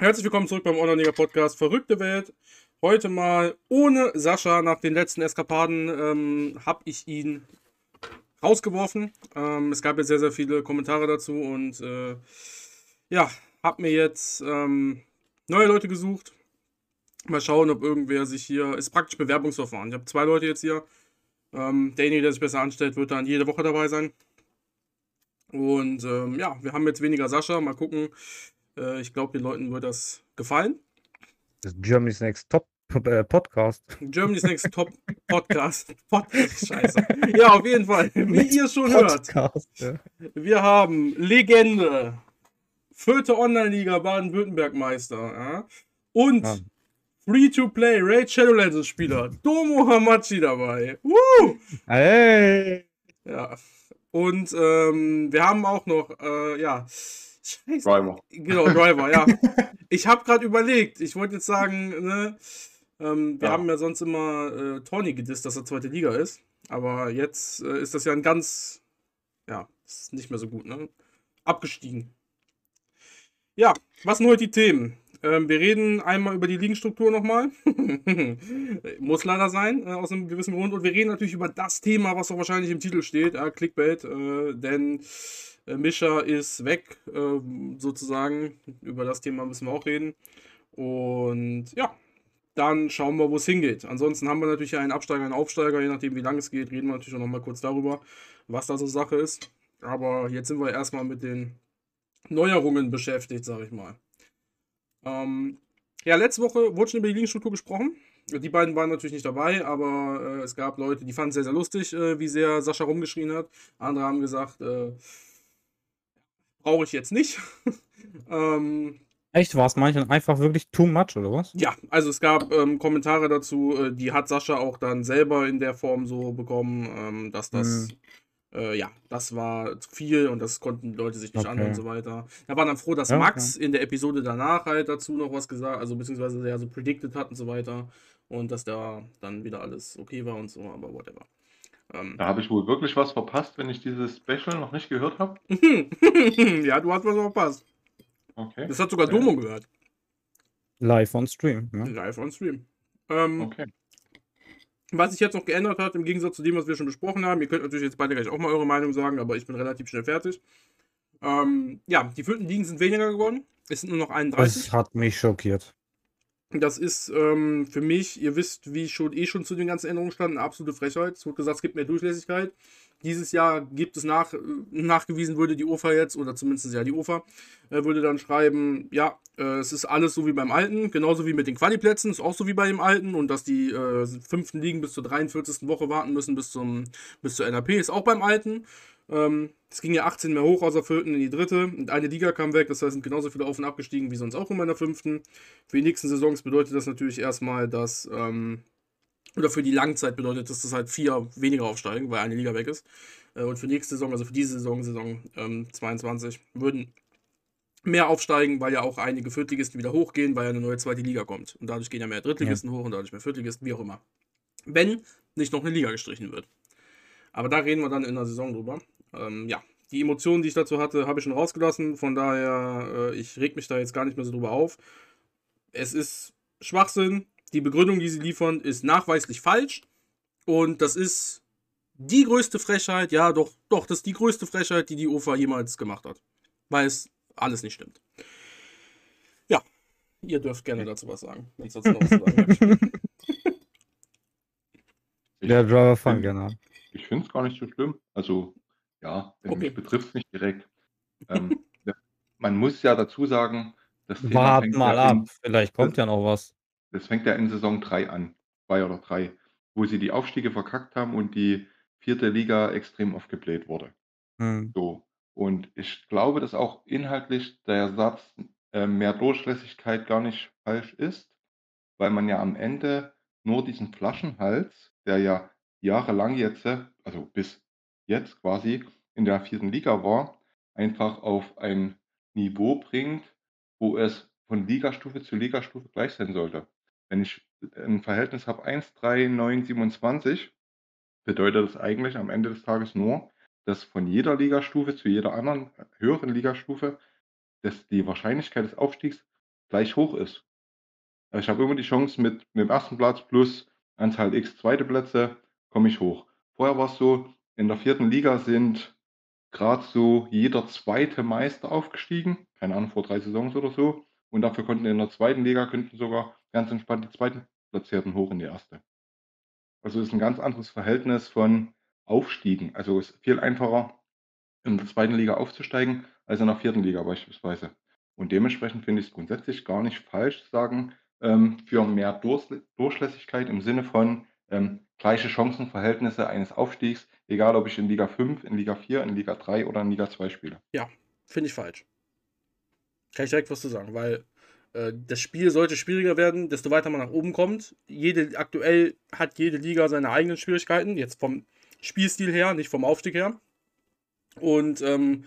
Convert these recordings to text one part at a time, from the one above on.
Herzlich willkommen zurück beim Online-Liga-Podcast Verrückte Welt. Heute mal ohne Sascha. Nach den letzten Eskapaden ähm, habe ich ihn rausgeworfen. Ähm, es gab jetzt sehr, sehr viele Kommentare dazu und äh, ja, habe mir jetzt ähm, neue Leute gesucht. Mal schauen, ob irgendwer sich hier. Ist praktisch Bewerbungsverfahren. Ich habe zwei Leute jetzt hier. Ähm, derjenige, der sich besser anstellt, wird dann jede Woche dabei sein. Und ähm, ja, wir haben jetzt weniger Sascha. Mal gucken. Äh, ich glaube, den Leuten wird das gefallen. Das ist Germany's Next Top äh, Podcast. Germany's Next Top Podcast. Podcast. Scheiße. Ja, auf jeden Fall. Wie ihr schon Podcast, hört. Ja. Wir haben Legende. Vierte Online-Liga Baden-Württemberg-Meister. Ja? Und ja. Free-to-Play Raid Shadow Legends Spieler. Domo Hamachi dabei. Woo! Hey! Ja. Und ähm, wir haben auch noch, äh, ja. Scheiße. Driver. Genau, Driver, ja. ich habe gerade überlegt, ich wollte jetzt sagen, ne, ähm, wir ja. haben ja sonst immer äh, Tony gedisst, dass er zweite Liga ist. Aber jetzt äh, ist das ja ein ganz, ja, ist nicht mehr so gut, ne? Abgestiegen. Ja, was sind heute die Themen? Ähm, wir reden einmal über die Ligenstruktur nochmal. Muss leider sein, äh, aus einem gewissen Grund. Und wir reden natürlich über das Thema, was auch wahrscheinlich im Titel steht, äh, Clickbait. Äh, denn äh, Mischa ist weg, ähm, sozusagen. Über das Thema müssen wir auch reden. Und ja, dann schauen wir, wo es hingeht. Ansonsten haben wir natürlich einen Absteiger, einen Aufsteiger, je nachdem, wie lange es geht, reden wir natürlich auch nochmal kurz darüber, was da so Sache ist. Aber jetzt sind wir erstmal mit den Neuerungen beschäftigt, sag ich mal. Ähm, ja, letzte Woche wurde schon über die Ligenstruktur gesprochen. Die beiden waren natürlich nicht dabei, aber äh, es gab Leute, die fanden es sehr, sehr lustig, äh, wie sehr Sascha rumgeschrien hat. Andere haben gesagt, äh, brauche ich jetzt nicht. ähm, Echt? War es manchmal einfach wirklich too much oder was? Ja, also es gab ähm, Kommentare dazu, äh, die hat Sascha auch dann selber in der Form so bekommen, ähm, dass das. Hm äh, ja, das war zu viel und das konnten die Leute sich nicht okay. anhören und so weiter. Da waren dann froh, dass ja, Max okay. in der Episode danach halt dazu noch was gesagt, also beziehungsweise der so predicted hat und so weiter und dass da dann wieder alles okay war und so, aber whatever. Ähm, da habe ich wohl wirklich was verpasst, wenn ich dieses Special noch nicht gehört habe. ja, du hast was verpasst. Okay. Das hat sogar Domo gehört. Live on Stream. Ja. Live on Stream. Ähm, okay. Was sich jetzt noch geändert hat, im Gegensatz zu dem, was wir schon besprochen haben, ihr könnt natürlich jetzt beide gleich auch mal eure Meinung sagen, aber ich bin relativ schnell fertig. Ähm, ja, die vierten Ligen sind weniger geworden. Es sind nur noch 31. Das hat mich schockiert. Das ist ähm, für mich, ihr wisst, wie ich schon eh schon zu den ganzen Änderungen stand, eine absolute Frechheit. Es wurde gesagt, es gibt mehr Durchlässigkeit. Dieses Jahr gibt es nach, nachgewiesen, würde die UFA jetzt, oder zumindest ja die UFA, äh, würde dann schreiben, ja, äh, es ist alles so wie beim Alten, genauso wie mit den Qualiplätzen, ist auch so wie bei dem Alten und dass die äh, fünften Ligen bis zur 43. Woche warten müssen bis, zum, bis zur NAP, ist auch beim Alten. Ähm, es ging ja 18 mehr hoch aus der vierten in die dritte und eine Liga kam weg, das heißt, sind genauso viele auf und abgestiegen wie sonst auch immer in der fünften. Für die nächsten Saisons bedeutet das natürlich erstmal, dass ähm, oder für die Langzeit bedeutet das, dass halt vier weniger aufsteigen, weil eine Liga weg ist. Äh, und für nächste Saison, also für diese Saison, Saison ähm, 22, würden mehr aufsteigen, weil ja auch einige Viertligisten wieder hochgehen, weil ja eine neue zweite Liga kommt. Und dadurch gehen ja mehr Drittligisten ja. hoch und dadurch mehr Viertligisten, wie auch immer. Wenn nicht noch eine Liga gestrichen wird. Aber da reden wir dann in der Saison drüber. Ähm, ja, die Emotionen, die ich dazu hatte, habe ich schon rausgelassen. Von daher, äh, ich reg mich da jetzt gar nicht mehr so drüber auf. Es ist Schwachsinn, die Begründung, die sie liefern, ist nachweislich falsch. Und das ist die größte Frechheit, ja, doch, doch, das ist die größte Frechheit, die die UFA jemals gemacht hat. Weil es alles nicht stimmt. Ja, ihr dürft gerne dazu was sagen, wenn es dazu noch was zu sagen Der Driver fangen gerne an. Ich finde es gar nicht so schlimm. Also, ja, okay. mich betrifft es nicht direkt. ähm, man muss ja dazu sagen, das Thema Wart mal ab, vielleicht kommt ja noch was. Das fängt ja in Saison 3 an, 2 oder 3, wo sie die Aufstiege verkackt haben und die vierte Liga extrem aufgebläht wurde. Mhm. So. Und ich glaube, dass auch inhaltlich der Satz äh, mehr Durchlässigkeit gar nicht falsch ist, weil man ja am Ende nur diesen Flaschenhals, der ja jahrelang jetzt, also bis jetzt quasi in der vierten Liga war, einfach auf ein Niveau bringt, wo es von Ligastufe zu Ligastufe gleich sein sollte. Wenn ich ein Verhältnis habe 1, 3, 9, 27, bedeutet das eigentlich am Ende des Tages nur, dass von jeder Ligastufe zu jeder anderen höheren Ligastufe dass die Wahrscheinlichkeit des Aufstiegs gleich hoch ist. Also ich habe immer die Chance mit, mit dem ersten Platz plus Anzahl X zweite Plätze, komme ich hoch. Vorher war es so, in der vierten Liga sind gerade so jeder zweite Meister aufgestiegen, keine Ahnung, vor drei Saisons oder so. Und dafür konnten in der zweiten Liga könnten sogar ganz entspannt die zweiten Platzierten hoch in die erste. Also ist ein ganz anderes Verhältnis von Aufstiegen. Also ist viel einfacher, in der zweiten Liga aufzusteigen, als in der vierten Liga beispielsweise. Und dementsprechend finde ich es grundsätzlich gar nicht falsch zu sagen, ähm, für mehr Durchlässigkeit im Sinne von ähm, gleiche Chancenverhältnisse eines Aufstiegs, egal ob ich in Liga 5, in Liga 4, in Liga 3 oder in Liga 2 spiele. Ja, finde ich falsch. Kann ich direkt was zu sagen, weil äh, das Spiel sollte schwieriger werden, desto weiter man nach oben kommt. Jede, aktuell hat jede Liga seine eigenen Schwierigkeiten, jetzt vom Spielstil her, nicht vom Aufstieg her. Und ähm,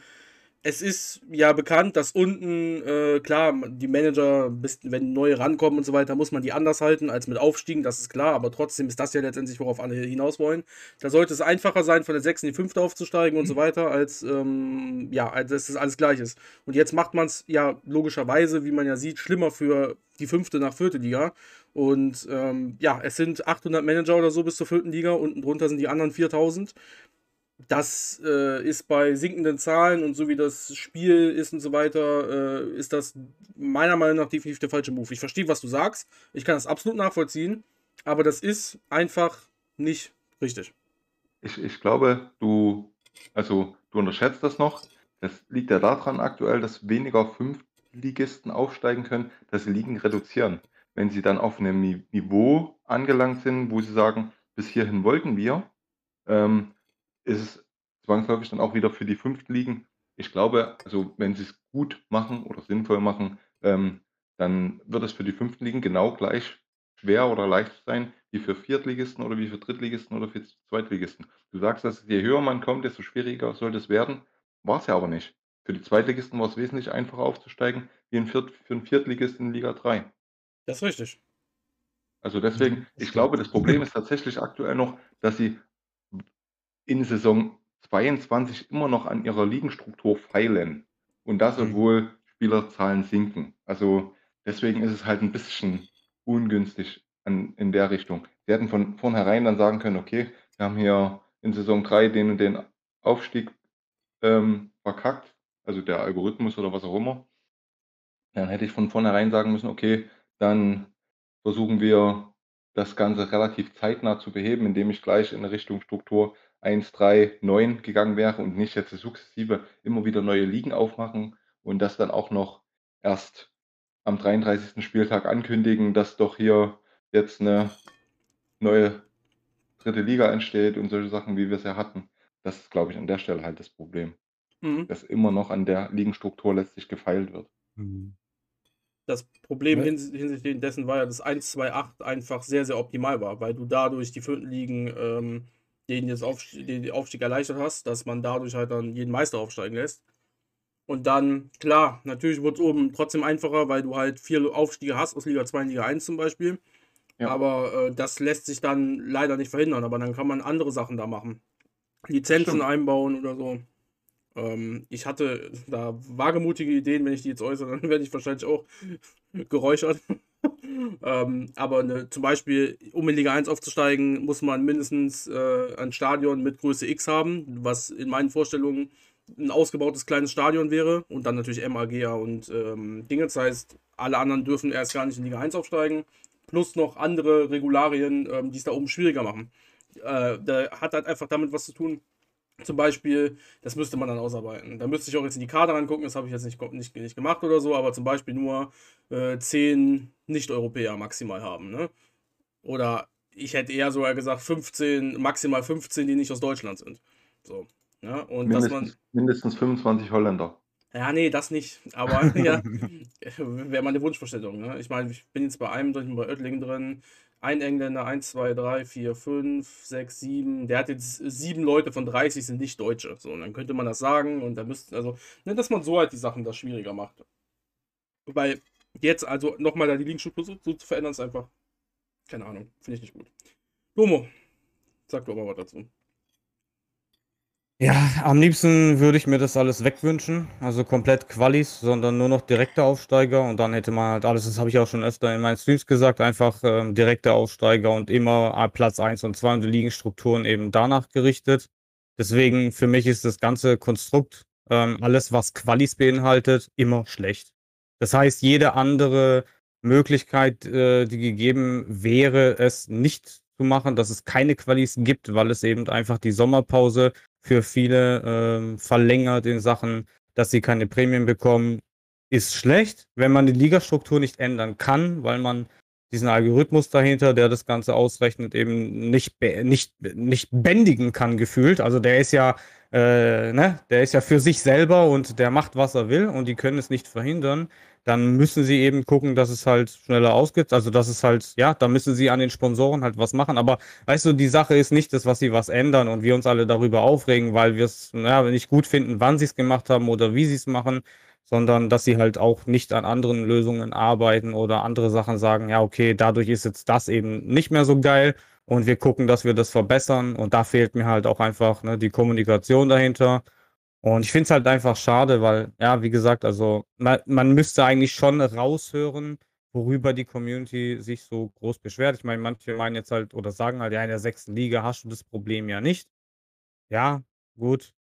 es ist ja bekannt, dass unten, äh, klar, die Manager, wenn neue rankommen und so weiter, muss man die anders halten als mit Aufstiegen, das ist klar, aber trotzdem ist das ja letztendlich, worauf alle hinaus wollen. Da sollte es einfacher sein, von der 6 in die 5 aufzusteigen und so weiter, als, ähm, ja, als dass das alles gleich ist. Und jetzt macht man es ja logischerweise, wie man ja sieht, schlimmer für die fünfte nach vierte Liga. Und ähm, ja, es sind 800 Manager oder so bis zur vierten Liga, unten drunter sind die anderen 4000 das äh, ist bei sinkenden Zahlen und so wie das Spiel ist und so weiter, äh, ist das meiner Meinung nach definitiv der falsche Move. Ich verstehe, was du sagst. Ich kann das absolut nachvollziehen. Aber das ist einfach nicht richtig. Ich, ich glaube, du, also du unterschätzt das noch. Das liegt ja daran aktuell, dass weniger Fünftligisten aufsteigen können, dass sie Ligen reduzieren. Wenn sie dann auf einem Niveau angelangt sind, wo sie sagen, bis hierhin wollten wir, ähm, ist es zwangsläufig dann auch wieder für die fünften Ligen. Ich glaube, also wenn sie es gut machen oder sinnvoll machen, ähm, dann wird es für die fünften Ligen genau gleich schwer oder leicht sein wie für Viertligisten oder wie für Drittligisten oder für Zweitligisten. Du sagst, dass je höher man kommt, desto schwieriger sollte es werden. War es ja aber nicht. Für die Zweitligisten war es wesentlich einfacher aufzusteigen wie ein Viert, für einen Viertligisten in Liga 3. Das ist richtig. Also deswegen, ich glaube, das Problem ist tatsächlich aktuell noch, dass sie in Saison 22 immer noch an ihrer Ligenstruktur feilen. Und das, mhm. obwohl Spielerzahlen sinken. Also deswegen ist es halt ein bisschen ungünstig an, in der Richtung. Sie hätten von vornherein dann sagen können, okay, wir haben hier in Saison 3 den und den Aufstieg ähm, verkackt, also der Algorithmus oder was auch immer. Dann hätte ich von vornherein sagen müssen, okay, dann versuchen wir das Ganze relativ zeitnah zu beheben, indem ich gleich in Richtung Struktur 1, 3, 9 gegangen wäre und nicht jetzt sukzessive immer wieder neue Ligen aufmachen und das dann auch noch erst am 33. Spieltag ankündigen, dass doch hier jetzt eine neue dritte Liga entsteht und solche Sachen, wie wir es ja hatten. Das ist, glaube ich, an der Stelle halt das Problem. Mhm. Dass immer noch an der Ligenstruktur letztlich gefeilt wird. Mhm. Das Problem hinsichtlich dessen war ja, dass 1-2-8 einfach sehr, sehr optimal war, weil du dadurch die vierten Ligen ähm, den jetzt auf, den Aufstieg erleichtert hast, dass man dadurch halt dann jeden Meister aufsteigen lässt. Und dann, klar, natürlich wird es oben trotzdem einfacher, weil du halt vier Aufstiege hast aus Liga 2 und Liga 1 zum Beispiel. Ja. Aber äh, das lässt sich dann leider nicht verhindern. Aber dann kann man andere Sachen da machen. Lizenzen Stimmt. einbauen oder so. Ähm, ich hatte da wagemutige Ideen, wenn ich die jetzt äußere, dann werde ich wahrscheinlich auch geräuchert. Ähm, aber ne, zum Beispiel, um in Liga 1 aufzusteigen, muss man mindestens äh, ein Stadion mit Größe X haben, was in meinen Vorstellungen ein ausgebautes kleines Stadion wäre und dann natürlich MAGA und ähm, Dinge. Das heißt, alle anderen dürfen erst gar nicht in Liga 1 aufsteigen. Plus noch andere Regularien, ähm, die es da oben schwieriger machen. Äh, da hat halt einfach damit was zu tun, zum Beispiel, das müsste man dann ausarbeiten. Da müsste ich auch jetzt in die Karte angucken, das habe ich jetzt nicht, nicht, nicht gemacht oder so, aber zum Beispiel nur äh, 10 Nicht-Europäer maximal haben. Ne? Oder ich hätte eher sogar gesagt 15, maximal 15, die nicht aus Deutschland sind. So. Ja, und mindestens, dass man, mindestens 25 Holländer. Ja, nee, das nicht. Aber ja, wäre meine Wunschvorstellung. Ne? Ich meine, ich bin jetzt bei einem drin, bei Oettlingen drin ein Engländer, 1, 2, 3, 4, 5, 6, 7. Der hat jetzt sieben Leute von 30 sind nicht Deutsche. So, und dann könnte man das sagen und da müsste, also, ne, dass man so halt die Sachen das schwieriger macht. Weil jetzt, also nochmal da die Linkstruktur so, so zu verändern, ist einfach, keine Ahnung, finde ich nicht gut. Domo, sag du aber was dazu. Ja, am liebsten würde ich mir das alles wegwünschen, also komplett Qualis, sondern nur noch direkte Aufsteiger und dann hätte man halt alles, das habe ich auch schon öfter in meinen Streams gesagt, einfach ähm, direkte Aufsteiger und immer Platz 1 und 2 und die Ligenstrukturen eben danach gerichtet. Deswegen für mich ist das ganze Konstrukt, ähm, alles was Qualis beinhaltet, immer schlecht. Das heißt, jede andere Möglichkeit, äh, die gegeben wäre, es nicht zu machen, dass es keine Qualis gibt, weil es eben einfach die Sommerpause für viele ähm, verlängert in Sachen, dass sie keine Prämien bekommen, ist schlecht, wenn man die Ligastruktur nicht ändern kann, weil man diesen Algorithmus dahinter, der das Ganze ausrechnet, eben nicht, nicht, nicht bändigen kann, gefühlt. Also der ist ja, äh, ne, der ist ja für sich selber und der macht, was er will und die können es nicht verhindern dann müssen sie eben gucken, dass es halt schneller ausgibt. Also, dass es halt, ja, da müssen sie an den Sponsoren halt was machen. Aber weißt du, die Sache ist nicht, dass was sie was ändern und wir uns alle darüber aufregen, weil wir es ja, nicht gut finden, wann sie es gemacht haben oder wie sie es machen, sondern dass sie halt auch nicht an anderen Lösungen arbeiten oder andere Sachen sagen, ja, okay, dadurch ist jetzt das eben nicht mehr so geil und wir gucken, dass wir das verbessern. Und da fehlt mir halt auch einfach ne, die Kommunikation dahinter. Und ich finde es halt einfach schade, weil, ja, wie gesagt, also man, man müsste eigentlich schon raushören, worüber die Community sich so groß beschwert. Ich meine, manche meinen jetzt halt oder sagen halt, ja, in der sechsten Liga hast du das Problem ja nicht. Ja, gut.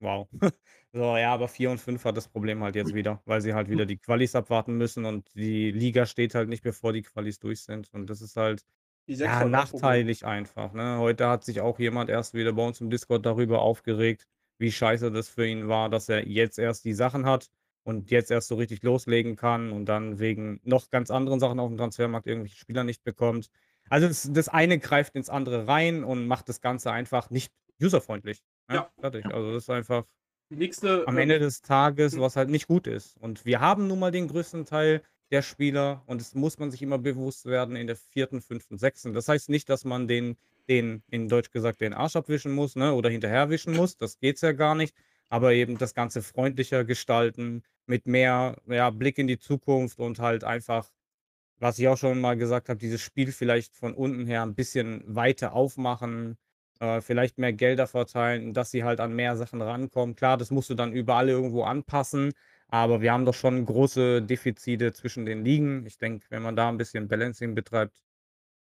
Wow. so, ja, aber 4 und 5 hat das Problem halt jetzt wieder, weil sie halt wieder die Qualis abwarten müssen und die Liga steht halt nicht, bevor die Qualis durch sind. Und das ist halt ja, nachteilig einfach. Ne? Heute hat sich auch jemand erst wieder bei uns im Discord darüber aufgeregt, wie scheiße das für ihn war, dass er jetzt erst die Sachen hat und jetzt erst so richtig loslegen kann und dann wegen noch ganz anderen Sachen auf dem Transfermarkt irgendwelche Spieler nicht bekommt. Also das, das eine greift ins andere rein und macht das Ganze einfach nicht userfreundlich. Ne? Ja. Fertig. Also das ist einfach nächste, am Ende ähm, des Tages, hm. was halt nicht gut ist. Und wir haben nun mal den größten Teil der Spieler und das muss man sich immer bewusst werden in der vierten, fünften, sechsten. Das heißt nicht, dass man den den, in Deutsch gesagt, den Arsch abwischen muss, ne, oder hinterherwischen muss. Das geht's ja gar nicht. Aber eben das Ganze freundlicher gestalten, mit mehr ja, Blick in die Zukunft und halt einfach, was ich auch schon mal gesagt habe, dieses Spiel vielleicht von unten her ein bisschen weiter aufmachen, äh, vielleicht mehr Gelder verteilen, dass sie halt an mehr Sachen rankommen. Klar, das musst du dann überall irgendwo anpassen, aber wir haben doch schon große Defizite zwischen den Ligen. Ich denke, wenn man da ein bisschen Balancing betreibt,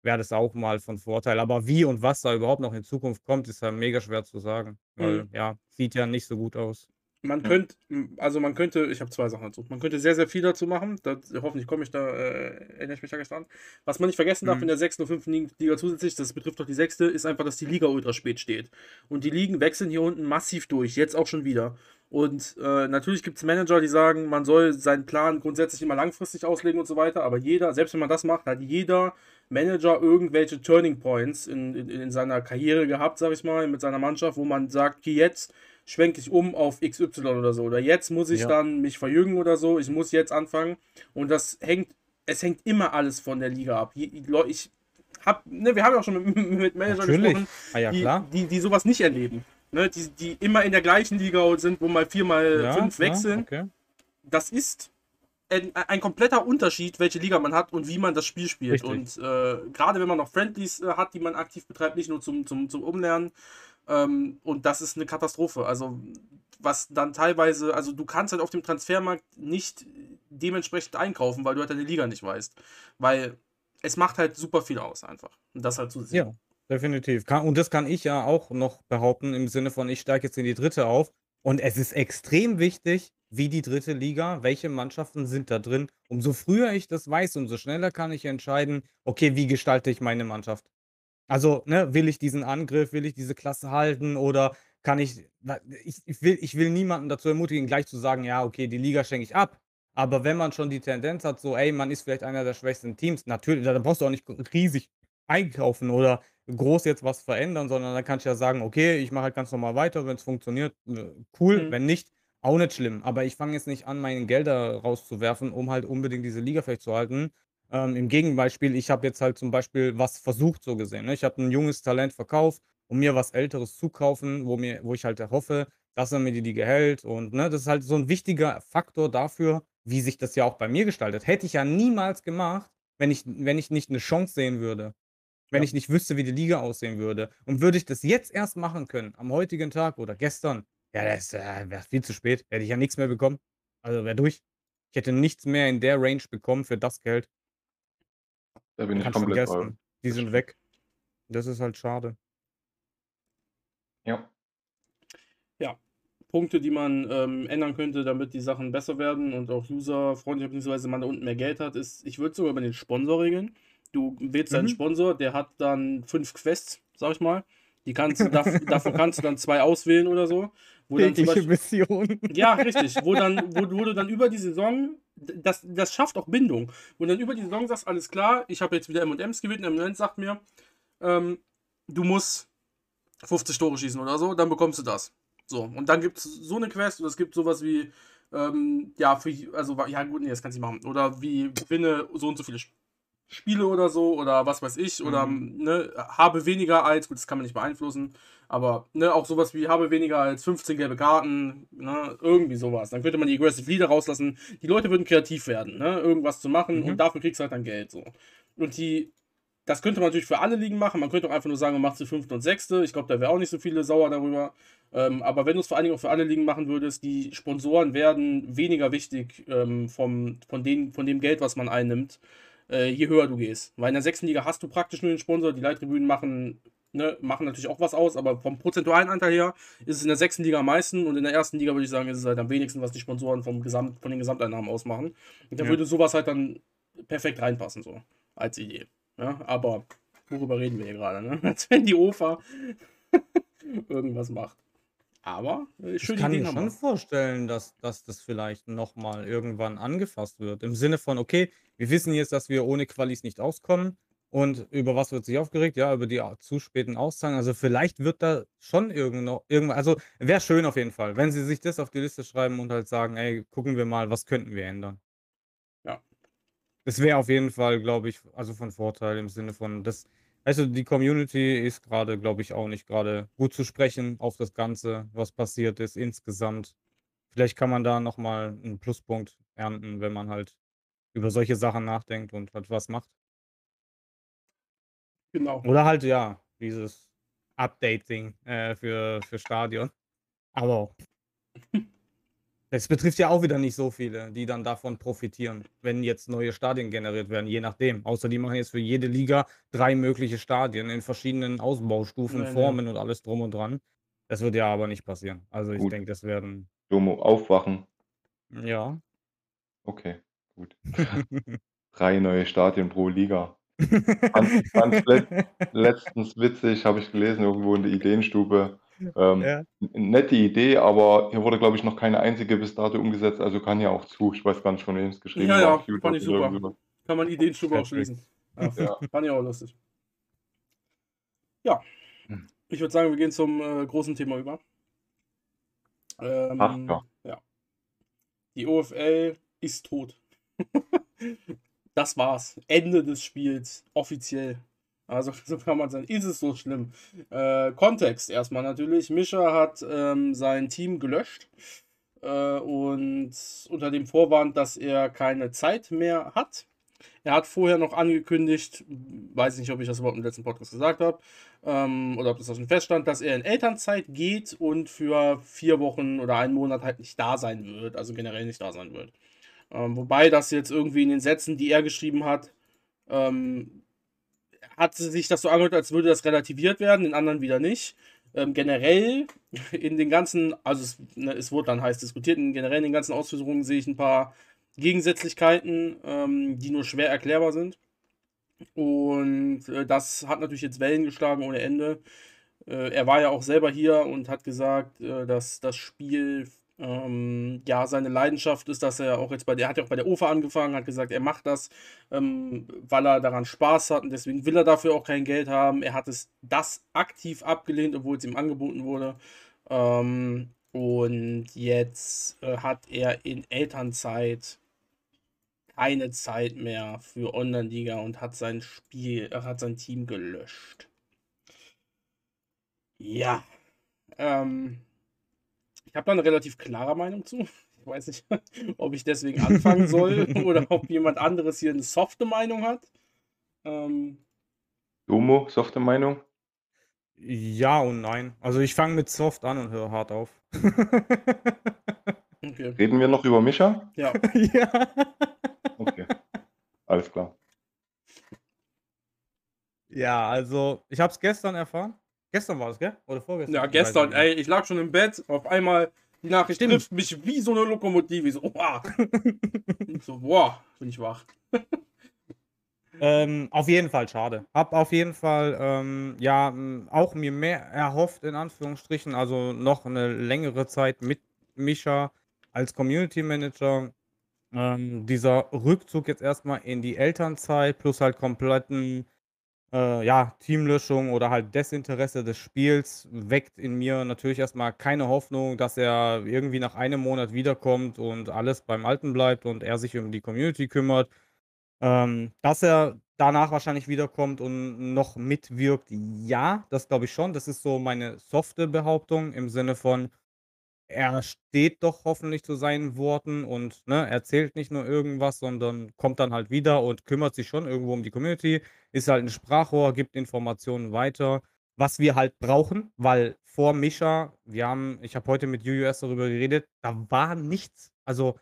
wäre das auch mal von Vorteil. Aber wie und was da überhaupt noch in Zukunft kommt, ist ja mega schwer zu sagen, weil, Mhm. ja, sieht ja nicht so gut aus. Man Ja. könnte, also man könnte, ich habe zwei Sachen dazu. Man könnte sehr, sehr viel dazu machen. Das, hoffentlich komme ich da, äh, erinnere ich mich da gleich dran. Was man nicht vergessen darf in mhm. der sechsten und fünften Liga zusätzlich, das betrifft doch die sechste, ist einfach, dass die Liga ultra spät steht. Und die Ligen wechseln hier unten massiv durch, jetzt auch schon wieder. Und äh, natürlich gibt es Manager, die sagen, man soll seinen Plan grundsätzlich immer langfristig auslegen und so weiter, aber jeder, selbst wenn man das macht, hat jeder Manager irgendwelche Turning Points in, in, in seiner Karriere gehabt, sag ich mal, mit seiner Mannschaft, wo man sagt, jetzt schwenke ich um auf XY oder so. Oder jetzt muss ich ja. dann mich verjüngen oder so. Ich muss jetzt anfangen. Und das hängt, es hängt immer alles von der Liga ab. Ich hab, ne, wir haben ja auch schon mit, mit Managern gesprochen, ah, ja, die, die, die sowas nicht erleben. Ne, die, die immer in der gleichen Liga sind, wo mal vier mal ja, fünf wechseln. Okay. Das ist ein, ein, kompletter Unterschied, welche Liga man hat und wie man das Spiel spielt. Richtig. Und äh, gerade wenn man noch Friendlies äh, hat, die man aktiv betreibt, nicht nur zum, zum, zum Umlernen. Ähm, und das ist eine Katastrophe. Also, was dann teilweise, also du kannst halt auf dem Transfermarkt nicht dementsprechend einkaufen, weil du halt deine Liga nicht weißt. Weil es macht halt super viel aus, einfach. Und das halt zu sehen. Ja, definitiv. und das kann ich ja auch noch behaupten, im Sinne von, ich steige jetzt in die dritte auf. Und es ist extrem wichtig, wie die dritte Liga, welche Mannschaften sind da drin. Umso früher ich das weiß, umso schneller kann ich entscheiden, okay, wie gestalte ich meine Mannschaft? Also, ne, will ich diesen Angriff, will ich diese Klasse halten oder kann ich, ich, ich, will, ich will niemanden dazu ermutigen, gleich zu sagen, ja, okay, die Liga schenke ich ab. Aber wenn man schon die Tendenz hat, so, ey, man ist vielleicht einer der schwächsten Teams, natürlich, da brauchst du auch nicht riesig einkaufen oder groß jetzt was verändern, sondern dann kannst du ja sagen, okay, ich mache halt ganz normal weiter, wenn es funktioniert, äh, cool, mhm. wenn nicht, auch nicht schlimm, aber ich fange jetzt nicht an, meine Gelder rauszuwerfen, um halt unbedingt diese Liga vielleicht zu halten. Ähm, Im Gegenbeispiel, ich habe jetzt halt zum Beispiel was versucht, so gesehen. Ne? Ich habe ein junges Talent verkauft, um mir was Älteres zu kaufen, wo, mir, wo ich halt hoffe, dass er mir die Liga hält. Und ne, das ist halt so ein wichtiger Faktor dafür, wie sich das ja auch bei mir gestaltet. Hätte ich ja niemals gemacht, wenn ich, wenn ich nicht eine Chance sehen würde. Wenn ja. ich nicht wüsste, wie die Liga aussehen würde. Und würde ich das jetzt erst machen können, am heutigen Tag oder gestern, ja, das äh, wäre viel zu spät. Hätte ich ja nichts mehr bekommen. Also wäre durch. Ich hätte nichts mehr in der Range bekommen für das Geld. Da bin ich Kannst komplett vergessen. Die sind weg. Das ist halt schade. Ja. Ja. Punkte, die man ähm, ändern könnte, damit die Sachen besser werden und auch userfreundlicher bzw. man da unten mehr Geld hat, ist, ich würde sogar über den Sponsor regeln. Du wählst mhm. einen Sponsor, der hat dann fünf Quests, sag ich mal. Die kannst, davon kannst du dann zwei auswählen oder so. Wo dann Beispiel, Mission. Ja, richtig. Wo, dann, wo, wo du dann über die Saison, das, das schafft auch Bindung. Wo du dann über die Saison sagst, alles klar, ich habe jetzt wieder M&M's gewählt und M&M's sagt mir, ähm, du musst 50 Tore schießen oder so, dann bekommst du das. So, und dann gibt es so eine Quest, oder es gibt sowas wie, ähm, ja, für, also, ja gut, nee, das kannst du nicht machen. Oder wie, gewinne so und so viele Spiele oder so, oder was weiß ich, oder, mhm. ne, habe weniger als, gut, das kann man nicht beeinflussen, aber, ne, auch sowas wie, habe weniger als 15 gelbe Karten, ne, irgendwie sowas. Dann könnte man die Aggressive Leader rauslassen. Die Leute würden kreativ werden, ne, irgendwas zu machen, mhm. und dafür kriegst du halt dann Geld, so. Und die das könnte man natürlich für alle Ligen machen. Man könnte auch einfach nur sagen, man macht sie fünfte und sechste. Ich glaube, da wäre auch nicht so viele sauer darüber. Ähm, aber wenn du es vor allen Dingen auch für alle Ligen machen würdest, die Sponsoren werden weniger wichtig ähm, vom, von, den, von dem Geld, was man einnimmt, äh, je höher du gehst. Weil in der sechsten Liga hast du praktisch nur den Sponsor. Die Leittribünen machen, ne, machen natürlich auch was aus, aber vom prozentualen Anteil her ist es in der sechsten Liga am meisten und in der ersten Liga würde ich sagen, ist es halt am wenigsten, was die Sponsoren vom Gesamt, von den Gesamteinnahmen ausmachen. Und da ja. würde sowas halt dann perfekt reinpassen, so als Idee. Ja, aber worüber reden wir hier gerade? Ne? Als wenn die OFA irgendwas macht. Aber äh, schön Ich kann mir schon vorstellen, dass, dass das vielleicht nochmal irgendwann angefasst wird. Im Sinne von, okay, wir wissen jetzt, dass wir ohne Qualis nicht auskommen. Und über was wird sich aufgeregt? Ja, über die zu späten Auszahlungen. Also vielleicht wird da schon irgendwo, irgendwann, also wäre schön auf jeden Fall, wenn sie sich das auf die Liste schreiben und halt sagen, ey, gucken wir mal, was könnten wir ändern. Ja. Das wäre auf jeden Fall, glaube ich, also von Vorteil im Sinne von, das, also die Community ist gerade, glaube ich, auch nicht gerade gut zu sprechen auf das Ganze, was passiert ist insgesamt. Vielleicht kann man da nochmal einen Pluspunkt ernten, wenn man halt über solche Sachen nachdenkt und halt was macht. Genau. Oder halt, ja, dieses Updating äh, für, für Stadion. Aber Das betrifft ja auch wieder nicht so viele, die dann davon profitieren, wenn jetzt neue Stadien generiert werden, je nachdem. Außer die machen jetzt für jede Liga drei mögliche Stadien in verschiedenen Ausbaustufen, Nein, Formen und alles drum und dran. Das wird ja aber nicht passieren. Also ich denke, das werden. Domo, aufwachen. Ja. Okay, gut. drei neue Stadien pro Liga. Fand, fand letztens witzig, habe ich gelesen, irgendwo in der Ideenstube. Ähm, Ja. nette Idee, aber hier wurde, glaube ich, noch keine einzige bis dato umgesetzt, also kann ja auch zu. Ich weiß gar nicht, von wem es geschrieben Ja, ja, fand ich super. Kann man Ideenstube auch schließen. Ja, Ja. fand ich auch lustig. Ja, ich würde sagen, wir gehen zum äh, großen Thema über. Ach Ähm, ja, die OFL ist tot. Das war's. Ende des Spiels, offiziell. Also so kann man sagen, ist es so schlimm. Äh, Kontext erstmal natürlich. Mischa hat ähm, sein Team gelöscht äh, und unter dem Vorwand, dass er keine Zeit mehr hat. Er hat vorher noch angekündigt, weiß nicht, ob ich das überhaupt im letzten Podcast gesagt habe, ähm, oder ob das schon feststand, dass er in Elternzeit geht und für vier Wochen oder einen Monat halt nicht da sein wird, also generell nicht da sein wird. Ähm, wobei das jetzt irgendwie in den Sätzen, die er geschrieben hat, ähm, hat sich das so angehört, als würde das relativiert werden, in anderen wieder nicht. Ähm, generell in den ganzen, also es, ne, es wurde dann heiß diskutiert, in generell in den ganzen Ausführungen sehe ich ein paar Gegensätzlichkeiten, ähm, die nur schwer erklärbar sind. Und äh, das hat natürlich jetzt Wellen geschlagen ohne Ende. Äh, er war ja auch selber hier und hat gesagt, äh, dass das Spiel ähm, ja, seine Leidenschaft ist, dass er auch jetzt bei der, er hat ja auch bei der OFA angefangen, hat gesagt, er macht das, ähm, weil er daran Spaß hat und deswegen will er dafür auch kein Geld haben. Er hat es das aktiv abgelehnt, obwohl es ihm angeboten wurde. Ähm, und jetzt äh, hat er in Elternzeit keine Zeit mehr für Online-Liga und hat sein Spiel, er hat sein Team gelöscht. Ja. Ähm, ich habe da eine relativ klare Meinung zu. Ich weiß nicht, ob ich deswegen anfangen soll oder ob jemand anderes hier eine softe Meinung hat. Ähm, Domo, softe Meinung? Ja und nein. Also ich fange mit Soft an und höre hart auf. Okay. Reden wir noch über Mischa? Ja. Ja. Okay. Alles klar. Ja, also ich habe es gestern erfahren. Gestern war es, gell? Oder vorgestern? Ja, gestern. Ey, ich lag schon im Bett. Auf einmal die Nachricht Stimmt. trifft mich wie so eine Lokomotive. Ich so, wow. ich so, wow, bin ich wach. Ähm, auf jeden Fall schade. Hab auf jeden Fall, ähm, ja, auch mir mehr erhofft, in Anführungsstrichen, also noch eine längere Zeit mit Mischa als Community Manager. Ähm, dieser Rückzug jetzt erstmal in die Elternzeit plus halt kompletten äh, ja, Teamlöschung oder halt Desinteresse des Spiels weckt in mir natürlich erstmal keine Hoffnung, dass er irgendwie nach einem Monat wiederkommt und alles beim Alten bleibt und er sich um die Community kümmert. Ähm, dass er danach wahrscheinlich wiederkommt und noch mitwirkt, ja, das glaube ich schon. Das ist so meine softe Behauptung im Sinne von, er steht doch hoffentlich zu seinen Worten und ne, erzählt nicht nur irgendwas, sondern kommt dann halt wieder und kümmert sich schon irgendwo um die Community, ist halt ein Sprachrohr, gibt Informationen weiter, was wir halt brauchen, weil vor Mischa, wir haben, ich habe heute mit UUS darüber geredet, da war nichts. Also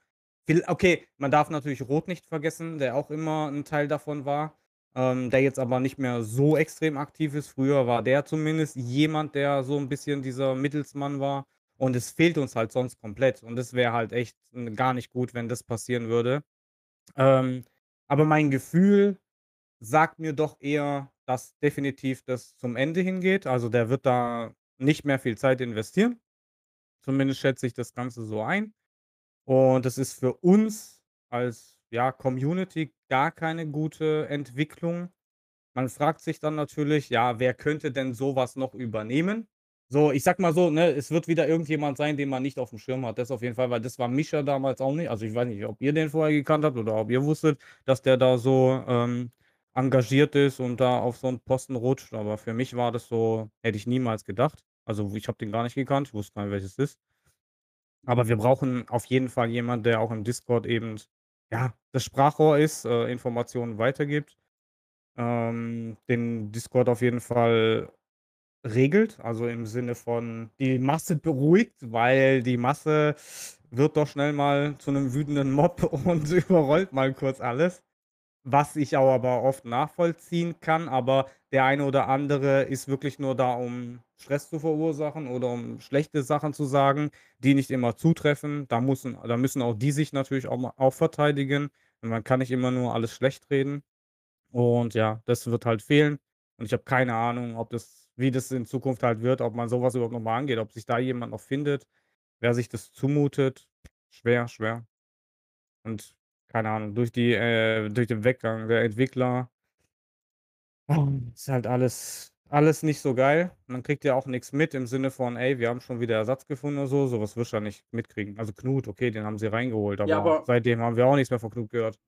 Okay, man darf natürlich Rot nicht vergessen, der auch immer ein Teil davon war, ähm, der jetzt aber nicht mehr so extrem aktiv ist. Früher war der zumindest jemand, der so ein bisschen dieser Mittelsmann war und es fehlt uns halt sonst komplett und es wäre halt echt gar nicht gut, wenn das passieren würde. Ähm, aber mein Gefühl sagt mir doch eher, dass definitiv das zum Ende hingeht. Also, der wird da nicht mehr viel Zeit investieren. Zumindest schätze ich das Ganze so ein. Und das ist für uns als, ja, Community gar keine gute Entwicklung. Man fragt sich dann natürlich, ja, wer könnte denn sowas noch übernehmen? So, ich sag mal so, ne, es wird wieder irgendjemand sein, den man nicht auf dem Schirm hat. Das auf jeden Fall, weil das war Mischa damals auch nicht. Also, ich weiß nicht, ob ihr den vorher gekannt habt oder ob ihr wusstet, dass der da so, ähm, engagiert ist und da auf so einen Posten rutscht, aber für mich war das so hätte ich niemals gedacht. Also, ich habe den gar nicht gekannt, ich wusste gar nicht, welches ist. Aber wir brauchen auf jeden Fall jemanden, der auch im Discord eben, ja, das Sprachrohr ist, äh, Informationen weitergibt. Ähm, den Discord auf jeden Fall regelt, also im Sinne von die Masse beruhigt, weil die Masse wird doch schnell mal zu einem wütenden Mob und überrollt mal kurz alles was ich auch aber oft nachvollziehen kann, aber der eine oder andere ist wirklich nur da, um Stress zu verursachen oder um schlechte Sachen zu sagen, die nicht immer zutreffen. Da müssen da müssen auch die sich natürlich auch auch verteidigen. Und man kann nicht immer nur alles schlecht reden. Und ja, das wird halt fehlen. Und ich habe keine Ahnung, ob das wie das in Zukunft halt wird, ob man sowas überhaupt noch mal angeht, ob sich da jemand noch findet, wer sich das zumutet. Schwer, schwer. Und keine Ahnung, durch die äh, durch den Weggang der Entwickler ist halt alles alles nicht so geil. Man kriegt ja auch nichts mit im Sinne von: „Ey, wir haben schon wieder Ersatz gefunden“ oder so. So was wirst du ja nicht mitkriegen. Also Knut, okay, den haben sie reingeholt, Ja, aber seitdem haben wir auch nichts mehr von Knut gehört.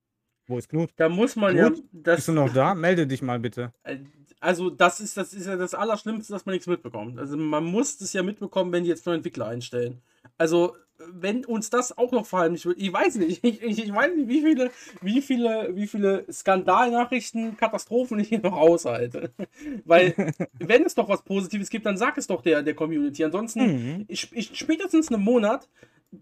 Wo ist Knut? da muss man ja Bist du noch da? Melde dich mal bitte. Äh, also, das ist das ist ja das Allerschlimmste, dass man nichts mitbekommt. Also, man muss das ja mitbekommen, wenn die jetzt neue Entwickler einstellen. Also wenn uns das auch noch verheimlicht wird, ich weiß nicht, ich, ich, ich weiß nicht, wie viele, wie viele, wie viele Skandalnachrichten, Katastrophen ich hier noch aushalte. Weil, wenn es doch was Positives gibt, dann sag es doch der, der Community. Ansonsten, mhm. ich, ich, spätestens einen Monat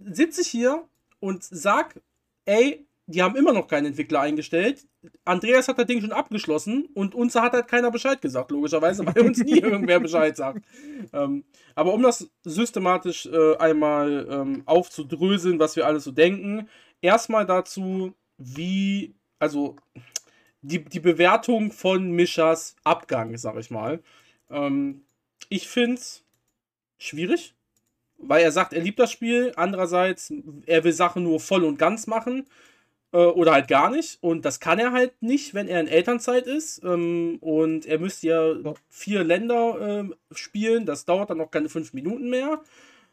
sitze ich hier und sag, ey, die haben immer noch keinen Entwickler eingestellt. Andreas hat das Ding schon abgeschlossen und uns hat halt keiner Bescheid gesagt, logischerweise, weil uns nie irgendwer Bescheid sagt. Ähm, aber um das systematisch äh, einmal ähm, aufzudröseln, was wir alles so denken, erstmal dazu, wie, also die, die Bewertung von Mischas Abgang, sag ich mal. Ähm, ich finde es schwierig, weil er sagt, er liebt das Spiel. Andererseits, er will Sachen nur voll und ganz machen. Äh, oder halt gar nicht. Und das kann er halt nicht, wenn er in Elternzeit ist. Ähm, und er müsste ja vier Länder äh, spielen. Das dauert dann noch keine fünf Minuten mehr.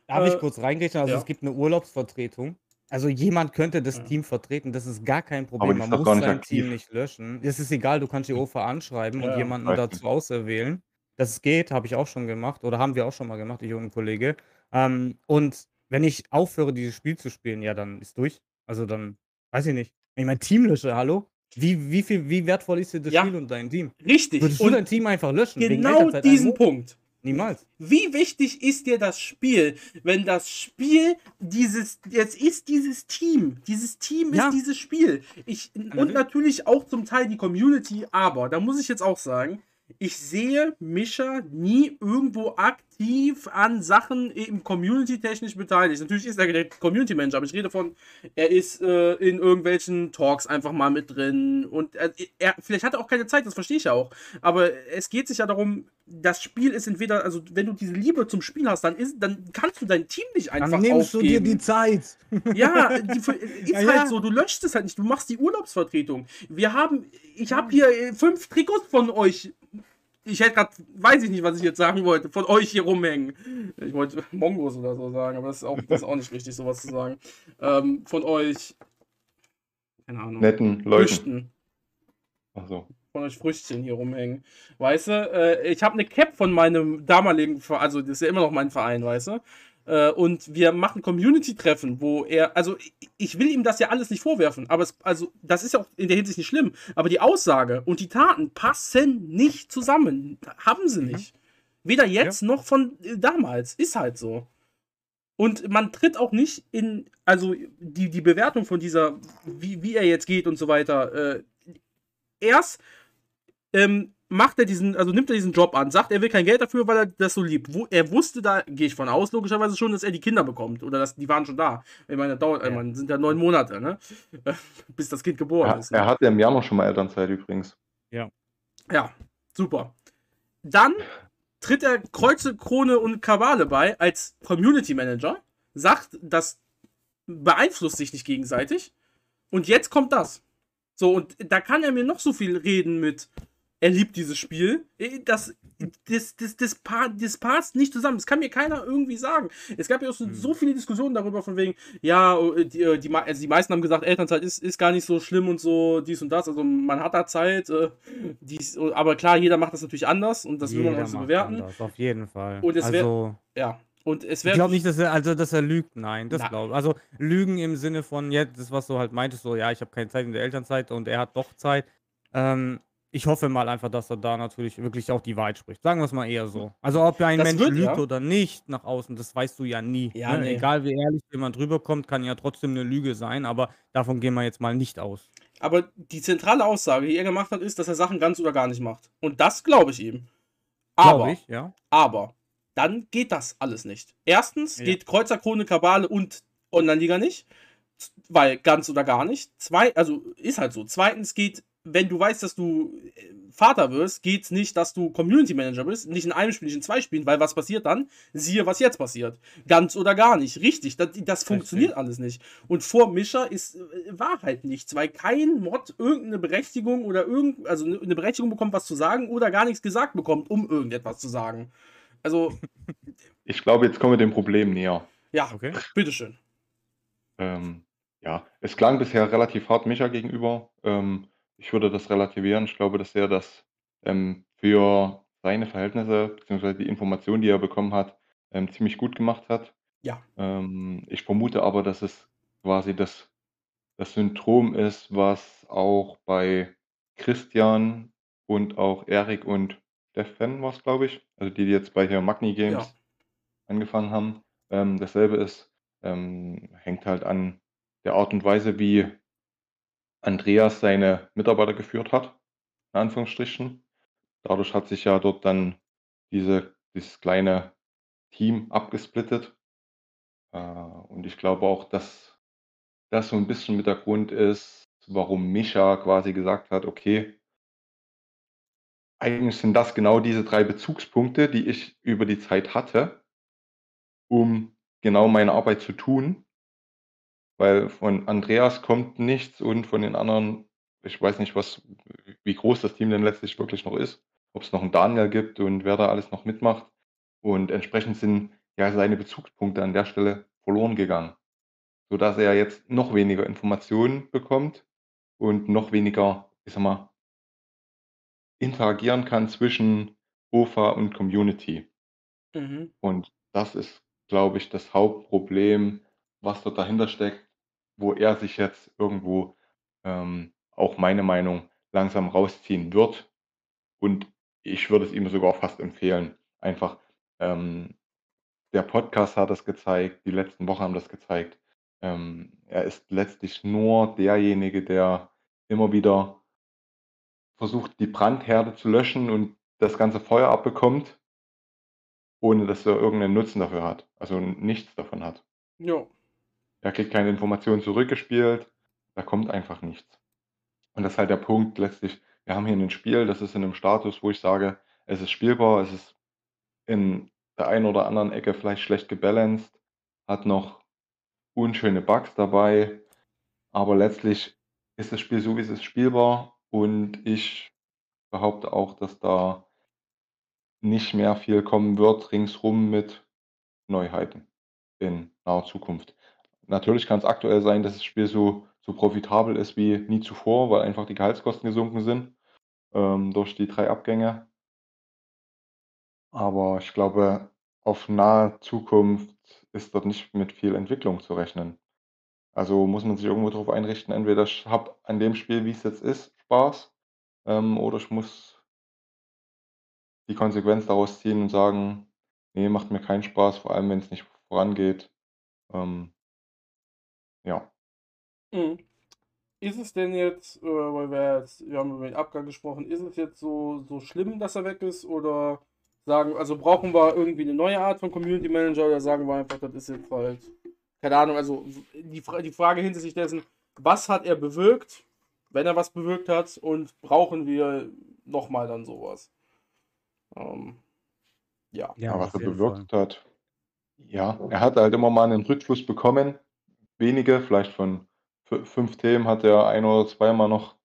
Darf äh, ich kurz reingehen? Also ja. es gibt eine Urlaubsvertretung. Also jemand könnte das ja. Team vertreten, das ist gar kein Problem. Man muss sein aktiv. Team nicht löschen. Es ist egal, du kannst die OFA anschreiben ja, und jemanden dazu auserwählen. Das geht, habe ich auch schon gemacht oder haben wir auch schon mal gemacht, ich und ein Kollege. Ähm, und wenn ich aufhöre, dieses Spiel zu spielen, ja, dann ist durch. Also dann Weiß ich nicht. Wenn ich mein Team lösche, hallo? Wie, wie, viel, wie wertvoll ist dir das Ja. Spiel und dein Team? Richtig. Würdest du Und dein Team einfach löschen? genau diesen? Punkt. Niemals. Wie wichtig ist dir das Spiel, wenn das Spiel dieses, jetzt ist dieses Team, dieses Team Ja. ist dieses Spiel. Ich, und Allerdings. natürlich auch zum Teil die Community, aber da muss ich jetzt auch sagen, ich sehe Mischa nie irgendwo aktiv an Sachen im Community-technisch beteiligt. Natürlich ist er der Community-Manager, aber ich rede von, er ist äh, in irgendwelchen Talks einfach mal mit drin und er, er, vielleicht hat er auch keine Zeit, das verstehe ich ja auch. Aber es geht sich ja darum, das Spiel ist entweder, also wenn du diese Liebe zum Spiel hast, dann, ist, dann kannst du dein Team nicht einfach Dann nimmst du dir aufgeben. die Zeit. Ja, die, ist Ja, halt ja. so, du löscht es halt nicht, du machst die Urlaubsvertretung. Wir haben, ich habe hier äh, fünf Trikots von euch. Ich hätte gerade, weiß ich nicht, was ich jetzt sagen wollte, von euch hier rumhängen. Ich wollte Mongos oder so sagen, aber das ist auch, das ist auch nicht richtig, sowas zu sagen. Ähm, von euch, keine Ahnung, Netten Leuten. Früchten Achso. von euch Früchtchen hier rumhängen. Weißt du, äh, ich habe eine Cap von meinem damaligen Verein, also das ist ja immer noch mein Verein, weißt du? Äh, und wir machen Community-Treffen, wo er, also ich, will ihm das ja alles nicht vorwerfen, aber es, also das ist ja auch in der Hinsicht nicht schlimm, aber die Aussage und die Taten passen nicht zusammen. Haben sie nicht. Weder jetzt noch von äh, damals. Ist halt so. Und man tritt auch nicht in, also die, die Bewertung von dieser, wie, wie er jetzt geht und so weiter, äh, erst ähm, macht er diesen, also nimmt er diesen Job an, sagt, er will kein Geld dafür, weil er das so liebt. Wo, er wusste da, gehe ich von aus, logischerweise schon, dass er die Kinder bekommt. Oder dass die waren schon da. Ich meine, das dauert, Ja. ja. man, sind ja neun Monate, ne? Bis das Kind geboren Er, ist. Ne? er hatte im Januar schon mal Elternzeit übrigens. Ja, super. Dann tritt er Kreuze, Krone und Kabale bei als Community Manager, sagt, das beeinflusst sich nicht gegenseitig. Und jetzt kommt das. So, und da kann er mir noch so viel reden mit, er liebt dieses Spiel. Äh, Das, das, das, das, das passt nicht zusammen. Das kann mir keiner irgendwie sagen. Es gab ja auch so, so viele Diskussionen darüber, von wegen, ja, äh, die, äh, die, also die meisten haben gesagt, Elternzeit ist, ist gar nicht so schlimm und so, dies und das. Also man hat da Zeit. Äh, dies, aber klar, jeder macht das natürlich anders und das will man auch Jeder so bewerten. anders, auf jeden Fall. Und es also, Ja. Und es ich wäre. glaube nicht, dass er, also, dass er lügt. Nein, das glaube Also, Lügen im Sinne von, ja, das, was du halt meintest, so, ja, ich habe keine Zeit in der Elternzeit und er hat doch Zeit. Ähm, ich hoffe mal einfach, dass er da natürlich wirklich auch die Wahrheit spricht. Sagen wir es mal eher so. Also, ob ein Das Mensch wird lügt er. oder nicht nach außen, das weißt du ja nie. Ja, ne? nee. Egal wie ehrlich jemand rüberkommt, kann ja trotzdem eine Lüge sein, aber davon gehen wir jetzt mal nicht aus. Aber die zentrale Aussage, die er gemacht hat, ist, dass er Sachen ganz oder gar nicht macht. Und das glaube ich ihm. Aber, ich, ja. aber, dann geht das alles nicht. Erstens Ja. geht Kreuzer, Krone, Kabale und Online-Liga nicht. Weil ganz oder gar nicht. Zwei, also ist halt so. Zweitens geht, wenn du weißt, dass du äh, Vater wirst, geht es nicht, dass du Community Manager bist. Nicht in einem Spiel, nicht in zwei Spielen, weil was passiert dann? Siehe, was jetzt passiert. Ganz oder gar nicht. Richtig, das, das funktioniert alles nicht. Und vor Mischer ist äh, war halt nichts, weil kein Mod irgendeine Berechtigung oder irgend, also eine eine Berechtigung bekommt, was zu sagen oder gar nichts gesagt bekommt, um irgendetwas zu sagen. Also, Ich glaube, jetzt kommen wir dem Problem näher. ja, Okay. bitteschön. Ähm, ja, es klang bisher relativ hart Micha gegenüber. Ähm, ich würde das relativieren. Ich glaube, dass er das ähm, für seine Verhältnisse, beziehungsweise die Informationen, die er bekommen hat, ähm, ziemlich gut gemacht hat. Ja. Ähm, ich vermute aber, dass es quasi das, das Syndrom ist, was auch bei Christian und auch Erik und Stefan war es, glaube ich, also die, die jetzt bei hier Magni Games Ja. angefangen haben, ähm, dasselbe ist, ähm, hängt halt an der Art und Weise, wie Andreas seine Mitarbeiter geführt hat, in Anführungsstrichen. Dadurch hat sich ja dort dann diese, dieses kleine Team abgesplittet. Äh, und ich glaube auch, dass das so ein bisschen mit der Grund ist, warum Mischa quasi gesagt hat, okay, eigentlich sind das genau diese drei Bezugspunkte, die ich über die Zeit hatte, um genau meine Arbeit zu tun. Weil von Andreas kommt nichts und von den anderen, ich weiß nicht, was, wie groß das Team denn letztlich wirklich noch ist, ob es noch einen Daniel gibt und wer da alles noch mitmacht. Und entsprechend sind ja seine Bezugspunkte an der Stelle verloren gegangen, sodass er jetzt noch weniger Informationen bekommt und noch weniger, ich sag mal, interagieren kann zwischen OFA und Community. Mhm. Und das ist, glaube ich, das Hauptproblem, was dort dahinter steckt, wo er sich jetzt irgendwo ähm, auch meine Meinung langsam rausziehen wird. Und ich würde es ihm sogar fast empfehlen. Einfach, ähm, der Podcast hat das gezeigt, die letzten Wochen haben das gezeigt. Ähm, er ist letztlich nur derjenige, der immer wieder versucht, die Brandherde zu löschen und das ganze Feuer abbekommt, ohne dass er irgendeinen Nutzen dafür hat. Also nichts davon hat. Ja. Er kriegt keine Informationen zurückgespielt, da kommt einfach nichts. Und das ist halt der Punkt letztlich, wir haben hier ein Spiel, das ist in einem Status, wo ich sage, es ist spielbar, es ist in der einen oder anderen Ecke vielleicht schlecht gebalanced, hat noch unschöne Bugs dabei, aber letztlich ist das Spiel so, wie es ist, spielbar und ich behaupte auch, dass da nicht mehr viel kommen wird ringsrum mit Neuheiten in naher Zukunft. Natürlich kann es aktuell sein, dass das Spiel so, so profitabel ist wie nie zuvor, weil einfach die Gehaltskosten gesunken sind ähm, durch die drei Abgänge. Aber ich glaube, auf nahe Zukunft ist dort nicht mit viel Entwicklung zu rechnen. Also muss man sich irgendwo darauf einrichten, entweder ich habe an dem Spiel, wie es jetzt ist, Spaß, ähm, oder ich muss die Konsequenz daraus ziehen und sagen, nee, macht mir keinen Spaß, vor allem wenn es nicht vorangeht. Ähm, ja. Mhm. Ist es denn jetzt, äh, weil wir jetzt, wir haben über den Abgang gesprochen, ist es jetzt so, so schlimm, dass er weg ist oder sagen, also brauchen wir irgendwie eine neue Art von Community Manager oder sagen wir einfach, das ist jetzt halt, keine Ahnung, also die, die Frage hinsichtlich dessen, was hat er bewirkt, wenn er was bewirkt hat und brauchen wir nochmal dann sowas? Ähm, ja. ja. was er bewirkt Fall. hat. Ja, er hat halt immer mal einen Rückfluss bekommen. Wenige, vielleicht von fünf Themen hat er ein oder zweimal noch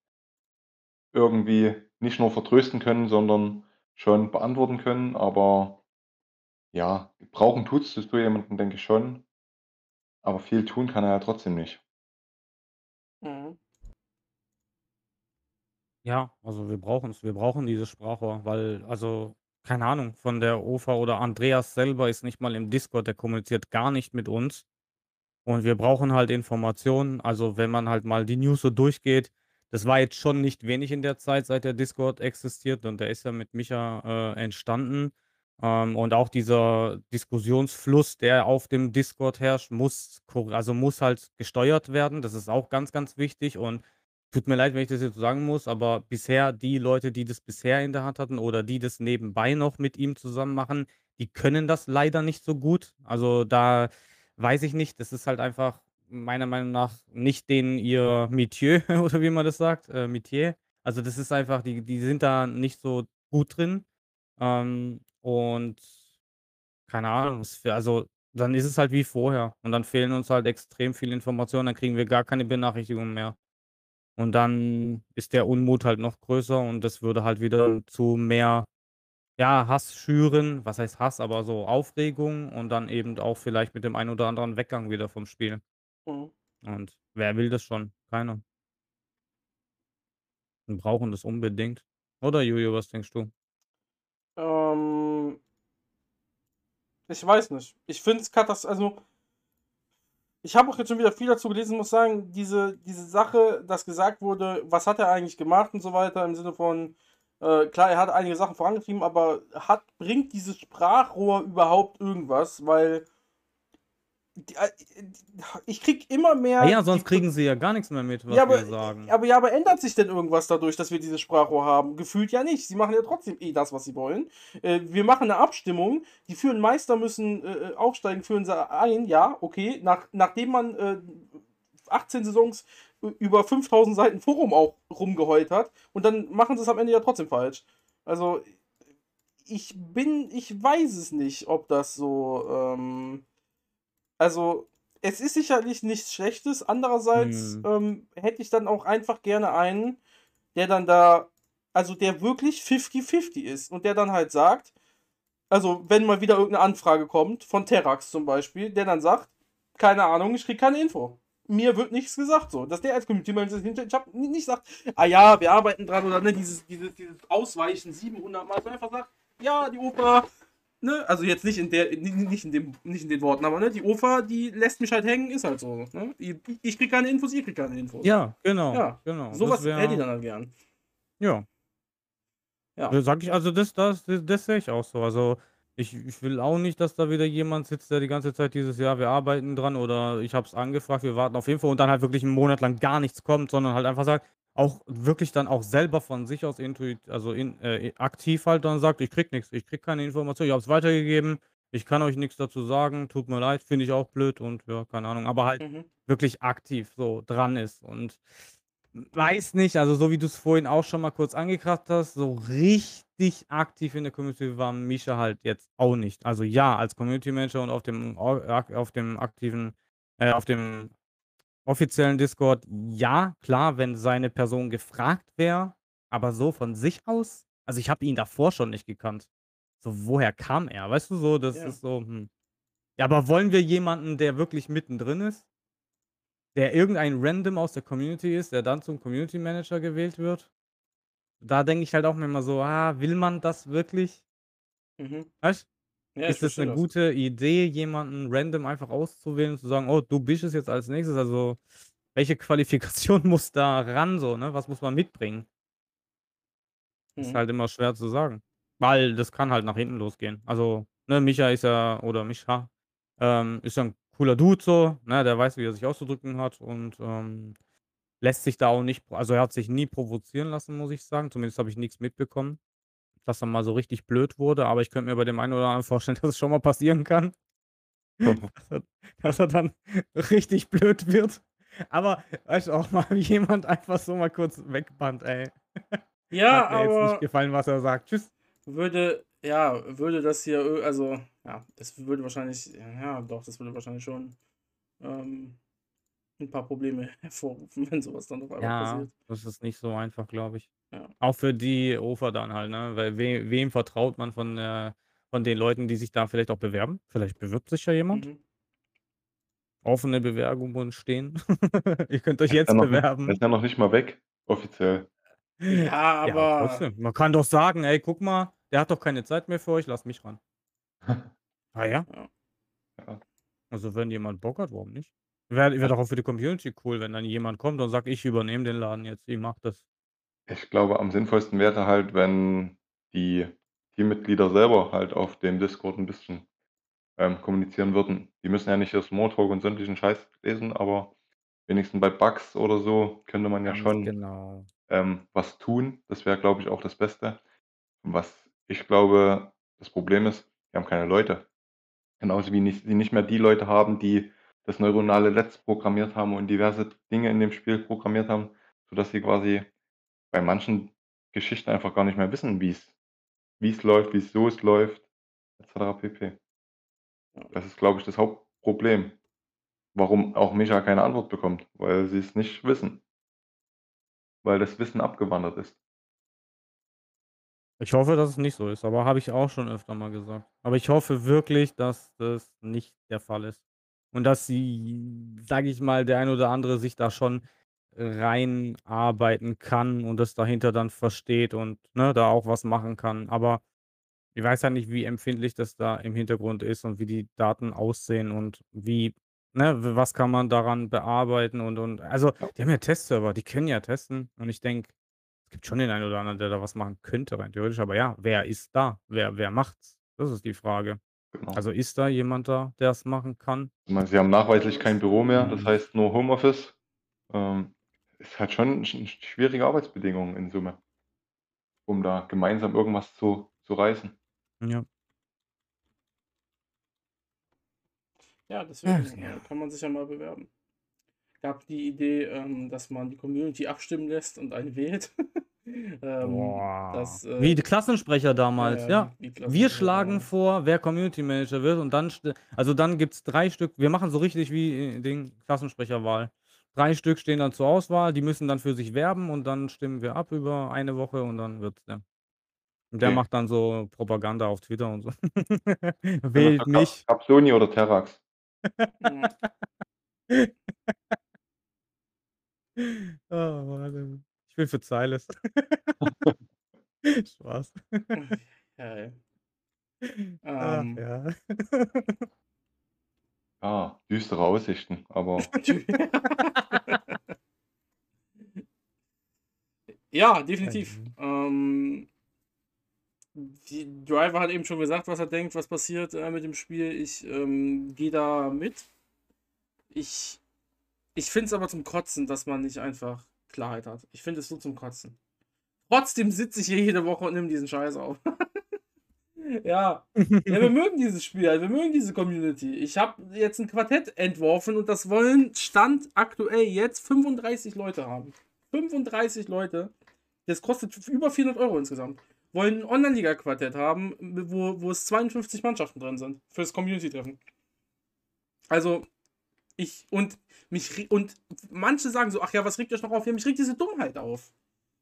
irgendwie nicht nur vertrösten können, sondern schon beantworten können. Aber ja, brauchen tut es zu jemanden, denke ich schon. Aber viel tun kann er ja trotzdem nicht. Mhm. Ja, also wir brauchen es. Wir brauchen dieses Sprachrohr, weil, also, keine Ahnung, von der OFA oder Andreas selber ist nicht mal im Discord, der kommuniziert gar nicht mit uns. Und wir brauchen halt Informationen. Also, wenn man halt mal die News so durchgeht, das war jetzt schon nicht wenig in der Zeit, seit der Discord existiert und der ist ja mit Micha äh, entstanden. Ähm, und auch dieser Diskussionsfluss, der auf dem Discord herrscht, muss, also muss halt gesteuert werden. Das ist auch ganz, ganz wichtig. Und tut mir leid, wenn ich das jetzt sagen muss, aber bisher die Leute, die das bisher in der Hand hatten oder die das nebenbei noch mit ihm zusammen machen, die können das leider nicht so gut. Also da weiß ich nicht. Das ist halt einfach meiner Meinung nach nicht den ihr Metier oder wie man das sagt, äh, Metier. Also das ist einfach, die, die sind da nicht so gut drin. Ähm, und keine Ahnung, also dann ist es halt wie vorher. Und dann fehlen uns halt extrem viele Informationen, dann kriegen wir gar keine Benachrichtigungen mehr. Und dann ist der Unmut halt noch größer und das würde halt wieder zu mehr ja, Hass schüren, was heißt Hass, aber so Aufregung und dann eben auch vielleicht mit dem einen oder anderen Weggang wieder vom Spiel. Mhm. Und wer will das schon? Keiner. Wir brauchen das unbedingt. Oder Julio, was denkst du? Ähm, ich weiß nicht. Ich finde es katastrophal. Also, ich habe auch jetzt schon wieder viel dazu gelesen, muss sagen, diese, diese Sache, dass gesagt wurde, was hat er eigentlich gemacht und so weiter, im Sinne von, äh, klar, er hat einige Sachen vorangetrieben, aber hat, bringt dieses Sprachrohr überhaupt irgendwas? Weil äh, ich krieg immer mehr. Ah ja, sonst kriegen sie ja gar nichts mehr mit, was ja, aber, wir sagen. Aber ja, aber ändert sich denn irgendwas dadurch, dass wir dieses Sprachrohr haben? Gefühlt ja nicht. Sie machen ja trotzdem eh das, was sie wollen. Äh, wir machen eine Abstimmung. Die führen Meister müssen äh, aufsteigen, führen sie ein. Ja, okay. Nach, nachdem man äh, 18 Saisons über 5000 Seiten Forum auch rumgeheult hat. Und dann machen sie es am Ende ja trotzdem falsch. Also, ich bin, ich weiß es nicht, ob das so, ähm, also, es ist sicherlich nichts Schlechtes. Andererseits hm. ähm, hätte ich dann auch einfach gerne einen, der dann da, also der wirklich 50-50 ist und der dann halt sagt, also wenn mal wieder irgendeine Anfrage kommt, von Terrax zum Beispiel, der dann sagt, keine Ahnung, ich krieg keine Info mir wird nichts gesagt, so. Dass der als Community Manager hinter, ich habe nicht gesagt, ah ja, wir arbeiten dran oder ne, dieses, dieses, dieses Ausweichen 700 Mal, sondern einfach sagt, ja, die Oper ne, also jetzt nicht in der, nicht in dem, nicht in den Worten, aber ne, die OFA, die lässt mich halt hängen, ist halt so. Ne? Ich, ich krieg keine Infos, ihr kriegt keine Infos. Ja, genau. Ja, genau. Sowas wär... hätte ich dann halt gern. Ja. Ja. Sag ich, also das, das, das, das sehe ich auch so. Also ich, ich will auch nicht, dass da wieder jemand sitzt, der die ganze Zeit dieses Jahr, wir arbeiten dran oder ich habe es angefragt, wir warten auf Info und dann halt wirklich einen Monat lang gar nichts kommt, sondern halt einfach sagt, auch wirklich dann auch selber von sich aus intuit, also in, äh, aktiv halt dann sagt, ich krieg nichts, ich krieg keine Information, ich habe es weitergegeben, ich kann euch nichts dazu sagen, tut mir leid, finde ich auch blöd und ja, keine Ahnung, aber halt Mhm. wirklich aktiv so dran ist und weiß nicht, also so wie du es vorhin auch schon mal kurz angekracht hast, so richtig aktiv in der Community war Misha halt jetzt auch nicht. Also ja, als Community Manager und auf dem auf dem aktiven äh, auf dem offiziellen Discord, ja, klar, wenn seine Person gefragt wäre, aber so von sich aus? Also, ich habe ihn davor schon nicht gekannt. So, woher kam er? Weißt du so, das Ja. ist so, hm. Ja, aber wollen wir jemanden, der wirklich mittendrin ist? Der irgendein Random aus der Community ist, der dann zum Community Manager gewählt wird? Da denke ich halt auch immer so: „Ah, will man das wirklich?“ Mhm. Weißt ja, Ist es eine das. gute Idee, jemanden random einfach auszuwählen und zu sagen: „Oh, du bist es jetzt als Nächstes?“ Also, welche Qualifikation muss da ran so, ne? Was muss man mitbringen? Ist Mhm. halt immer schwer zu sagen, weil das kann halt nach hinten losgehen. Also, ne, Micha ist ja oder Micha, ähm, ist ja 'n cooler Dude so, ne? Der weiß, wie er sich auszudrücken hat und, ähm, lässt sich da auch nicht also, er hat sich nie provozieren lassen, muss ich sagen. Zumindest habe ich nichts mitbekommen dass er mal so richtig blöd wurde, aber ich könnte mir bei dem einen oder anderen vorstellen, dass es schon mal passieren kann. dass, er, dass er dann richtig blöd wird. Aber weißt du auch mal, wie jemand einfach so mal kurz wegbannt, ey. Ja, Hat mir aber. Jetzt nicht gefallen, was er sagt. Tschüss. Würde, ja, würde das hier, also, ja, das würde wahrscheinlich, ja, doch, das würde wahrscheinlich schon ähm, ein paar Probleme hervorrufen, wenn sowas dann auf einmal ja, passiert. Das ist nicht so einfach, glaube ich. Ja. Auch für die Ofer dann halt, ne? Weil we wem vertraut man von, äh, von den Leuten, die sich da vielleicht auch bewerben? Vielleicht bewirbt sich ja jemand. Mhm. Offene Bewerbungen stehen. Ihr könnt euch jetzt bewerben. Nicht, ist ja noch nicht mal weg, offiziell. Ja, aber. Ja, trotzdem. Man kann doch sagen, ey, guck mal, der hat doch keine Zeit mehr für euch, lass mich ran. ah ja? ja? Also wenn jemand Bock hat, warum nicht? Wäre wär doch auch für die Community cool, wenn dann jemand kommt und sagt, ich übernehme den Laden jetzt, ich mach das. Ich glaube, am sinnvollsten wäre halt, wenn die Teammitglieder selber halt auf dem Discord ein bisschen, ähm, kommunizieren würden. Die müssen ja nicht das Smalltalk und sämtlichen Scheiß lesen, aber wenigstens bei Bugs oder so könnte man ja schon, genau. ähm, was tun. Das wäre, glaube ich, auch das Beste. was ich glaube, das Problem ist, wir haben keine Leute. Genauso wie nicht sie nicht mehr die Leute haben, die das neuronale Netz programmiert haben und diverse Dinge in dem Spiel programmiert haben, sodass sie quasi bei manchen Geschichten einfach gar nicht mehr wissen, wie es wie es läuft, wieso es läuft, etc. pp. Das ist, glaube ich, das Hauptproblem, warum auch Micha keine Antwort bekommt, weil sie es nicht wissen. Weil das Wissen abgewandert ist. Ich hoffe, dass es nicht so ist, aber habe ich auch schon öfter mal gesagt. Aber ich hoffe wirklich, dass das nicht der Fall ist. Und dass sie, sage ich mal, der ein oder andere sich da schon reinarbeiten kann und das dahinter dann versteht und, ne, da auch was machen kann. Aber ich weiß ja nicht, wie empfindlich das da im Hintergrund ist und wie die Daten aussehen und wie ne, was kann man daran bearbeiten und und also, die haben ja Testserver, die können ja testen und ich denke, es gibt schon den einen oder anderen, der da was machen könnte rein theoretisch, aber ja, wer ist da? Wer wer macht's? Das ist die Frage. Genau. Also, ist da jemand da, der es machen kann? Ich meine, sie haben nachweislich kein Büro mehr, das mhm. heißt nur Homeoffice. Ähm ist halt schon schwierige Arbeitsbedingungen in Summe, um da gemeinsam irgendwas zu zu reißen. Ja. Ja, deswegen, ja. kann man sich ja mal bewerben. Gab die Idee, ähm, dass man die Community abstimmen lässt und einen wählt. Ähm, Boah. das, äh Wie die Klassensprecher damals, ja. ja. Wir schlagen vor, wer Community Manager wird und dann also, dann gibt's drei Stück wir machen so richtig wie, den Klassensprecherwahl. Drei Stück stehen dann zur Auswahl, die müssen dann für sich werben und dann stimmen wir ab über eine Woche und dann wird's der. Und der Okay. macht dann so Propaganda auf Twitter und so. Wählt mich. Capsoni oder Terrax? Oh Mann, Ich will für Silas. Spaß. Ja, Ähm, ja. ah, düstere Aussichten, aber. ja, definitiv. Ähm, die Driver hat eben schon gesagt, was er denkt, was passiert äh, mit dem Spiel. Ich ähm, gehe da mit. Ich, ich finde es aber zum Kotzen, dass man nicht einfach Klarheit hat. Ich finde es so zum Kotzen. Trotzdem sitze ich hier jede Woche und nehme diesen Scheiß auf. ja. ja, wir mögen dieses Spiel, wir mögen diese Community. Ich habe jetzt ein Quartett entworfen und das wollen Stand aktuell jetzt 35 Leute haben. 35 Leute. Das kostet über 400 Euro insgesamt. Wollen ein Online-Liga-Quartett haben, wo, wo es 52 Mannschaften drin sind. Fürs Community-Treffen. Also, ich und mich und manche sagen so, ach ja, was regt euch noch auf? Ja, mich regt diese Dummheit auf.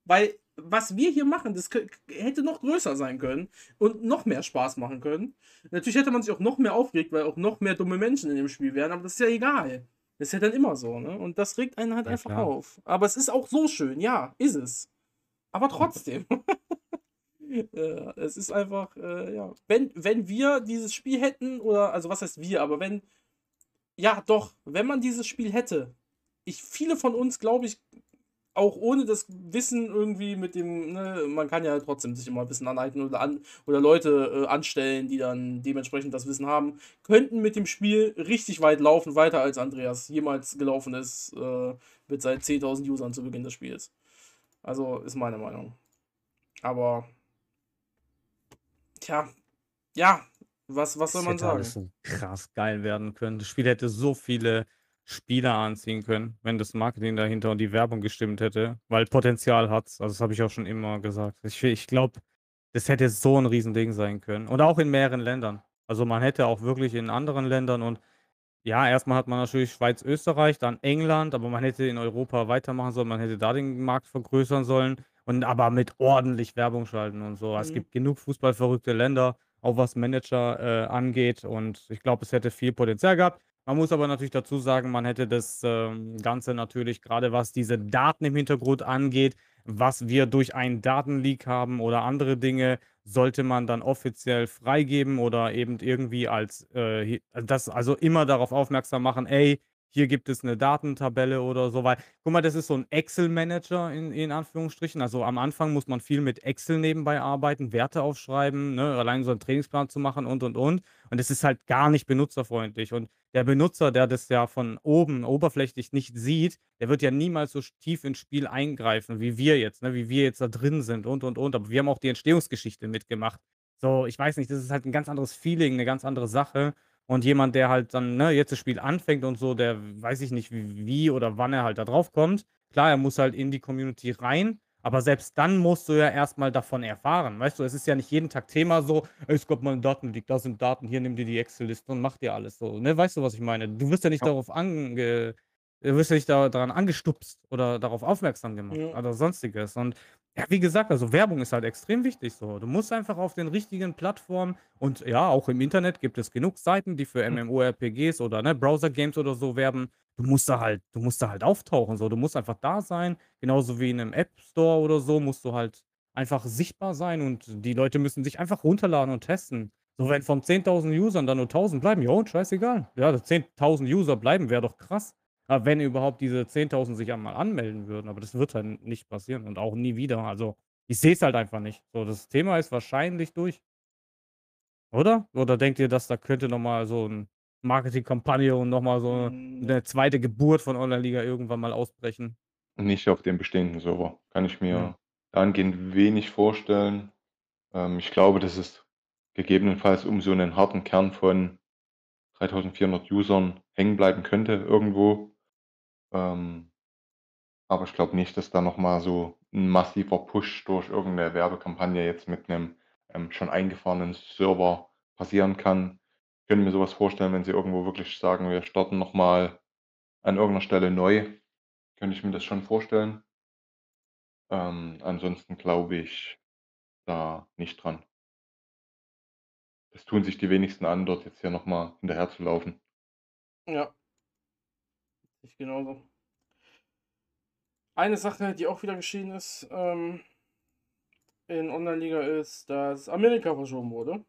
Weil was wir hier machen, das hätte noch größer sein können und noch mehr Spaß machen können. Natürlich hätte man sich auch noch mehr aufgeregt, weil auch noch mehr dumme Menschen in dem Spiel wären, aber das ist ja egal. Das ist ja dann immer so, ne? Und das regt einen halt ja, einfach klar. auf. Aber es ist auch so schön, ja, ist es. Aber trotzdem. äh, es ist einfach, äh, ja. Wenn, wenn wir dieses Spiel hätten, oder, also was heißt wir, aber wenn, ja, doch, wenn man dieses Spiel hätte, ich, viele von uns, glaube ich, auch ohne das Wissen irgendwie mit dem, ne, man kann ja trotzdem sich immer bisschen anhalten oder, an, oder Leute äh, anstellen, die dann dementsprechend das Wissen haben, könnten mit dem Spiel richtig weit laufen, weiter als Andreas jemals gelaufen ist äh, mit seinen 10.000 Usern zu Beginn des Spiels. Also ist meine Meinung. Aber, tja, ja, was, was soll man sagen? Alles so krass geil werden können. Das Spiel hätte so viele Spieler anziehen können, wenn das Marketing dahinter und die Werbung gestimmt hätte, weil Potenzial hat's. Also das habe ich auch schon immer gesagt. Ich, ich glaube, das hätte so ein Riesending sein können. Und auch in mehreren Ländern. Also man hätte auch wirklich in anderen Ländern und ja, erstmal hat man natürlich Schweiz, Österreich, dann England, aber man hätte in Europa weitermachen sollen, man hätte da den Markt vergrößern sollen und aber mit ordentlich Werbung schalten und so. Es mhm. gibt genug fußballverrückte Länder, auch was Manager äh, angeht und ich glaube, es hätte viel Potenzial gehabt. Man muss aber natürlich dazu sagen, man hätte das ähm, Ganze natürlich, gerade was diese Daten im Hintergrund angeht, was wir durch einen Datenleak haben oder andere Dinge, sollte man dann offiziell freigeben oder eben irgendwie als äh, das also immer darauf aufmerksam machen, ey, hier gibt es eine Datentabelle oder so, weil guck mal, das ist so ein Excel-Manager in in Anführungsstrichen. Also, am Anfang muss man viel mit Excel nebenbei arbeiten, Werte aufschreiben, ne, allein so einen Trainingsplan zu machen und, und, und. Und es ist halt gar nicht benutzerfreundlich. Und der Benutzer, der das ja von oben oberflächlich nicht sieht, der wird ja niemals so tief ins Spiel eingreifen wie wir jetzt, ne, wie wir jetzt da drin sind und, und, und. Aber wir haben auch die Entstehungsgeschichte mitgemacht. So, ich weiß nicht, das ist halt ein ganz anderes Feeling, eine ganz andere Sache. Und jemand, der halt dann, ne, jetzt das Spiel anfängt und so, der weiß ich nicht, wie, wie oder wann er halt da drauf kommt. Klar, er muss halt in die Community rein, aber selbst dann musst du ja erstmal davon erfahren. Weißt du, es ist ja nicht jeden Tag Thema so, es kommt mal ein Datenleak, da sind Daten, hier nimm dir die Excel-Liste und mach dir alles so. Ne? Weißt du, was ich meine? Du wirst ja nicht ja. darauf ange du wirst ja nicht da, daran angestupst oder darauf aufmerksam gemacht ja. oder sonstiges. Und ja, wie gesagt, also Werbung ist halt extrem wichtig so. Du musst einfach auf den richtigen Plattformen und ja, auch im Internet gibt es genug Seiten, die für MMORPGs oder ne, Browser-Games oder so werben. Du musst da halt, du musst da halt auftauchen. So. Du musst einfach da sein. Genauso wie in einem App Store oder so musst du halt einfach sichtbar sein und die Leute müssen sich einfach runterladen und testen. So, wenn von 10.000 Usern dann nur 1.000 bleiben, ja, und scheißegal. Ja, 10.000 User bleiben, wäre doch krass. Aber wenn überhaupt diese 10.000 sich einmal anmelden würden, aber das wird halt nicht passieren und auch nie wieder. Also, ich sehe es halt einfach nicht. So, das Thema ist wahrscheinlich durch. Oder? Oder denkt ihr, dass da könnte noch mal so 'n Marketingkampagne und noch mal so Hm. 'ne zweite Geburt von Online-Liga irgendwann mal ausbrechen? Nicht auf dem bestehenden Server. Kann ich mir Ja. dahingehend wenig vorstellen. Ähm, ich glaube, dass es gegebenenfalls um so einen harten Kern von 3.400 Usern hängen bleiben könnte irgendwo. Ähm, aber ich glaube nicht, dass da noch mal so ein massiver Push durch irgendeine Werbekampagne jetzt mit einem ähm, schon eingefahrenen Server passieren kann. Ich könnte mir sowas vorstellen, wenn sie irgendwo wirklich sagen: „Wir starten noch mal an irgendeiner Stelle neu“, könnte ich mir das schon vorstellen. Ähm, ansonsten glaube ich da nicht dran. Das tun sich die wenigsten an, dort jetzt hier noch mal hinterherzulaufen. Ja. Ich genauso. Eine Sache, die auch wieder geschehen ist ähm, in Online-Liga, ist, dass Amerika verschoben wurde.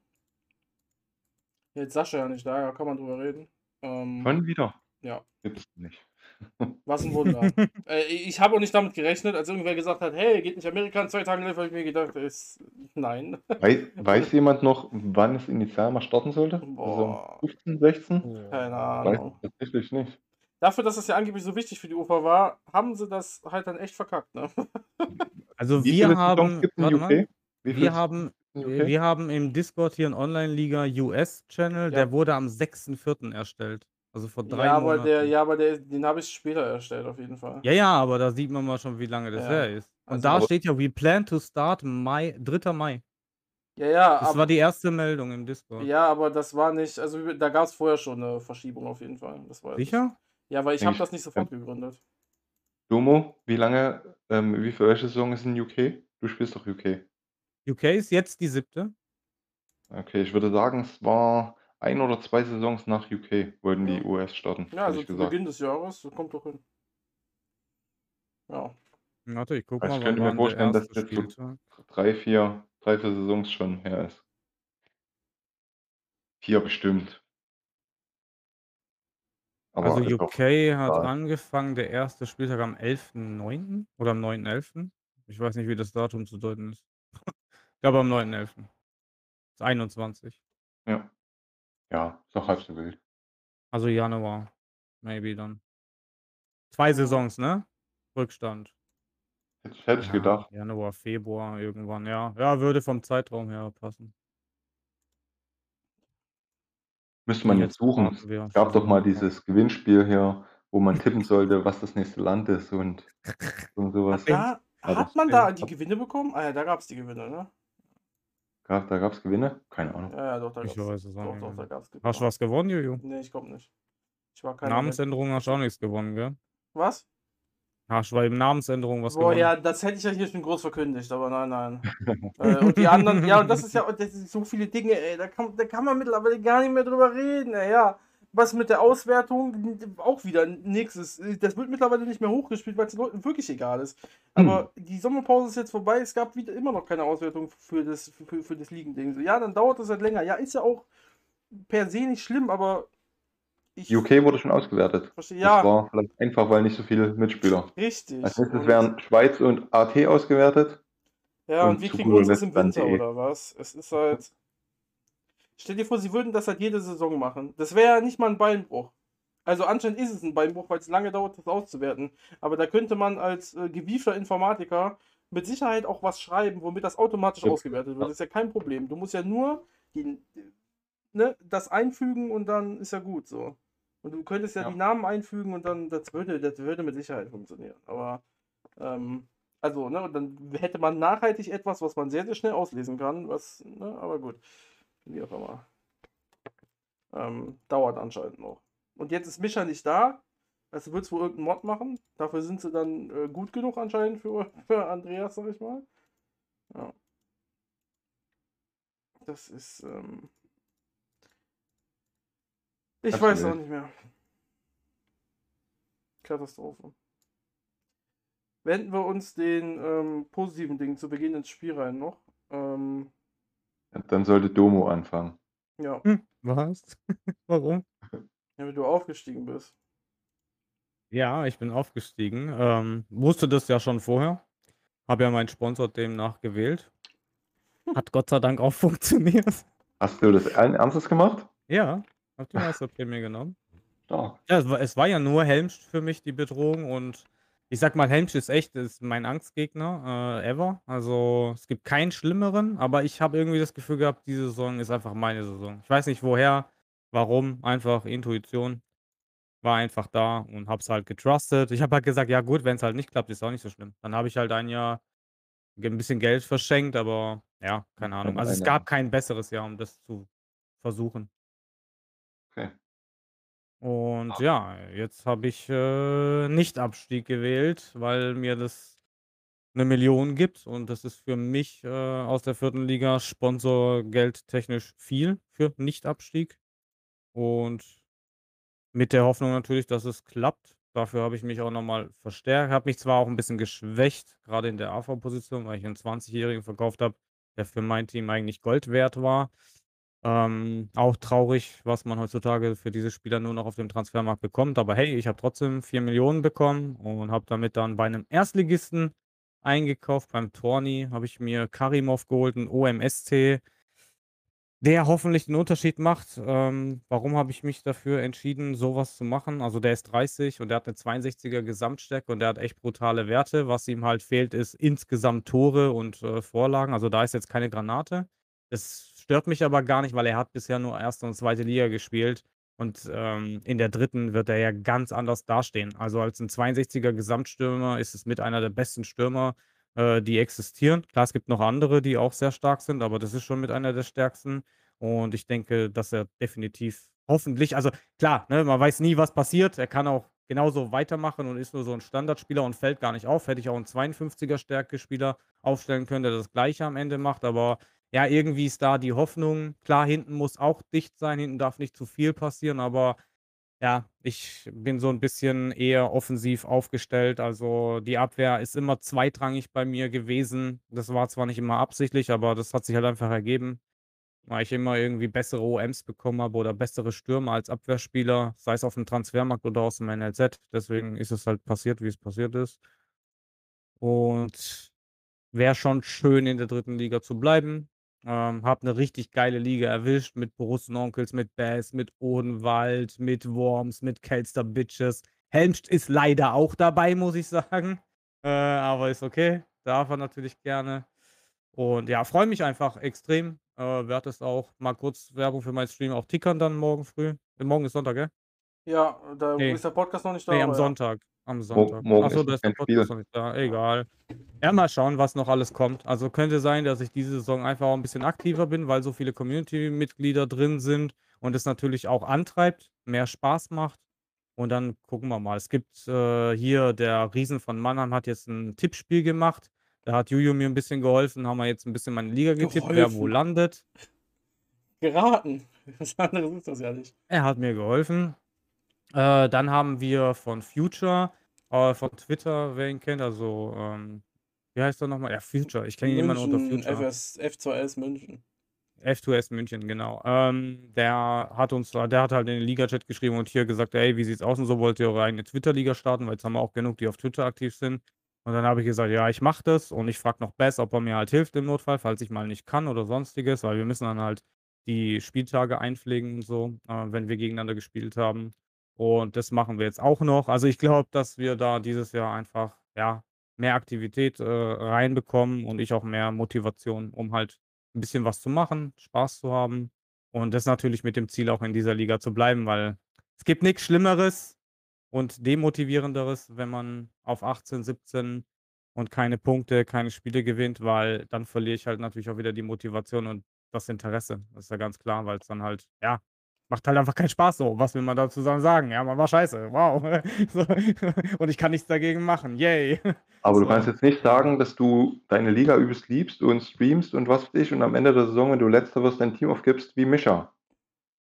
Jetzt Sascha ja nicht da, da kann man drüber reden. Ähm, Schon wieder? Ja. Gibt's nicht. Was ein Wunder. äh, ich habe auch nicht damit gerechnet, als irgendwer gesagt hat, hey, geht nicht Amerika in zwei Tagen live, habe ich mir gedacht, ist nein. Weiß, weiß jemand noch, wann es initial mal starten sollte? Also Boah. Also 15, 16? Keine Ahnung. Weiß tatsächlich nicht. Dafür, dass es ja angeblich so wichtig für die UFA war, haben sie das halt dann echt verkackt. Ne? Also Wie wir haben, warte wir haben, okay. wir haben im Discord hier einen Online-Liga US-Channel, ja. der wurde am 6.4. erstellt. Also vor drei ja, aber Monaten. Der, ja, aber der, den habe ich später erstellt, auf jeden Fall. Ja, ja, aber da sieht man mal schon, wie lange das ja. her ist. Und also, da steht ja, we plan to start Mai, 3. Mai. Ja, ja. Das aber, war die erste Meldung im Discord. Ja, aber das war nicht, also da gab es vorher schon eine Verschiebung auf jeden Fall. Das war Sicher? Ja, weil ich habe das nicht sofort ja. gegründet. Domo, wie lange, ähm, wie für welche Saison ist in UK? Du spielst doch UK. UK ist jetzt die siebte. Okay, ich würde sagen, es war ein oder zwei Saisons nach UK wollten die US starten. Ja, also zu Beginn des Jahres, das kommt doch hin. Ja. Warte, ich guck Also mal, ich könnte mir vorstellen, dass das so Spieltag? drei, vier, drei, vier Saisons schon her ist. Vier bestimmt. Also Aber ist UK hat egal. angefangen, der erste Spieltag am 11.9. oder am 9.11. Ich weiß nicht, wie das Datum zu deuten ist. Ich glaube am 9.11. Ist 21. Ja. Ja, ist doch halb so wild. Also Januar, maybe dann. Zwei Saisons, ne? Rückstand. Hätte ich, hätte ich Ja, gedacht. Januar, Februar irgendwann, ja. Ja, würde vom Zeitraum her passen. Müsste man jetzt suchen. Es gab doch mal dieses Gewinnspiel hier, wo man tippen sollte, was das nächste Land ist und, und sowas. Da, Ja, hat man da die Gewinne bekommen? Ah ja, da gab es die Gewinne, ne? Gab, da gab es Gewinne? Keine Ahnung. Ja, ja, doch, da weiß es Doch, doch, da gab's Gewinne. Hast du was gewonnen, Juju? Nee, ich glaube nicht. Ich. Namensänderung hast du auch nichts gewonnen, gell? Was? Bei Namensänderung was Boah, ja, das hätte ich ja hier schon groß verkündigt, aber nein, nein. äh, und die anderen, ja, und das ist ja, das sind so viele Dinge, ey, da kann, da kann man mittlerweile gar nicht mehr drüber reden, ey, ja. Was mit der Auswertung, auch wieder nächstes. Das wird mittlerweile nicht mehr hochgespielt, weil es den Leuten wirklich egal ist. Aber die Sommerpause ist jetzt vorbei, es gab wieder immer noch keine Auswertung für das, für, für das Ligending. So, ja, dann dauert das halt länger. Ja, ist ja auch per se nicht schlimm, aber ich UK wurde schon ausgewertet. verstehe, Das ja, war vielleicht einfach, weil nicht so viele Mitspieler. richtig. Als nächstes werden Schweiz und AT ausgewertet ja, und und wir zu kriegen guter unseres Letzt im Winter, DE. oder was? Es ist halt. Stell dir vor, sie würden das halt jede Saison machen. Das wäre ja nicht mal ein Beinbruch. Also anscheinend ist es ein Beinbruch, weil es lange dauert, das auszuwerten. Aber da könnte man als äh, gewiefter Informatiker mit Sicherheit auch was schreiben, womit das automatisch Ja. ausgewertet wird. Das ist ja kein Problem. Du musst ja nur die, ne, das einfügen und dann ist ja gut so. Und du könntest ja, Ja. die Namen einfügen und dann, das würde, das würde mit Sicherheit funktionieren. Aber, ähm, also, ne, und dann hätte man nachhaltig etwas, was man sehr, sehr schnell auslesen kann, was, ne, aber gut. Wie auch immer. Ähm, dauert anscheinend noch. Und jetzt ist Mischa nicht da. Also wird es wohl irgendeinen Mod machen. Dafür sind sie dann äh, gut genug anscheinend für, für Andreas, sag ich mal. Ja. Das ist, ähm, ich Das weiß auch nicht mehr. Katastrophe. Wenden wir uns den ähm, positiven Dingen zu Beginn ins Spiel rein noch. Ähm, Dann sollte Domo anfangen. ja, Hm, was? Warum? ja, wenn du aufgestiegen bist. Ja, ich bin aufgestiegen. Ähm, wusste das ja schon vorher. Habe ja meinen Sponsor demnach gewählt. Hat Gott sei Dank auch funktioniert. Hast du das allen Ernstes gemacht? Ja, hab die Meisterprämie genommen. Stark. Ja, es war, es war ja nur Helmsch für mich die Bedrohung und ich sag mal, Helmsch ist echt, ist mein Angstgegner äh, ever. Also es gibt keinen schlimmeren, aber ich habe irgendwie das Gefühl gehabt, diese Saison ist einfach meine Saison. Ich weiß nicht woher, warum, einfach Intuition. War einfach da und hab's halt getrustet. Ich habe halt gesagt, ja gut, wenn es halt nicht klappt, ist auch nicht so schlimm. Dann habe ich halt ein Jahr ein bisschen Geld verschenkt, aber ja, keine Ahnung. Ein, Also es gab kein besseres Jahr, um das zu versuchen. Okay. Und Ah, ja, jetzt habe ich äh, Nicht-Abstieg gewählt, weil mir das eine Million gibt und das ist für mich äh, aus der vierten Liga sponsorgeldtechnisch viel für Nicht-Abstieg. Und mit der Hoffnung natürlich, dass es klappt. Dafür habe ich mich auch nochmal verstärkt. Habe mich zwar auch ein bisschen geschwächt, gerade in der AV-Position, weil ich einen 20-Jährigen verkauft habe, der für mein Team eigentlich Gold wert war. Ähm, auch traurig, was man heutzutage für diese Spieler nur noch auf dem Transfermarkt bekommt. Aber hey, ich habe trotzdem 4 Millionen bekommen und habe damit dann bei einem Erstligisten eingekauft. Beim Torni habe ich mir Karimov geholt, 'n OMSC der hoffentlich den Unterschied macht. Ähm, warum habe ich mich dafür entschieden, sowas zu machen? Also, der ist 30 und der hat eine 62er Gesamtstärke und der hat echt brutale Werte. Was ihm halt fehlt, ist insgesamt Tore und, äh, Vorlagen. Also, da ist jetzt keine Granate. Es stört mich aber gar nicht, weil er hat bisher nur erste und zweite Liga gespielt und, ähm, in der dritten wird er ja ganz anders dastehen. Also, als ein 62er Gesamtstürmer ist es mit einer der besten Stürmer, äh, die existieren. Klar, es gibt noch andere, die auch sehr stark sind, aber das ist schon mit einer der stärksten. Und ich denke, dass er definitiv hoffentlich also klar, ne, man weiß nie, was passiert. Er kann auch genauso weitermachen und ist nur so ein Standardspieler und fällt gar nicht auf. Hätte ich auch einen 52er Stärke-Spieler aufstellen können, der das Gleiche am Ende macht, aber ja, irgendwie ist da die Hoffnung. Klar, hinten muss auch dicht sein, hinten darf nicht zu viel passieren, aber ja, ich bin so ein bisschen eher offensiv aufgestellt. Also, die Abwehr ist immer zweitrangig bei mir gewesen. Das war zwar nicht immer absichtlich, aber das hat sich halt einfach ergeben, weil ich immer irgendwie bessere OMs bekommen habe oder bessere Stürmer als Abwehrspieler, sei es auf dem Transfermarkt oder aus dem NLZ. Deswegen ist es halt passiert, wie es passiert ist. Und wäre schon schön, in der dritten Liga zu bleiben. Ähm, habe eine richtig geile Liga erwischt mit Borussen-Onkels, mit Bass, mit Odenwald, mit Worms, mit Kelster Bitches. Helmst ist leider auch dabei, muss ich sagen. Äh, aber ist okay. Darf er natürlich gerne. Und ja, freue mich einfach extrem. Äh, werde es auch mal kurz Werbung für meinen Stream auch tickern dann morgen früh. Äh, morgen ist Sonntag, gell? Ja, da nee. ist der Podcast noch nicht da. Nee, am Sonntag. Am Sonntag. Achso, da ist der Podcast noch nicht da. Egal. Ja, mal schauen, was noch alles kommt. Also könnte sein, dass ich diese Saison einfach auch ein bisschen aktiver bin, weil so viele Community-Mitglieder drin sind und es natürlich auch antreibt, mehr Spaß macht. Und dann gucken wir mal. Es gibt äh, hier, der Riesen von Mannheim hat jetzt ein Tippspiel gemacht. Da hat Juju mir ein bisschen geholfen, haben wir jetzt ein bisschen meine Liga getippt, geholfen. wer wo landet. Geraten. Was anderes ist das ja nicht. Er hat mir geholfen. Äh, dann haben wir von Future, äh, von Twitter, wer ihn kennt, also, ähm, wie heißt er nochmal? Ja, Future. Ich kenne nur unter Future. FS, F2S München. F2S München, genau. Ähm, der hat uns, der hat halt in den Liga-Chat geschrieben und hier gesagt, ey, wie sieht's aus und so, wollt ihr eure eigene Twitter-Liga starten, weil jetzt haben wir auch genug, die auf Twitter aktiv sind. Und dann habe ich gesagt, ja, ich mache das und ich frage noch Bess, ob er mir halt hilft im Notfall, falls ich mal nicht kann oder sonstiges, weil wir müssen dann halt die Spieltage einpflegen und so, äh, wenn wir gegeneinander gespielt haben. Und das machen wir jetzt auch noch. Also ich glaube, dass wir da dieses Jahr einfach, ja, mehr Aktivität äh, reinbekommen und ich auch mehr Motivation, um halt ein bisschen was zu machen, Spaß zu haben. Und das natürlich mit dem Ziel, auch in dieser Liga zu bleiben, weil es gibt nichts Schlimmeres und Demotivierenderes, wenn man auf 18, 17 und keine Punkte, keine Spiele gewinnt, weil dann verliere ich halt natürlich auch wieder die Motivation und das Interesse. Das ist ja ganz klar, weil es dann halt, ja, macht halt einfach keinen Spaß so. Was will man da zusammen sagen? Ja, man war scheiße. Wow. So. Und ich kann nichts dagegen machen. Yay. Aber so. du kannst jetzt nicht sagen, dass du deine Liga übelst liebst und streamst und was weiß ich und am Ende der Saison, wenn du letzter wirst, dein Team aufgibst wie Mischa.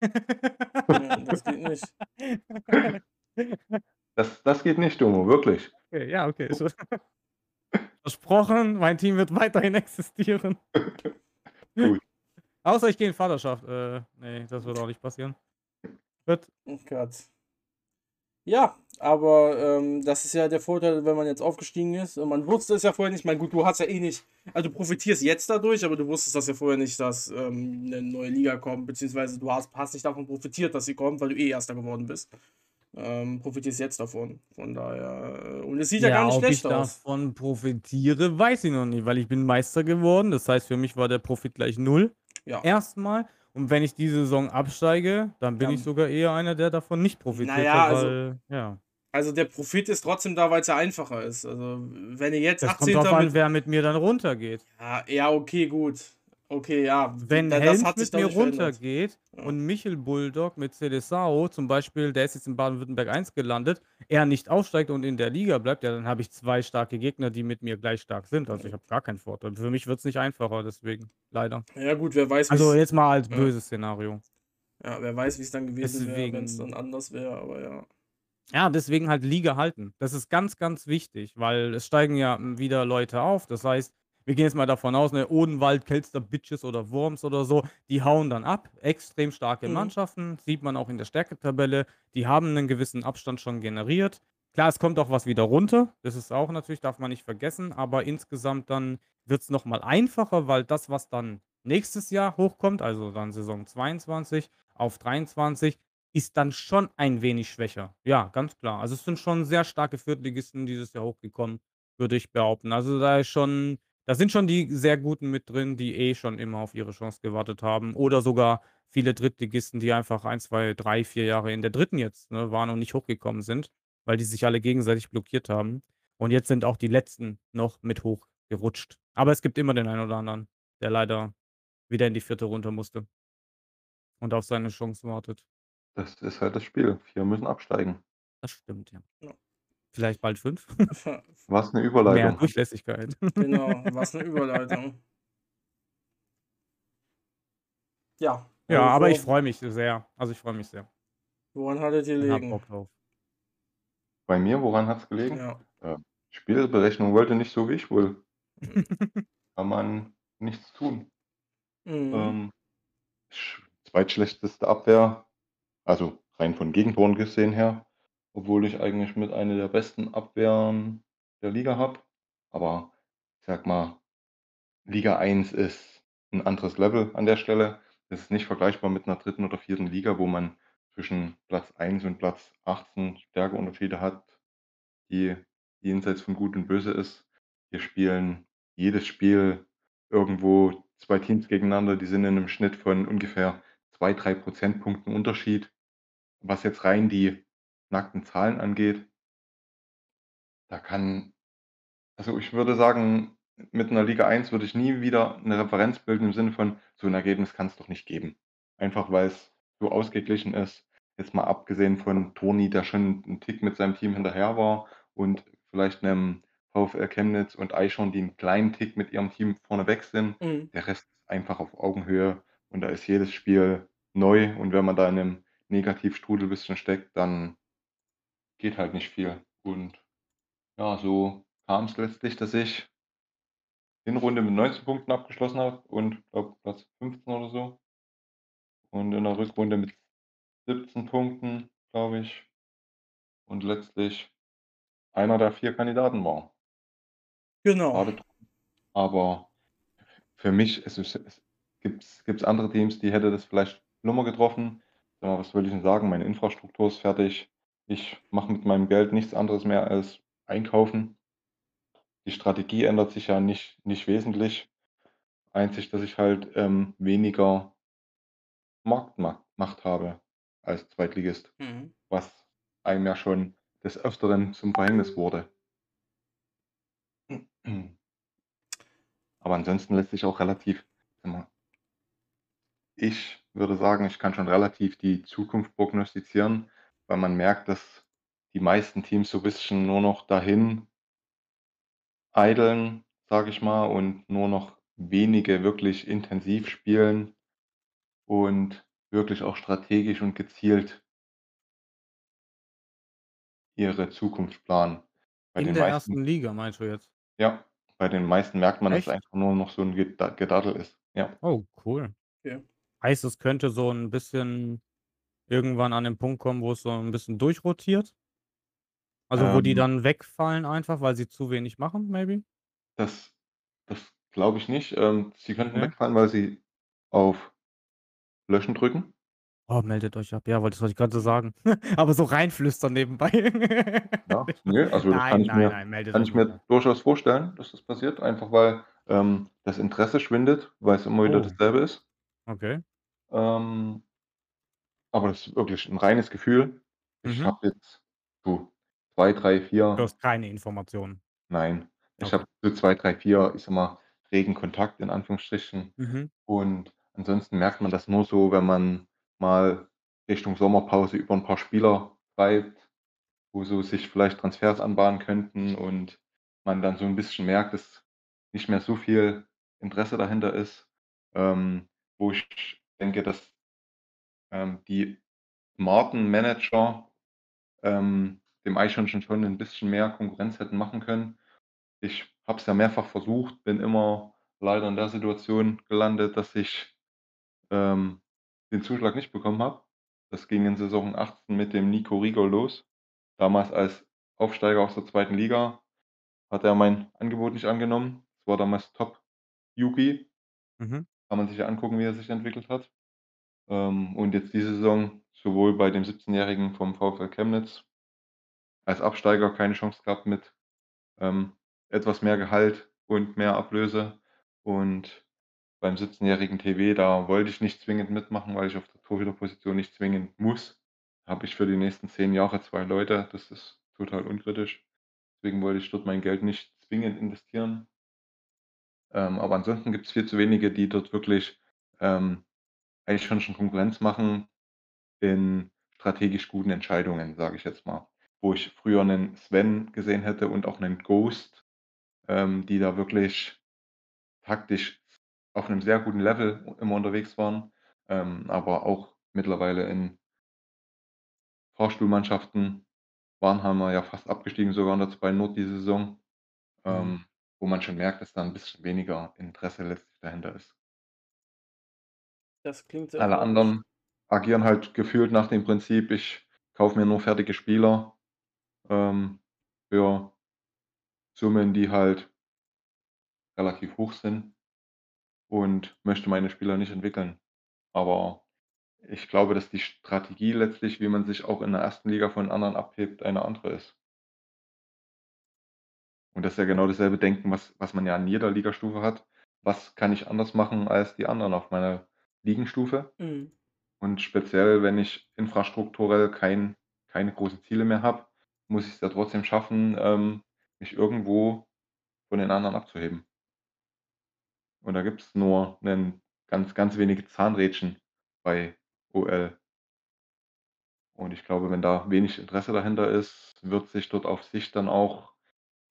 das geht nicht. Das, das geht nicht, Domo, wirklich. Okay, ja, okay. Versprochen, mein Team wird weiterhin existieren. Gut. Außer ich gehe in Vaterschaft. Äh, nee, das wird auch nicht passieren. Wird. Oh Gott. Ja, aber ähm, das ist ja der Vorteil, wenn man jetzt aufgestiegen ist. Und man wusste es ja vorher nicht. Ich meine, gut, du hast ja eh nicht. Also du profitierst jetzt dadurch, aber du wusstest das ja vorher nicht, dass ähm, eine neue Liga kommt. Beziehungsweise du hast, hast nicht davon profitiert, dass sie kommt, weil du eh Erster geworden bist. Ähm, profitierst jetzt davon. Von daher. Äh, und es sieht ja, ja gar nicht schlecht aus. Ob ich davon profitiere, weiß ich noch nicht, weil ich bin Meister geworden. Das heißt, für mich war der Profit gleich null. Ja. Erstmal. Und wenn ich diese Saison absteige, dann bin ja. ich sogar eher einer, der davon nicht profitiert. Naja, also, weil, ja. also der Profit ist trotzdem da, weil es ja einfacher ist. Also wenn ihr jetzt das 18. Kommt drauf an, wer mit mir dann runtergeht. Ja, ja, okay, gut. Okay, ja. Wenn da, Helms mit mir runtergeht ja. und Michel Bulldog mit Cedesao zum Beispiel, der ist jetzt in Baden-Württemberg 1 gelandet, er nicht aufsteigt und in der Liga bleibt, ja, dann habe ich zwei starke Gegner, die mit mir gleich stark sind. Also ich habe gar keinen Vorteil. Für mich wird es nicht einfacher, deswegen, leider. Ja gut, wer weiß. Also jetzt mal als ja. böses Szenario. Ja, wer weiß, wie es dann gewesen wäre, wenn es dann anders wäre, aber ja. Ja, deswegen halt Liga halten. Das ist ganz, ganz wichtig, weil es steigen ja wieder Leute auf. Das heißt, wir gehen jetzt mal davon aus, ne, Odenwald, Kelster Bitches oder Worms oder so, die hauen dann ab. Extrem starke Mhm. Mannschaften, sieht man auch in der Stärketabelle. Die haben 'nen gewissen Abstand schon generiert. Klar, es kommt auch was wieder runter. Das ist auch natürlich darf man nicht vergessen, aber insgesamt dann wird's noch mal einfacher, weil das, was dann nächstes Jahr hochkommt, also dann Saison 22 auf 23, ist dann schon ein wenig schwächer. Ja, ganz klar. Also, es sind schon sehr starke Viertligisten dieses Jahr hochgekommen, würde ich behaupten. Also, da ist schon da sind schon die sehr Guten mit drin, die eh schon immer auf ihre Chance gewartet haben oder sogar viele Drittligisten, die einfach 1, 2, 3, 4 Jahre in der Dritten jetzt, ne, waren und nicht hochgekommen sind, weil die sich alle gegenseitig blockiert haben. Und jetzt sind auch die Letzten noch mit hochgerutscht. Aber es gibt immer den einen oder anderen, der leider wieder in die Vierte runter musste und auf seine Chance wartet. Das ist halt das Spiel. 4 müssen absteigen. Das stimmt, ja. Ja. Vielleicht bald 5. Ver Was 'ne Mehr Überleitung. Durchlässigkeit. Genau, was 'ne Überleitung. Ja, Ja, aber ich also freue mich sehr. Also, ich freue mich sehr. woran hattet ihr gelegen? Bock drauf. Bei mir, woran hat's gelegen? Ja. Äh, Spielberechnung wollte nicht so wie ich will. Kann man nichts tun. Mhm. Ähm, sch zweitschlechteste Abwehr, also rein von Gegentoren gesehen her, obwohl ich eigentlich mit einer der besten Abwehren der Liga habe. Aber ich sage mal, Liga 1 ist 'n anderes Level an der Stelle. Das ist nicht vergleichbar mit 'ner 3. oder 4. Liga, wo man zwischen Platz 1 und Platz 18 Stärkeunterschiede hat, die jenseits von Gut und Böse ist. Wir spielen jedes Spiel irgendwo 2 Teams gegeneinander, die sind in 'nem Schnitt von ungefähr 2, 3 Prozentpunkten Unterschied. Was jetzt rein die nackten Zahlen angeht da kann also, ich würde sagen, mit 'ner Liga 1 würde ich nie wieder 'ne Referenz bilden im Sinne von: „So 'n Ergebnis kann's doch nicht geben.“ Einfach weil's so ausgeglichen ist. Jetzt mal abgesehen von Toni, der schon 'n Tick mit seinem Team hinterher war und vielleicht 'nem VfL Chemnitz und Eichhorn, die 'n kleinen Tick mit ihrem Team vorne weg sind. Mhm. Der Rest ist einfach auf Augenhöhe und da ist jedes Spiel neu und wenn man da in 'nem Negativstrudel bisschen steckt, dann geht halt nicht viel. Und ja, so kam's letztlich, dass ich Hinrunde mit 19 Punkten abgeschlossen habe und glaube Platz 15 oder so. Und in der Rückrunde mit 17 Punkten, glaube ich. Und letztlich einer der 4 Kandidaten war. Genau. Aber für mich es es gibt's gibt's andere Teams, die hätte das vielleicht schlimmer getroffen. Was will ich denn sagen? Meine Infrastruktur ist fertig. Ich mache mit meinem Geld nichts anderes mehr als einkaufen. Die Strategie ändert sich ja nicht nicht wesentlich. Einzig, dass ich halt, ähm, weniger Marktma Macht habe als Zweitligist, Mhm. was einem ja schon des Öfteren zum Verhängnis wurde. Aber ansonsten lässt sich auch relativ ich würde sagen, ich kann schon relativ die Zukunft prognostizieren, weil man merkt, dass die meisten Teams so bisschen nur noch dahin eideln, sage ich mal, und nur noch wenige wirklich intensiv spielen und wirklich auch strategisch und gezielt ihre Zukunft planen. Bei In den der meisten 1. Liga meinst du jetzt? Ja, bei den meisten merkt man, dass es Echt? einfach nur noch so 'n Geda Gedaddel ist. Ja. Oh, cool. Okay. Heißt, es könnte so 'n bisschen irgendwann an den Punkt kommen, wo es so 'n bisschen durchrotiert? Also, wo die Ähm dann wegfallen einfach, weil sie zu wenig machen, maybe? Das das glaube ich nicht. Ähm, sie könnten Ne? wegfallen, weil sie auf Löschen drücken. Oh, meldet euch ab. Ja, wollte das wollte ich grad so sagen. Aber so reinflüstern nebenbei. Ja, ne, also das kann Nein, ich nein, mir nein, meldet kann ich mir durchaus vorstellen, dass das passiert, einfach weil, ähm, das Interesse schwindet, weil's immer wieder Oh. dasselbe ist. Okay. Ähm aber das ist wirklich 'n reines Gefühl. Ich Mhm. habe jetzt so 2, 3, Du 4 hast keine Informationen. Nein. Ich Okay. habe so 2, 3, 4, ich sage mal, regen Kontakt in Anführungsstrichen. Mhm. Und ansonsten merkt man das nur so, wenn man mal Richtung Sommerpause über 'n paar Spieler schreibt, wo so sich vielleicht Transfers anbahnen könnten und man dann so 'n bisschen merkt, dass nicht mehr so viel Interesse dahinter ist. Ähm, wo ich denke, dass, ähm, die smarten Manager, ähm, dem Eichhörnchen schon 'n bisschen mehr Konkurrenz hätten machen können. Ich habe es ja mehrfach versucht, bin immer leider in der Situation gelandet, dass ich ähm, den Zuschlag nicht bekommen habe. Das ging in Saison 18 mit dem Nico Rigo los. Damals als Aufsteiger aus der zweiten Liga hat er mein Angebot nicht angenommen. Es war damals Top Yuki. Mhm. Kann man sich ja angucken, wie er sich entwickelt hat. Ähm, und jetzt diese Saison sowohl bei dem 17-Jährigen vom VfL Chemnitz als Absteiger keine Chance gehabt mit ähm, etwas mehr Gehalt und mehr Ablöse. Und beim 17-jährigen TW, da wollte ich nicht zwingend mitmachen, weil ich auf der Torhüterposition nicht zwingend muss. Habe ich für die nächsten zehn Jahre zwei Leute. Das ist total unkritisch. Deswegen wollte ich dort mein Geld nicht zwingend investieren. Ähm, aber ansonsten gibt es viel zu wenige, die dort wirklich ähm, eigentlich schon schon Konkurrenz machen in strategisch guten Entscheidungen, sage ich jetzt mal. Wo ich früher einen Sven gesehen hätte und auch einen Ghost, ähm, die da wirklich taktisch auf einem sehr guten Level immer unterwegs waren, ähm, aber auch mittlerweile in Fahrstuhlmannschaften waren, haben wir ja fast abgestiegen, sogar in der 2 Not diese Saison, mhm. ähm, wo man schon merkt, dass da ein bisschen weniger Interesse letztlich dahinter ist. Das klingt sehr Alle anderen agieren halt gefühlt nach dem Prinzip, ich kaufe mir nur fertige Spieler ähm, für Summen, die halt relativ hoch sind und möchte meine Spieler nicht entwickeln. Aber ich glaube, dass die Strategie letztlich, wie man sich auch in der ersten Liga von anderen abhebt, eine andere ist. Und das ist ja genau dasselbe Denken, was, was man ja an jeder Ligastufe hat. Was kann ich anders machen als die anderen auf meiner Ligenstufe? Mhm. Und speziell, wenn ich infrastrukturell kein, keine großen Ziele mehr habe, muss ich es ja trotzdem schaffen, ähm, mich irgendwo von den anderen abzuheben. Und da gibt es nur 'nen ganz, ganz wenige Zahnrädchen bei OL. Und ich glaube, wenn da wenig Interesse dahinter ist, wird sich dort auf Sicht dann auch,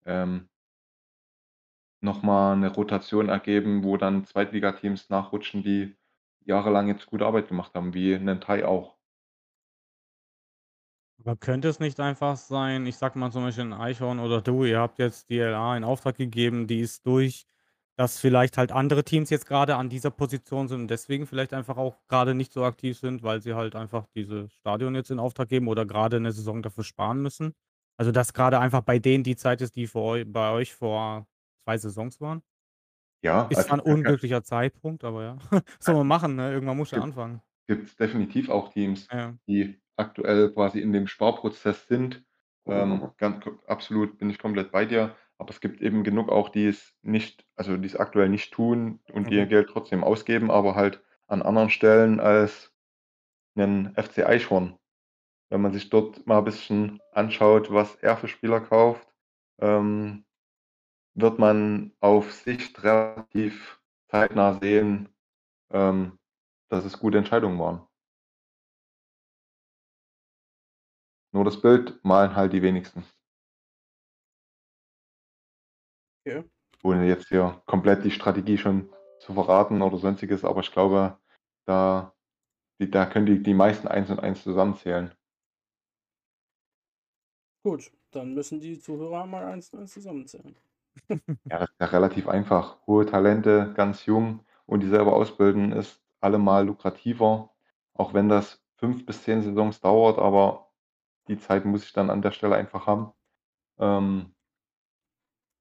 ähm noch mal 'ne Rotation ergeben, wo dann Zweitligateams nachrutschen, die jahrelang jetzt gute Arbeit gemacht haben, wie 'nen Tai auch. Aber könnte es nicht einfach sein, ich sage mal zum Beispiel 'n Eichhorn oder du, ihr habt jetzt die LA in Auftrag gegeben, die ist durch dass vielleicht halt andere Teams jetzt gerade an dieser Position sind und deswegen vielleicht einfach auch gerade nicht so aktiv sind, weil sie halt einfach dieses Stadion jetzt in Auftrag geben oder gerade eine Saison dafür sparen müssen? Also, dass gerade einfach bei denen die Zeit ist, die vor bei euch vor 2 Saisons waren? Ja, Ist zwar 'n unglücklicher Zeitpunkt, aber ja. Was soll man machen, ne? Irgendwann muss ja anfangen. Gibt es definitiv auch Teams, Ja. die aktuell quasi in dem Sparprozess sind. Ähm, ganz absolut bin ich komplett bei dir. Aber es gibt eben genug auch, die es nicht also, die es aktuell nicht tun und die ihr Geld trotzdem ausgeben, aber halt an anderen Stellen als 'nen FC Eichhorn. Wenn man sich dort mal ein bisschen anschaut, was er für Spieler kauft, ähm, wird man auf Sicht relativ zeitnah sehen, ähm, dass es gute Entscheidungen waren. Nur das Bild malen halt die wenigsten. Okay. Ohne jetzt hier komplett die Strategie schon zu verraten oder Sonstiges, aber ich glaube, da die da können die die meisten eins und eins zusammenzählen. Gut, dann müssen die Zuhörer mal eins und eins zusammenzählen. Ja, das ist ja relativ einfach. Hohe Talente, ganz jung und die selber ausbilden, ist allemal lukrativer, auch wenn das 5 bis 10 Saisons dauert, aber die Zeit muss ich dann an der Stelle einfach haben. Ähm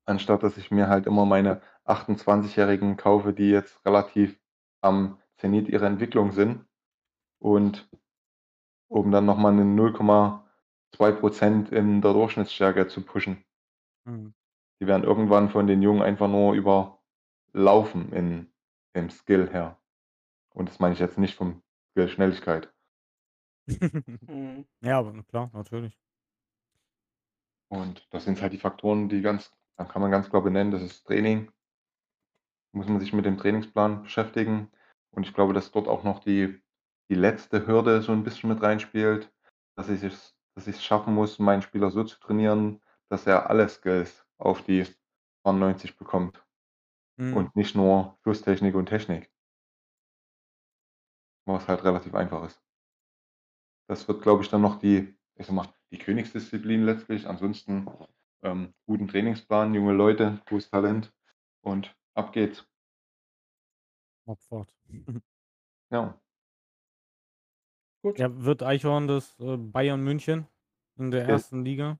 Anstatt dass ich mir halt immer meine 28-Jährigen kaufe, die jetzt relativ am Zenit ihrer Entwicklung sind und um dann noch mal 'ne 0,2% in der Durchschnittsstärke zu pushen. Mhm. Die werden irgendwann von den Jungen einfach nur überlaufen in dem Skill her. Und das meine ich jetzt nicht vom Skill Schnelligkeit. Mhm. Ja, aber klar, natürlich. Und das sind halt die Faktoren, die ganz da kann man ganz klar benennen, das ist Training. Muss man sich mit dem Trainingsplan beschäftigen. Und ich glaube, dass dort auch noch die, die letzte Hürde so ein bisschen mit reinspielt, dass ich es, dass ich es schaffen muss, meinen Spieler so zu trainieren, dass er alle Skills auf die 90 bekommt. Mhm. Und nicht nur Schusstechnik und Technik. Was halt relativ einfach ist. Das wird, glaube ich, dann noch die, ich sag mal, die Königsdisziplin letztlich. Ansonsten ähm, guten Trainingsplan, junge Leute, gutes Talent und ab geht's. Abfahrt. Ja. Gut. Ja, wird Eichhorn das, äh, Bayern München in der Ist ersten Liga?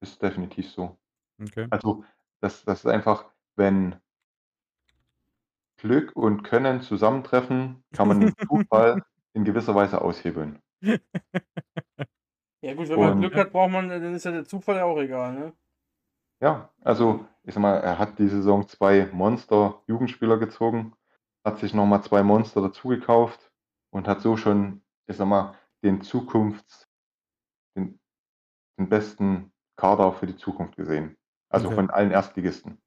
ist definitiv so. Okay. Also, das das ist einfach, wenn Glück und Können zusammentreffen, kann man den Zufall in gewisser Weise aushebeln. Ja gut, wenn man Glück hat, braucht man dann ist ja der Zufall ja auch egal, ne? Ja, also, ich sage mal, er hat die Saison zwei Monster-Jugendspieler gezogen, hat sich noch mal 2 Monster dazugekauft und hat so schon, ich sage mal, den Zukunfts den den besten Kader für die Zukunft gesehen. Also, Okay. von allen Erstligisten.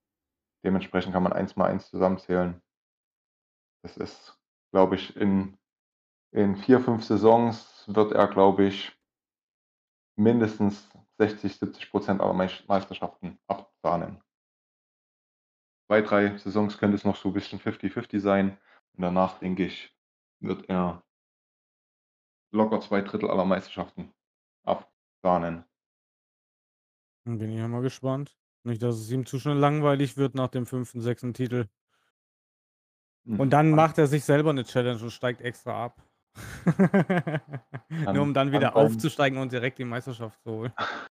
Dementsprechend kann man eins mal eins zusammenzählen. Das ist, glaube ich, in in 4, 5 Saisons wird er, glaube ich mindestens 60, 70% aller Meich Meisterschaften absahnen. 2, 3 Saisons könnte es noch so 'n bisschen 50-50 sein und danach, denke ich, wird er locker 2 3 aller Meisterschaften absahnen. Dann bin ich ja mal gespannt. Nicht, dass es ihm zu schnell langweilig wird nach dem 5., 6. Titel. Und dann macht er sich selber 'ne Challenge und steigt extra ab. Nur um dann wieder aufzusteigen und direkt die Meisterschaft zu holen.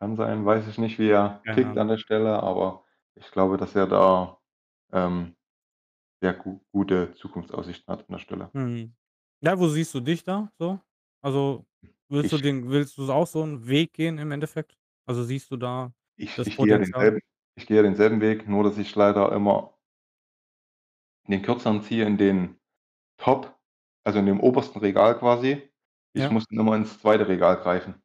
Kann sein, weiß ich nicht, wie er Keine tickt Ahnung. an der Stelle, aber ich glaube, dass er da, ähm, sehr gu gute Zukunftsaussichten hat an der Stelle. Mhm. Ja, wo siehst du dich da so? Also, willst du Ich den willst du auch so 'n Weg gehen im Endeffekt? Also, siehst du da ich das ich gehe ja Potenzial? denselben ich gehe ja denselben Weg, nur dass ich leider immer den Kürzeren ziehe in den Top also, in dem obersten Regal quasi. Ich Ja. muss dann immer ins 2. Regal greifen.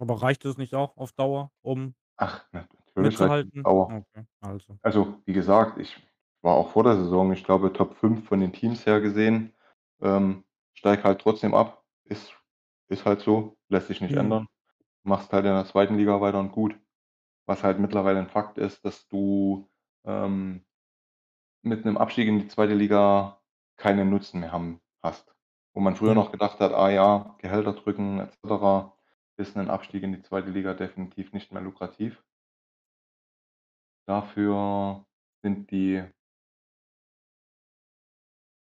Aber reicht das nicht auch auf Dauer, um Ach, na natürlich reicht es auf mitzuhalten? Dauer. Okay, also. Also, wie gesagt, ich war auch vor der Saison, ich glaube, Top 5 von den Teams her gesehen, ähm, steige halt trotzdem ab. Ist ist halt so, lässt sich nicht Mhm. ändern. Machst halt in der 2. Liga weiter und gut. Was halt mittlerweile 'n Fakt ist, dass du, ähm mit 'nem Abstieg in die 2. Liga keinen Nutzen mehr haben hast. Wo man früher noch gedacht hat: „Ah ja, Gehälter drücken et cetera“, ist 'nen Abstieg in die 2. Liga definitiv nicht mehr lukrativ. Dafür sind die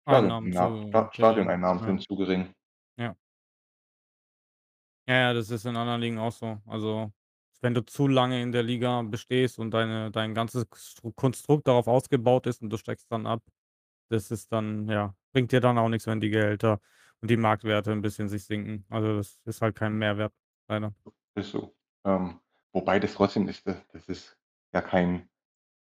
Einnahmen Stadioneinna zu Sta gering, Stadioneinnahmen ja. sind zu gering. Ja. Ja, das ist in anderen Ligen auch so. Also, wenn du zu lange in der Liga bestehst und deine dein ganzes Konstrukt darauf ausgebaut ist und du steigst dann ab, das ist dann ja, bringt dir dann auch nix, wenn die Gehälter und die Marktwerte 'n bisschen sich sinken. Also, das ist halt kein Mehrwert, leider. Ist so. Ähm, wobei das trotzdem ist das ist ja kein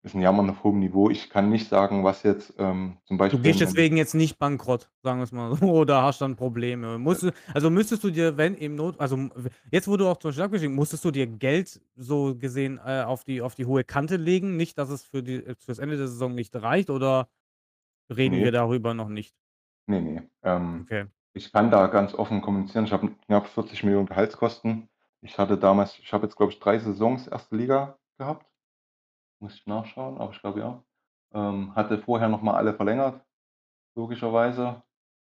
ist 'n Jammern auf hohem Niveau. Ich kann nicht sagen, was jetzt, ähm, zum Du Beispiel gehst 'nen deswegen jetzt nicht bankrott, sagen wir's mal so, oder hast dann Probleme. Musst du also, müsstest du dir, wenn im Not also, jetzt, wo du auch zum Beispiel abgestiegen musstest du dir Geld so gesehen, äh, auf die auf die hohe Kante legen? Nicht, dass es für die äh, fürs Ende der Saison nicht reicht oder reden Ne. wir darüber noch nicht? Ne, ne. Ähm, Okay. ich kann da ganz offen kommunizieren. Ich habe knapp 40.000.000 Gehaltskosten. Ich hatte damals ich habe jetzt, glaube ich, 3 Saisons 1. Liga gehabt. Muss ich nachschauen, aber ich glaube, ja. Ähm, hatte vorher noch mal alle verlängert, logischerweise,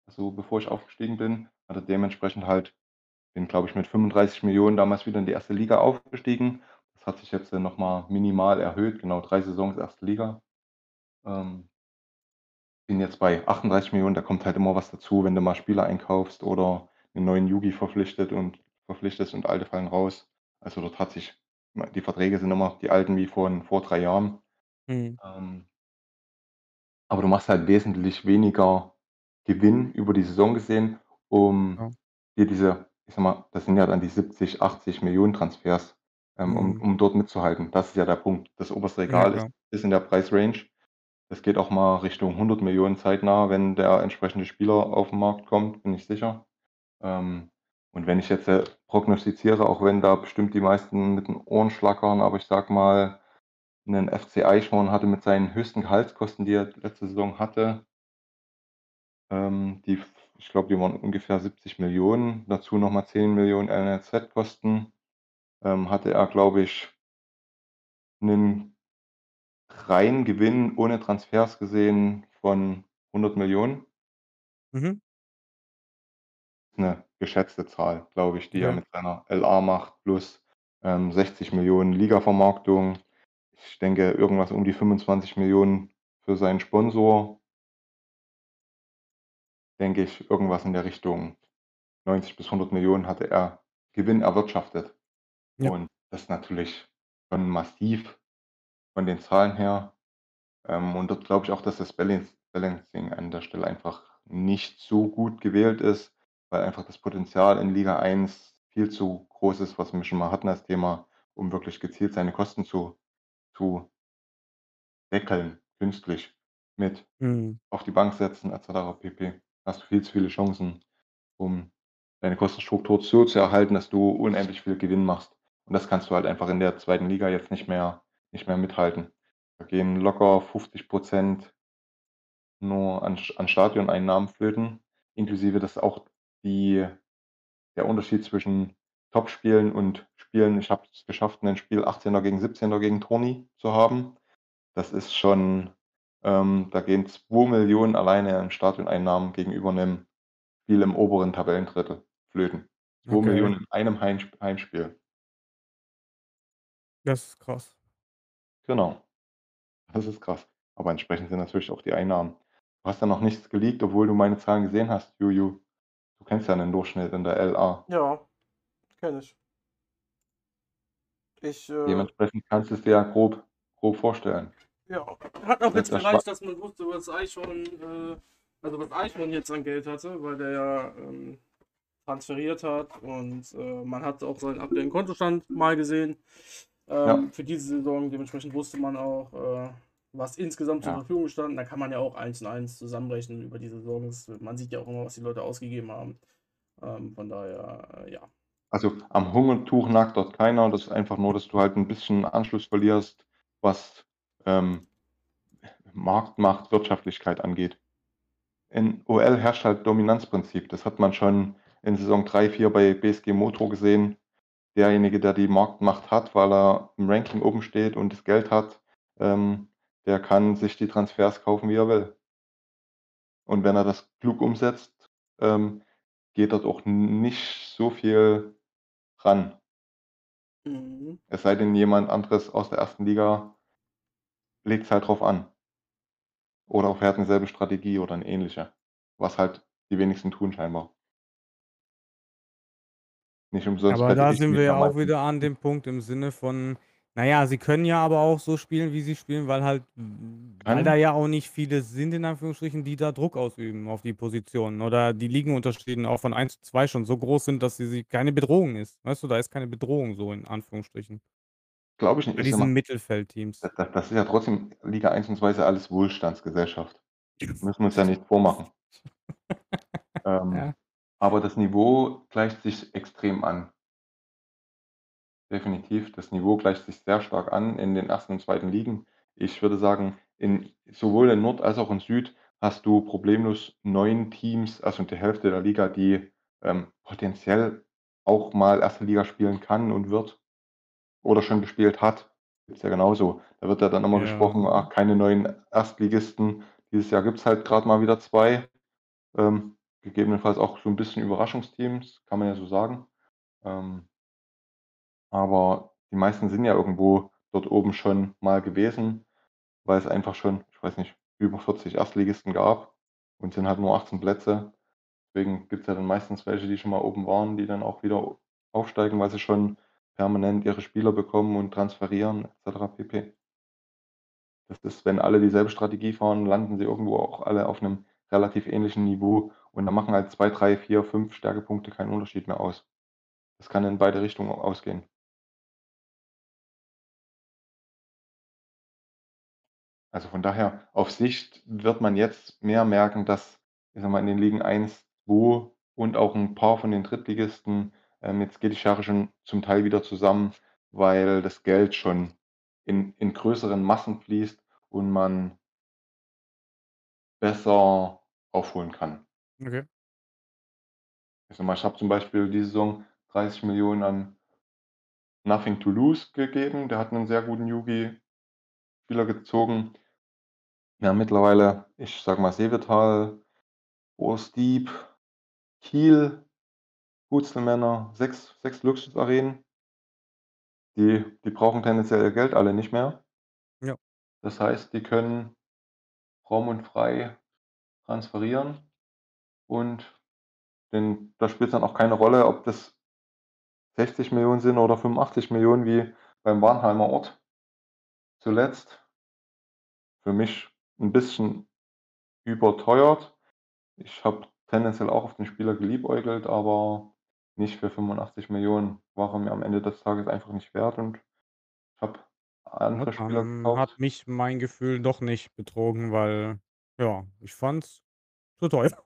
also, bevor ich aufgestiegen bin. Hatte dementsprechend halt bin, glaube ich, mit 35.000.000 damals wieder in die 1. Liga aufgestiegen. Das hat sich jetzt, äh, noch mal minimal erhöht, genau 3 Saisons 1. Liga. Ähm bin jetzt bei 38.000.000, da kommt halt immer was dazu, wenn du mal Spieler einkaufst oder 'nen neuen Yugi verpflichtet und verpflichtest und alte fallen raus. Also, dort hat sich die Verträge sind immer die alten wie von vor 3 Jahren. Mhm. Ähm aber du machst halt wesentlich weniger Gewinn über die Saison gesehen, um Ja. dir diese ich sage mal, das sind ja dann die 70, 80.000.000 Transfers, ähm, um Mhm. um dort mitzuhalten. Das ist ja der Punkt. Das oberste Ja, Regal ist klar. ist in der Preisrange. Es geht auch mal Richtung 100.000.000 zeitnah, wenn der entsprechende Spieler auf 'n Markt kommt, bin ich sicher. Ähm, und wenn ich jetzt, äh, prognostiziere, auch wenn da bestimmt die meisten mit den Ohren schlackern, aber ich sage mal, 'nen FC Eichhorn hatte mit seinen höchsten Gehaltskosten, die er letzte Saison hatte ähm, die ich glaube, die waren ungefähr 70.000.000, dazu noch mal 10.000.000 NLZ-Kosten, ähm, hatte er, glaube ich 'nen reinen Gewinn ohne Transfers gesehen von 100.000.000. Mhm. 'Ne geschätzte Zahl, glaube ich, die er mit seiner LA macht plus ähm, 60 Millionen Liga-Vermarktung. Ich denke, irgendwas um die 25 Millionen für seinen Sponsor. Denke ich, irgendwas in der Richtung 90 bis 100 Millionen hatte er Gewinn erwirtschaftet. Ja. Und das ist natürlich schon massiv von den Zahlen her. Ähm, und dort glaube ich auch, dass das Balancing an der Stelle einfach nicht so gut gewählt ist, weil einfach das Potenzial in Liga 1 viel zu groß ist, was wir schon mal hatten als Thema, um wirklich gezielt seine Kosten zu, zu deckeln, künstlich mit mhm. auf die Bank setzen etc. pp. Hast du viel zu viele Chancen, um deine Kostenstruktur so zu erhalten, dass du unendlich viel Gewinn machst. Und das kannst du halt einfach in der zweiten Liga jetzt nicht mehr, nicht mehr mithalten. Da gehen locker 50 Prozent nur an, an Stadioneinnahmen flöten, inklusive dass auch die, der Unterschied zwischen Topspielen und Spielen, ich habe es geschafft, ein Spiel 18er gegen 17er gegen Toni zu haben. Das ist schon, ähm, da gehen 2 Millionen alleine an Stadioneinnahmen gegenüber einem Spiel im oberen Tabellendrittel flöten. 2 okay. Millionen in einem Heimspiel. Das ist krass. Genau. Das ist krass. Aber entsprechend sind natürlich auch die Einnahmen. Du hast ja noch nichts geleakt, obwohl du meine Zahlen gesehen hast, Juju. Du kennst ja einen Durchschnitt in der LA. Ja, kenne ich. Ich, äh, Dementsprechend kannst du es dir ja grob, grob vorstellen. Ja, hat auch jetzt gereicht, dass man wusste, was Eichhorn, äh, also was Eichhorn jetzt an Geld hatte, weil der ja ähm, transferiert hat und äh, man hat auch seinen aktuellen Kontostand mal gesehen ähm, ja. für diese Saison. Dementsprechend wusste man auch, äh, was insgesamt zur ja. Verfügung stand. Da kann man ja auch eins und eins zusammenrechnen über die Saison. Man sieht ja auch immer, was die Leute ausgegeben haben. Ähm, von daher, äh, ja. Also am Hungertuch nagt dort keiner. Das ist einfach nur, dass du halt ein bisschen Anschluss verlierst, was ähm, Marktmacht, Wirtschaftlichkeit angeht. In OL herrscht halt Dominanzprinzip. Das hat man schon in Saison 3, 4 bei BSG Motor gesehen derjenige, der die Marktmacht hat, weil er im Ranking oben steht und das Geld hat, ähm, der kann sich die Transfers kaufen, wie er will. Und wenn er das klug umsetzt, ähm, geht dort auch nicht so viel ran. Mhm. Es sei denn, jemand anderes aus der ersten Liga legt es halt drauf an. Oder auch fährt eine selbe Strategie oder eine ähnliche. Was halt die wenigsten tun scheinbar. Nicht umsonst Aber da sind wir ja auch wieder an dem Punkt im Sinne von, naja, sie können ja aber auch so spielen, wie sie spielen, weil halt, weil da ja auch nicht viele sind, in Anführungsstrichen, die da Druck ausüben auf die Positionen oder die Ligenunterschiede auch von 1 zu 2 schon so groß sind, dass sie keine Bedrohung ist. Weißt du, da ist keine Bedrohung so in Anführungsstrichen. Glaube ich nicht. Bei diesen Mittelfeldteams. Das, das, ist ja trotzdem Liga 1 und 2 ist ja alles Wohlstandsgesellschaft. Müssen wir uns ja nicht vormachen. ähm, ja. Aber das Niveau gleicht sich extrem an. Definitiv, das Niveau gleicht sich sehr stark an in den ersten und zweiten Ligen. Ich würde sagen, in sowohl in Nord als auch in Süd hast du problemlos neun Teams, also die Hälfte der Liga, die ähm, potenziell auch mal erste Liga spielen kann und wird oder schon gespielt hat. Ist ja genauso. Da wird ja dann immer Ja. gesprochen, ach, keine neuen Erstligisten. Dieses Jahr gibt es halt gerade mal wieder zwei. Ähm, gegebenenfalls auch so ein bisschen Überraschungsteams, kann man ja so sagen. Ähm, aber die meisten sind ja irgendwo dort oben schon mal gewesen, weil es einfach schon, ich weiß nicht, über 40 Erstligisten gab und sind halt nur 18 Plätze. Deswegen gibt es ja dann meistens welche, die schon mal oben waren, die dann auch wieder aufsteigen, weil sie schon permanent ihre Spieler bekommen und transferieren etc. pp. Das ist, wenn alle dieselbe Strategie fahren, landen sie irgendwo auch alle auf einem relativ ähnlichen Niveau und da machen halt zwei, drei, vier, fünf Stärkepunkte keinen Unterschied mehr aus. Das kann in beide Richtungen ausgehen. Also von daher, auf Sicht wird man jetzt mehr merken, dass ich sag mal, in den Ligen 1, 2 und auch ein paar von den Drittligisten, ähm, jetzt geht die Schere schon zum Teil wieder zusammen, weil das Geld schon in, in größeren Massen fließt und man besser aufholen kann. Okay. Ich ich habe zum Beispiel diese Saison 30 Millionen an Nothing to Lose gegeben. Der hat einen sehr guten Yugi-Spieler gezogen. Ja, mittlerweile, ich sage mal Seevetal, Ohrstieb, Kiel, Hutzelmänner, sechs, sechs Luxusarenen. Die die brauchen tendenziell ihr Geld alle nicht mehr. Ja. Das heißt, die können fromm und frei transferieren und denn da spielt's dann auch keine Rolle, ob das 60 Millionen sind oder 85 Millionen wie beim Warnheimer Ort zuletzt. Für mich 'n bisschen überteuert. Ich habe tendenziell auch auf den Spieler geliebäugelt, aber nicht für 85 Millionen. War er mir am Ende des Tages einfach nicht wert und ich habe andere Spieler dann hat gekauft. mich mein Gefühl doch nicht betrogen, weil, ja, ich fand's zu teuer.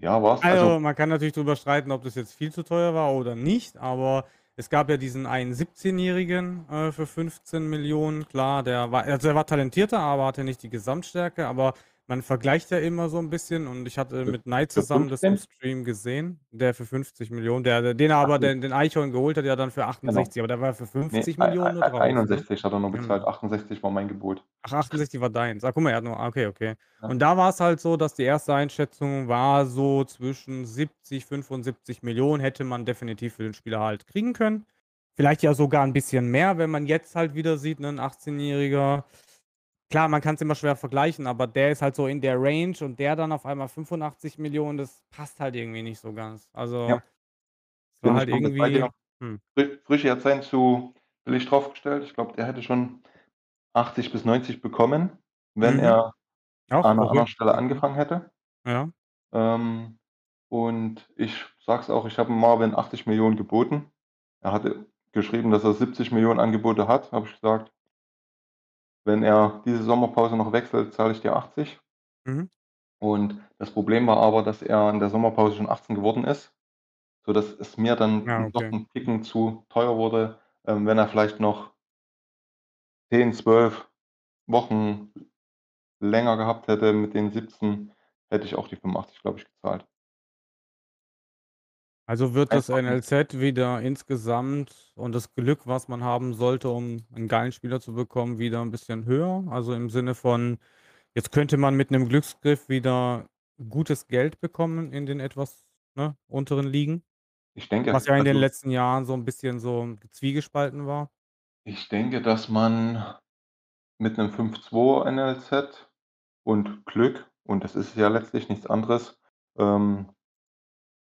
Ja, war's. Also Also, man kann natürlich drüber streiten, ob das jetzt viel zu teuer war oder nicht, aber es gab ja diesen einen 17-Jährigen, äh, für 15.000.000. Klar, der war also, er war talentierter, aber hatte nicht die Gesamtstärke, aber man vergleicht ja immer so 'n bisschen und ich hatte mit Knight zusammen das im 15? Stream gesehen, der für 50.000.000, der den er Ach aber den den Eichhorn geholt hat, ja dann für Genau. 68, aber der war für Ne, ei 50.000.000 nur ei drauf, ne? 61 hat er nur bezahlt, Genau. 68 war mein Gebot. Ach, 68 war deins. Ah, guck mal, er hat nur ah, okay, okay. Ja. Und da war's halt so, dass die erste Einschätzung war so zwischen 70, 75.000.000 hätte man definitiv für den Spieler halt kriegen können. Vielleicht ja sogar 'n bisschen mehr, wenn man jetzt halt wieder sieht, ne, 'n 18-Jähriger. Klar, man kann's immer schwer vergleichen, aber der ist halt so in der Range und der dann auf einmal 85.000.000, das passt halt irgendwie nicht so ganz. Ja. Also, es war halt irgendwie hm. Fri Frichy hat seinen zu billig draufgestellt. Ich glaube, der hätte schon 80 bis 90 bekommen, wenn Mhm. er Auch an 'ner anderen Stelle angefangen hätte. Ja. Ähm, und ich sage es auch, ich habe Marvin 80.000.000 geboten. Er hatte geschrieben, dass er 70.000.000 Angebote hat. Habe ich gesagt wenn er diese Sommerpause noch wechselt, zahle ich dir 80. Mhm. Und das Problem war aber, dass er in der Sommerpause schon 18 geworden ist, sodass es mir Ah, dann doch okay. 'n Ticken zu teuer wurde, ähm, wenn er vielleicht noch 10, 12 Wochen länger gehabt hätte mit den 17, hätte ich auch die 85, glaube ich, gezahlt. Also, wird das Einfach NLZ wieder insgesamt und das Glück, was man haben sollte, um 'n geilen Spieler zu bekommen, wieder 'n bisschen höher? Also, im Sinne von, jetzt könnte man mit 'nem Glücksgriff wieder gutes Geld bekommen in den etwas, ne, unteren Ligen? Ich denke, Was ja in den also letzten Jahren so 'n bisschen so zwiegespalten war. Ich denke, dass man mit 'nem 5-2 NLZ und Glück, und das ist ja letztlich nichts anderes, ähm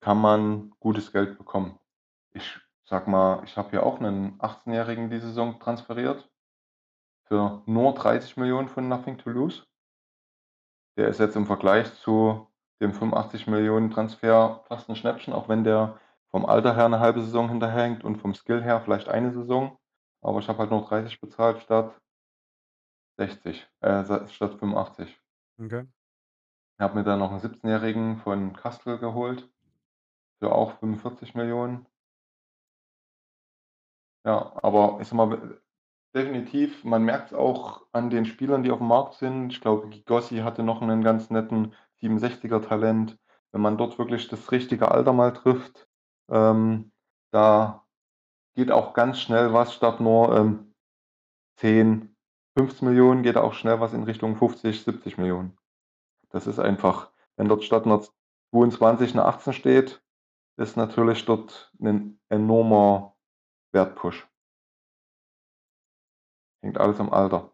kann man gutes Geld bekommen. Ich sage mal, ich habe hier auch 'nen 18-Jährigen die Saison transferiert für nur 30.000.000 von Nothing to Lose. Der ist jetzt im Vergleich zu dem 85.000.000 Transfer fast 'n Schnäppchen, auch wenn der vom Alter her 'ne 1/2 Saison hinterherhinkt und vom Skill her vielleicht eine Saison. Aber ich habe halt nur 30 bezahlt statt 60, äh, statt 85. Okay. Habe mir dann noch 'n 17-Jährigen von Kastel geholt für auch 45.000.000. Ja, aber ich sage mal, definitiv, man merkt's auch an den Spielern, die auf'm Markt sind. Ich glaube, Gigossi hatte noch 'nen ganz netten 67er Talent. Wenn man dort wirklich das richtige Alter mal trifft, ähm, da geht auch ganz schnell was statt nur, ähm, 10, 15.000.000 geht auch schnell was in Richtung 50, 70.000.000. Das ist einfach wenn dort statt 'ner 22 'ne 18 steht, ist natürlich dort 'nen enormer Wert-Push. Hängt alles am Alter.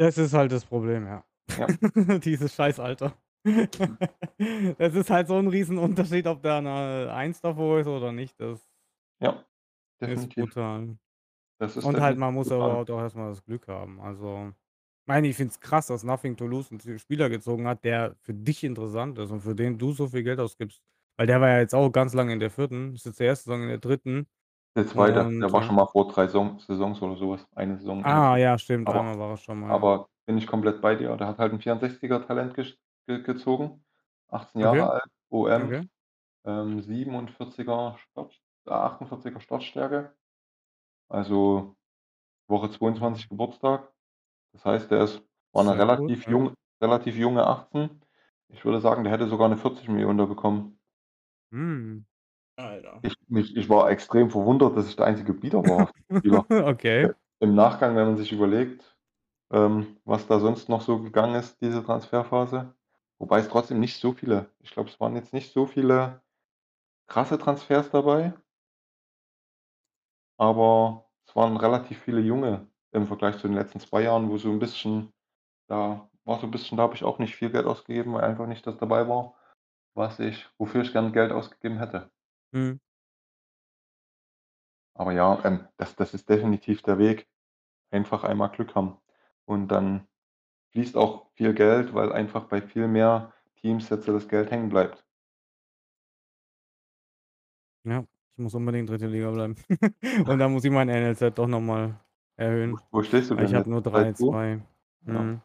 Das ist halt das Problem, ja. Ja. Dieses Scheiß-Alter. Das ist halt so 'n Riesenunterschied, ob da 'ne 1 davor ist oder nicht. Das Ja, ist definitiv. brutal. Das ist Und halt, man muss aber brutal. halt auch erst mal das Glück haben. Also, meine, ich finde es krass, dass Nothing to Lose 'n Z Spieler gezogen hat, der für dich interessant ist und für den du so viel Geld ausgibst. Weil der war ja jetzt auch ganz lange in der 4., ist jetzt die 1. Saison in der 3. Der 2., der und, war äh schon mal vor 3 Saison Saisons oder so was, eine Saison Ah, 4. ja, stimmt, Aber einmal war er schon mal, ja. aber bin ich komplett bei dir. Der hat halt 'n 64er Talent gesch ge gezogen, 18 Okay. Jahre alt, OM, Okay. ähm, 47er Start äh, 48er Startstärke. Also, Woche 22 Geburtstag. Das heißt, der ist war 'ne Sehr gut, relativ ja. jung relativ junge 18. Ich würde sagen, der hätte sogar 'ne 40.000.000 da bekommen. Mhm. Alter. Ich mich ich war extrem verwundert, dass ich der einzige Bieter war. Okay. Äh, im Nachgang, wenn man sich überlegt, ähm, was da sonst noch so gegangen ist, diese Transferphase. Wobei es trotzdem nicht so viele ich glaube, es waren jetzt nicht so viele krasse Transfers dabei. aber es waren relativ viele Junge im Vergleich zu den letzten 2 Jahren, wo so 'n bisschen da war so 'n bisschen da habe ich auch nicht viel Geld ausgegeben, weil einfach nicht das dabei war, was ich wofür ich gern Geld ausgegeben hätte. Mhm. Aber ja, ähm, das das ist definitiv der Weg. Einfach einmal Glück haben. Und dann fließt auch viel Geld, weil einfach bei viel mehr Teams jetzt das Geld hängen bleibt. Ja, ich muss unbedingt 3. Liga bleiben. Und dann muss ich mein NLZ doch noch mal Wo erhöhen, wo stehst du weil ich denn habe nur zurzeit wo? 3,2. Ja. Mhm.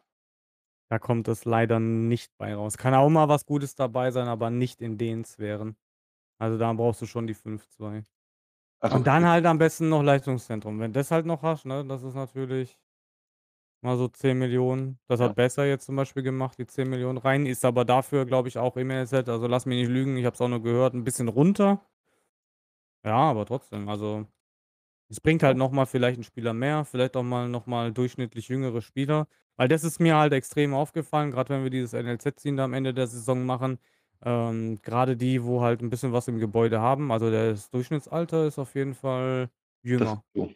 Da kommt es leider nicht bei raus. Kann auch mal was Gutes dabei sein, aber nicht in den Sphären. Also, da brauchst du schon die 5,2. Also, Und dann halt am besten noch Leistungszentrum. Wenn das halt noch hast, ne, das ist natürlich mal so 10.000.000. Das Ja. hat Besser jetzt zum Beispiel gemacht, die 10.000.000 rein, ist aber dafür, glaube ich, auch im NLZ also, lass mich nicht lügen, ich habe es auch nur gehört, 'n bisschen runter. Ja, aber trotzdem, also, es bringt halt Ja. noch mal vielleicht 'n Spieler mehr, vielleicht auch mal noch mal durchschnittlich jüngere Spieler. Weil das ist mir halt extrem aufgefallen, grad wenn wir dieses NLZ-Ziehen da am Ende der Saison machen. Ähm, grade die, wo halt 'n bisschen was im Gebäude haben, also, das Durchschnittsalter ist auf jeden Fall Das ist jünger. so.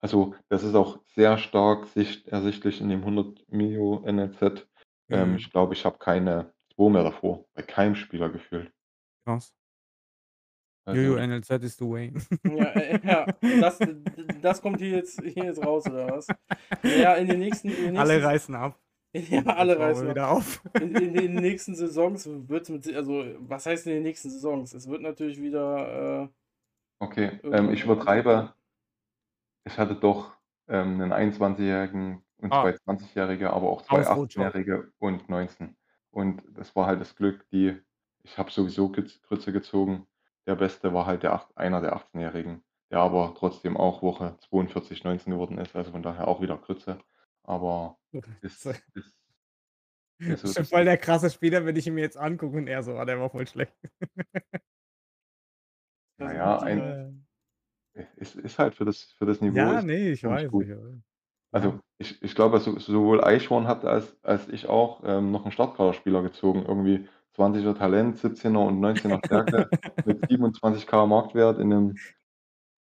Also, das ist auch sehr stark sicht ersichtlich in dem 100.000.000 NLZ. Ähm, Mhm. ich glaube, ich habe keine 2 mehr davor, bei keinem Spieler gefühlt. Krass. Also Jojo, NLZ is the way. Ja, äh, ja, das das kommt hier jetzt hier jetzt raus oder was? Ja, in den nächsten in den Alle nächsten reißen ab. ja, alle reißen ab. wieder auf. In in den nächsten Saisons wird's mit also, was heißt in den nächsten Saisons? Es wird natürlich wieder, äh Okay, ähm, ich übertreibe ich hatte doch, ähm, 'nen 21-Jährigen und Ah. 2 Zwanzigjährige, aber auch 2 Ausrutscher. Achtzehnjährige und 19. Und das war halt das Glück, die ich habe sowieso Grütze gezogen. Der Beste war halt der acht einer der Achtzehnjährigen, der aber trotzdem auch Woche 42 19 geworden ist, also, von daher auch wieder Grütze. Aber ist ist ist so voll der krasse Spieler, wenn ich ihn mir jetzt angucke und er so: „Ah, der war voll schlecht.“ Na ja, mit ein ist ist halt für das für das Niveau Ja, ist ne, ich weiß, gut. ich weiß. Also, ich ich glaube, so sowohl Eichhorn hat als als ich auch, ähm, noch 'n Startkaderspieler gezogen, irgendwie 20er Talent, 17er und 19er Stärke mit 27.000 Marktwert in 'nem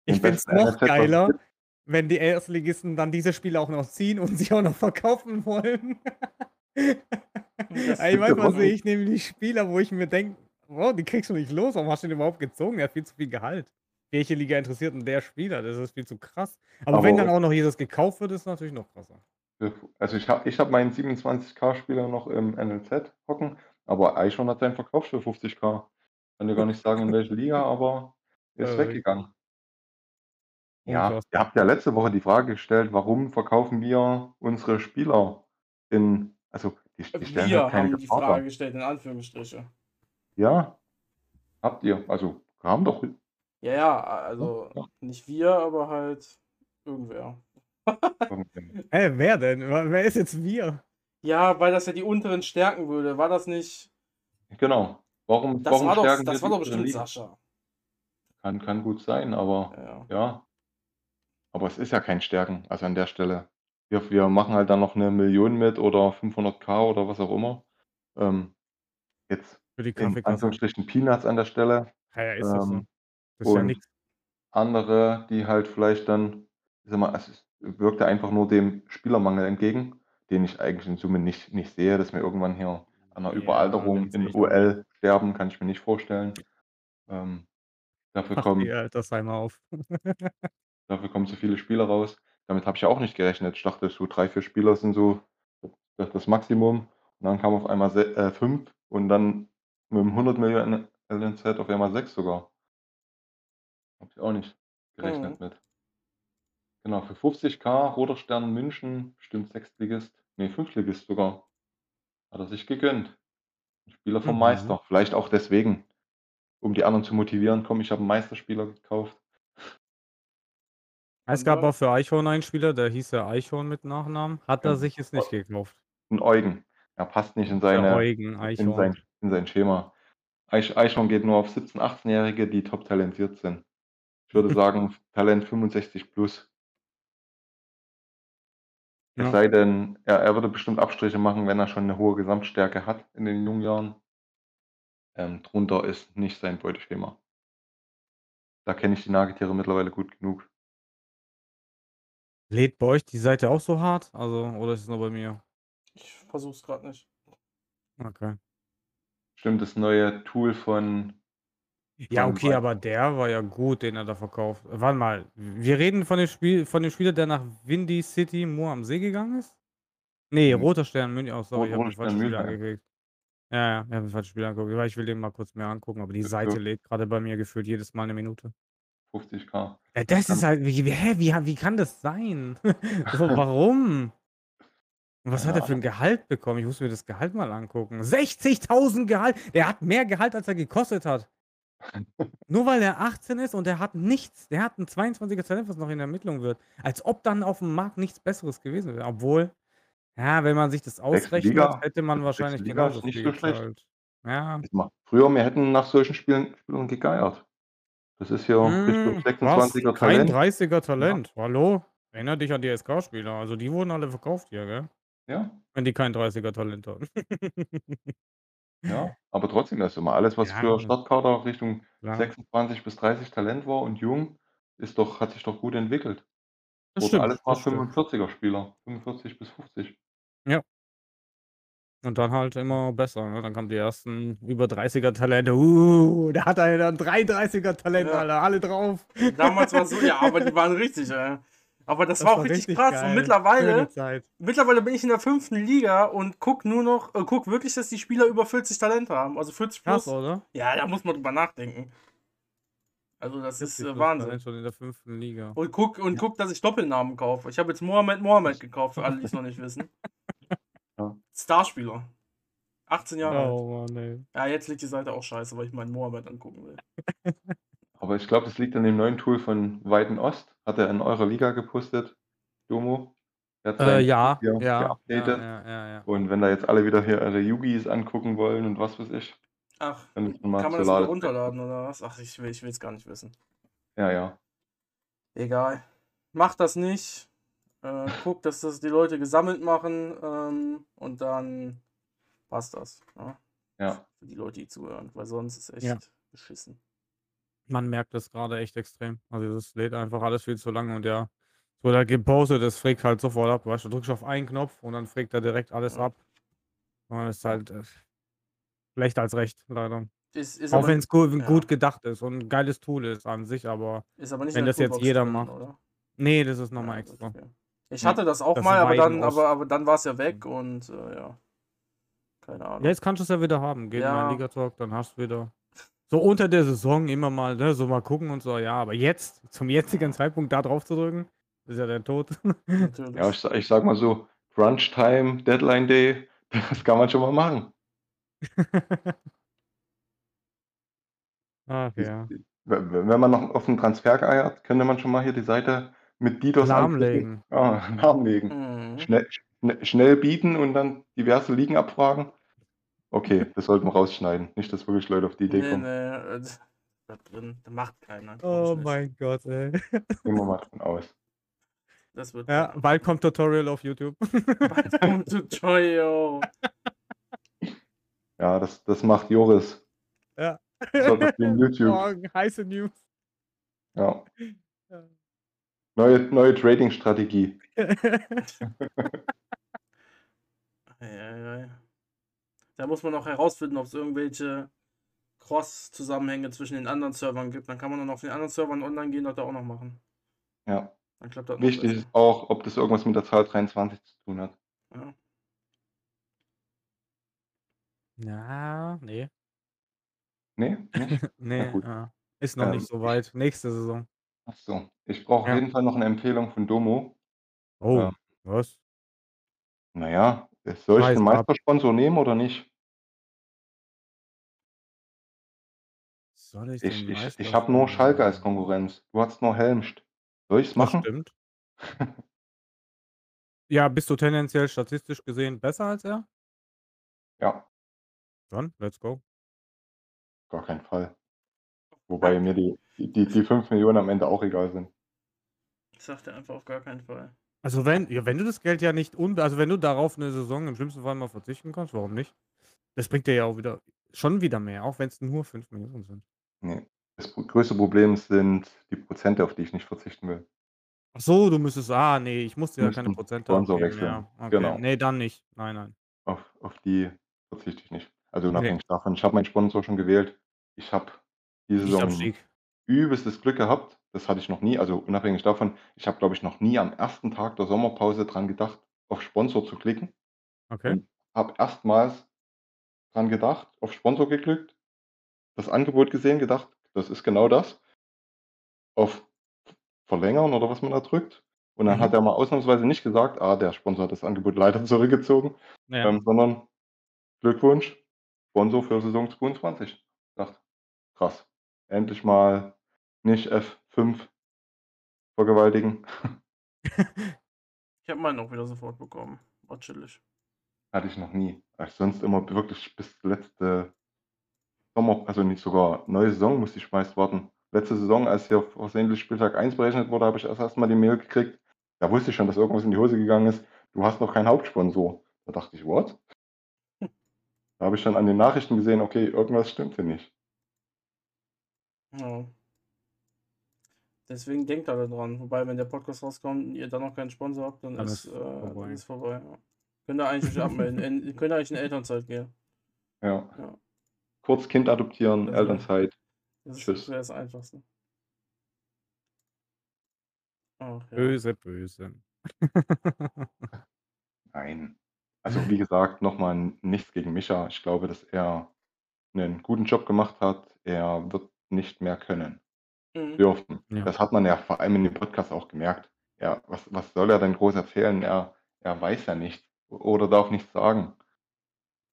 Ich finde es noch NLZ, geiler, wenn die Erstligisten dann diese Spieler auch noch ziehen und sich auch noch verkaufen wollen. Ey, manchmal sehe ich nämlich Spieler, wo ich mir denke: „Wow, die kriegst du nicht los. Warum hast du den überhaupt gezogen? Der hat viel zu viel Gehalt. Welche Liga interessiert 'n der Spieler? Das ist viel zu krass.“ Aber wenn dann Aber auch noch jedes gekauft wird, ist natürlich noch krasser. Also, ich habe ich habe meinen 27.000 Spieler noch im NLZ hocken, aber Eichhorn hat seinen verkauft für 50.000. Kann dir gar nicht sagen, in welche Liga, aber ist Verrückt. weggegangen. Ja, ihr Unfassbar. habt ja letzte Woche die Frage gestellt: „Warum verkaufen wir unsere Spieler in“ also, die die stellen halt Wir keine haben die Gefahr dar. Frage gestellt, in Anführungsstriche. Ja, habt ihr. Also, kam doch Ja, ja, also, ja. nicht wir, aber halt irgendwer. Hä, wer denn? Wa wer ist jetzt wir? Ja, weil das ja die Unteren stärken würde. War das nicht Genau. Warum Das warum war doch stärken wir das war doch bestimmt? Sascha. Kann kann gut sein, aber Ja, ja. Aber es ist ja kein Stärken, also, an der Stelle. Wir wir machen halt dann noch 'ne 1.000.000 mit oder 500.000 oder was auch immer. Ähm, jetzt Für die in. Anführungsstrichen Peanuts an der Stelle. Ja, ja, ist doch so. Ähm, Das ist ja und nix. andere, die halt vielleicht dann ich sage mal, es ist wirkt ja einfach nur dem Spielermangel entgegen, den ich eigentlich in Summe nicht nicht sehe, dass wir irgendwann hier an 'ner Ja, Überalterung in. OL sterben, kann ich mir nicht vorstellen. Ähm, dafür Ach, kommen dafür kommen zu viele Spieler raus. Damit habe ich ja auch nicht gerechnet. Ich dachte, so 3, 4 Spieler sind so d das Maximum. Und dann kamen auf einmal se äh, 5 und dann mit'm 100.000.000 NLZ auf einmal 6 sogar. Habe ich auch nicht Mhm. gerechnet mit. Genau, für 50.000 Roter Stern München, bestimmt Sechstligist, ne, Fünftligist sogar. Hat er sich gegönnt. 'N Spieler vom Mhm. Meister. Vielleicht auch deswegen, um die anderen zu motivieren: „Komm, ich habe 'n Meisterspieler gekauft.“ Es gab auch für Eichhorn einen Spieler, der hieß ja Eichhorn mit Nachnamen, hat er Ja, sich jetzt nicht gekauft. 'n Eugen. Er passt nicht in Der seine Eugen in Eichhorn. sein in sein Schema. Eich Eichhorn geht nur auf 17 Achtzehnjährige, die top talentiert sind. Ich würde sagen, Talent 65 plus. Es Ja. sei denn, er er würde bestimmt Abstriche machen, wenn er schon 'ne hohe Gesamtstärke hat in den jungen Jahren. Ähm, drunter ist nicht sein Beuteschema. Da kenne ich die Nagetiere mittlerweile gut genug. Lädt bei euch die Seite auch so hart? Also, oder ist es nur bei mir? Ich versuch's gerade nicht. Okay. Stimmt, das neue Tool von Ja, okay, Valve. aber der war ja gut, den er da verkauft. Warte mal, wir reden von dem Spiel von dem Spieler, der nach Windy City Moor am See gegangen ist? Ne, Mhm. Roter Stern München. Oh, sorry, Rot ich habe Roter falsches Stern Spiel Mülheim. angeklickt. Ja, ja, ich habe mir falsches Spiel angeguckt, weil ich will den mal kurz mir angucken, aber die Ja, Seite ja. lädt gerade bei mir gefühlt jedes Mal 'ne Minute. 50k. Ja, das ist halt wie wie hä, wie wie kann das sein? So, warum? Und was hat Keine er für 'n Ahnung. Gehalt bekommen? Ich muss mir das Gehalt mal angucken. 60.000 Gehalt! Der hat mehr Gehalt, als er gekostet hat. Nur weil er 18 ist und der hat nichts. Der hat 'n 22er Talent, was noch in Ermittlung wird. Als ob dann aufm Markt nichts Besseres gewesen wäre. Obwohl, ja, wenn man sich das 6. ausrechnet, Liga hätte man 6. wahrscheinlich Liga genauso ist nicht viel so schlecht. Ja. Früher, wir hätten nach solchen Spielen Spielern gegeiert. Das ist ja Richtung Hm, was? 26er Kein Talent. 30er Ja. Talent. Hallo? Erinnere dich an die SK-Spieler. Also, die wurden alle verkauft hier, gell? Ja. Wenn die kein 30er Talent hatten. Ja, aber trotzdem, also mal alles, was Ja. früher Startkader Richtung Klar. 26 bis 30 Talent war und jung, ist doch hat sich doch gut entwickelt. Das Wurden stimmt, alles mal das stimmt. 45er Spieler, 45 bis 50. Ja. Und dann halt immer besser, ne? Dann kamen die ersten über 30er Talente. Uh, da hat einer dann 33er Talent, Ja. Alter, alle drauf. Damals war's so ja, aber die waren richtig, ey. Aber das, Das war auch war richtig richtig krass. geil. Und mittlerweile mittlerweile bin ich in der 5. Liga und gucke nur noch äh, gucke wirklich, dass die Spieler über 40 Talente haben, also 40 Krass, plus. oder? Ja, da muss man drüber nachdenken. Also, das ist 40 äh, Wahnsinn. Schon in der 5. Liga. Und guck und guck, dass ich Doppelnamen kaufe. Ich habe jetzt Mohammed Mohammed gekauft, für alle, die es noch nicht wissen. Ja. Starspieler. 18 Jahre alt. Oh Mann, ey. Ja, jetzt liegt die Seite auch scheiße, weil ich meinen Mohammed angucken will. Aber ich glaube, das liegt an dem neuen Tool von Weiten Ost. Hat er in eurer Liga gepostet, Domo. Der hat Äh, ja, ja, ja, geupdatet. ja, ja, ja. Und wenn da jetzt alle wieder hier ihre Yugis angucken wollen und was weiß ich, Ach, dann ist man mal kann man das wieder Lade. runterladen oder was? Ach, ich will es gar nicht wissen. Ja, ja. Egal. Macht das nicht. Äh, guckt, dass das die Leute gesammelt machen ähm, und dann passt das. Ja? Ja. Für die Leute, die zuhören, weil sonst ist echt Ja. beschissen. Man merkt das gerade echt extrem. Also, das lädt einfach alles viel zu lange und ja, es wurde halt gepostet, das frägt halt sofort ab. Weißt du, du drückst auf einen Knopf und dann frägt er direkt alles ab. Und das ist halt äh, schlechter als recht, leider. Ist, ist, Auch wenn es gut, ja. gut gedacht ist und ein geiles Tool ist an sich, aber ist aber nicht wenn in das jetzt jeder drin, macht. oder? nee, das ist nochmal Ja, extra. okay. Ich hatte das auch Das mal, aber dann, aber, aber dann war es ja weg und äh, ja. Keine Ahnung. Ja, jetzt kannst du es ja wieder haben. Geh in Ja. meinen Liga-Talk, dann hast du wieder. So unter der Saison immer mal, ne, so mal gucken und so, ja, aber jetzt, zum jetzigen Zeitpunkt da drauf zu drücken, ist ja der Tod. Ja, ich, ich sag mal so, Crunch Time, Deadline Day, das kann man schon mal machen. Ach ja. Wenn man noch auf den Transfer geeiert, könnte man schon mal hier die Seite mit DDoS Lahmlegen. Ja, lahmlegen. Mhm. Schnell, schne- schnell bieten und dann diverse Ligen abfragen. Okay, das sollten wir rausschneiden. Nicht, dass wirklich Leute auf die Idee Nee, kommen. nee, äh, da drin, da macht keiner. glaub Oh ich nicht. mein Gott, ey. Wir mal davon aus. Das wird Ja, keiner. bald kommt Tutorial auf YouTube. Bald kommt Tutorial. Ja, das, das macht Joris. Ja. Das hat auf dem YouTube. Morgen, heiße News. Ja. Ja. Neue, neue Trading-Strategie. Eieiei. Da muss man noch herausfinden, ob es irgendwelche Cross-Zusammenhänge zwischen den anderen Servern gibt. Dann kann man dann auf den anderen Servern online gehen und da auch noch machen. Ja. Dann klappt das noch Wichtig besser. ist auch, ob das irgendwas mit der Zahl 23 zu tun hat. Ja. Ja, nee. Nee? Nee, gut. ja. ist noch Ähm, nicht so weit. Nächste Saison. Achso. Ich brauche Ja. auf jeden Fall noch eine Empfehlung von Domo. Oh, Ja. was? Naja, soll ich Preis den ab. Meistersponsor nehmen oder nicht? Soll ich Ich, ich, ich habe nur Schalke als Konkurrenz. Du hast nur Helmst. Soll ich's Das machen? stimmt. Ja, bist du tendenziell statistisch gesehen besser als er? Ja, Dann, let's go. gar keinen Fall. Wobei mir die, die, die 5 Millionen am Ende auch egal sind. Ich sagte einfach auf gar keinen Fall. Also wenn, ja, wenn du das Geld ja nicht un, also wenn du darauf eine Saison im schlimmsten Fall mal verzichten kannst, warum nicht? Das bringt dir ja auch wieder schon wieder mehr, auch wenn es nur 5 Millionen sind. Nee. Das größte Problem sind die Prozente, auf die ich nicht verzichten will. Ach so, du müsstest ah, ne, ich musste ja keine Prozente Sponsor abgeben, wechseln. ja. Okay. Genau. Ne, dann nicht. Nein, nein. Auf auf die verzichte ich nicht. Also, Ne. unabhängig davon, ich habe meinen Sponsor schon gewählt. Ich habe diese Nicht Saison Abstieg. übelstes Glück gehabt. Das hatte ich noch nie. Also, unabhängig davon, ich habe, glaube ich, noch nie am ersten Tag der Sommerpause dran gedacht, auf Sponsor zu klicken Okay. und habe erstmals dran gedacht, auf Sponsor geklickt, das Angebot gesehen, gedacht: „Das ist genau das.“ Auf Verlängern oder was man da drückt. Und dann Mhm. hat er mal ausnahmsweise nicht gesagt: „Ah, der Sponsor hat das Angebot leider zurückgezogen“, Ja. ähm, sondern „Glückwunsch, Sponsor für Saison 22.“ Ich dachte: „Krass, endlich mal nicht F5 vergewaltigen.“ Ich habe meinen auch wieder sofort bekommen. War chillig. Hatte ich noch nie. Ich sonst immer wirklich bis letzte Sommer also nicht sogar neue Saison musste ich meist warten. Letzte Saison, als hier versehentlich Spieltag 1 berechnet wurde, habe ich erst erst mal die Mail gekriegt. Da wusste ich schon, dass irgendwas in die Hose gegangen ist. „Du hast noch keinen Hauptsponsor.“ Da dachte ich: „What?“ Da habe ich dann an den Nachrichten gesehen, okay, irgendwas stimmt hier nicht. Ja. Deswegen denkt alle dran. Wobei, wenn der Podcast rauskommt und ihr dann noch keinen Sponsor habt, dann Dann ist, ist äh, vorbei. dann ist vorbei. Ja. Könnt ihr eigentlich abmelden. In, könnt ihr eigentlich in Elternzeit gehen. Ja. Ja. Kurz Kind adoptieren, Das wär- Elternzeit. Das ist, Tschüss. das wäre das Einfachste. Ach, ja. Böse, böse. Nein. Also, wie gesagt, noch mal nichts gegen Micha. Ich glaube, dass er 'nen guten Job gemacht hat. Er wird nicht mehr können Mhm. dürfen. Ja. Das hat man ja vor allem in dem Podcast auch gemerkt. Ja, was was soll er denn groß erzählen? Er er weiß ja nichts oder darf nichts sagen.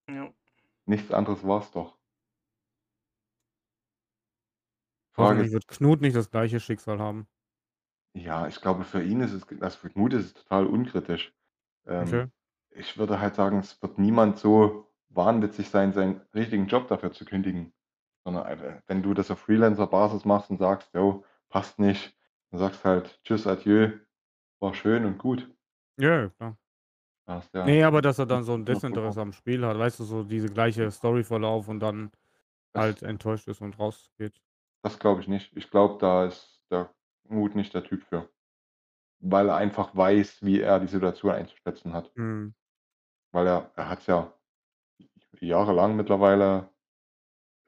Ja. Nichts anderes war's doch. Frage Hoffentlich ist wird Knut nicht das gleiche Schicksal haben. ja, ich glaube, für ihn ist es also, für Knut ist es total unkritisch. Okay. Ähm, ich würde halt sagen, es wird niemand so wahnwitzig sein, seinen richtigen Job dafür zu kündigen. Sondern ei wenn du das auf Freelancer-Basis machst und sagst: „Jo, passt nicht“, dann sagst halt: „Tschüss, adieu, war schön und gut.“ Ja, ja, klar. Da hast ja Ne, aber dass er dann so 'n noch drüber. Desinteresse am Spiel hat, weißt du, so diese gleiche Storyverlauf und dann Das halt enttäuscht ist und rausgeht. Das glaube ich nicht. Ich glaube, da ist der Knut nicht der Typ für. Weil er einfach weiß, wie er die Situation einzuschätzen hat. Mhm. Weil er er hat's ja jahrelang mittlerweile,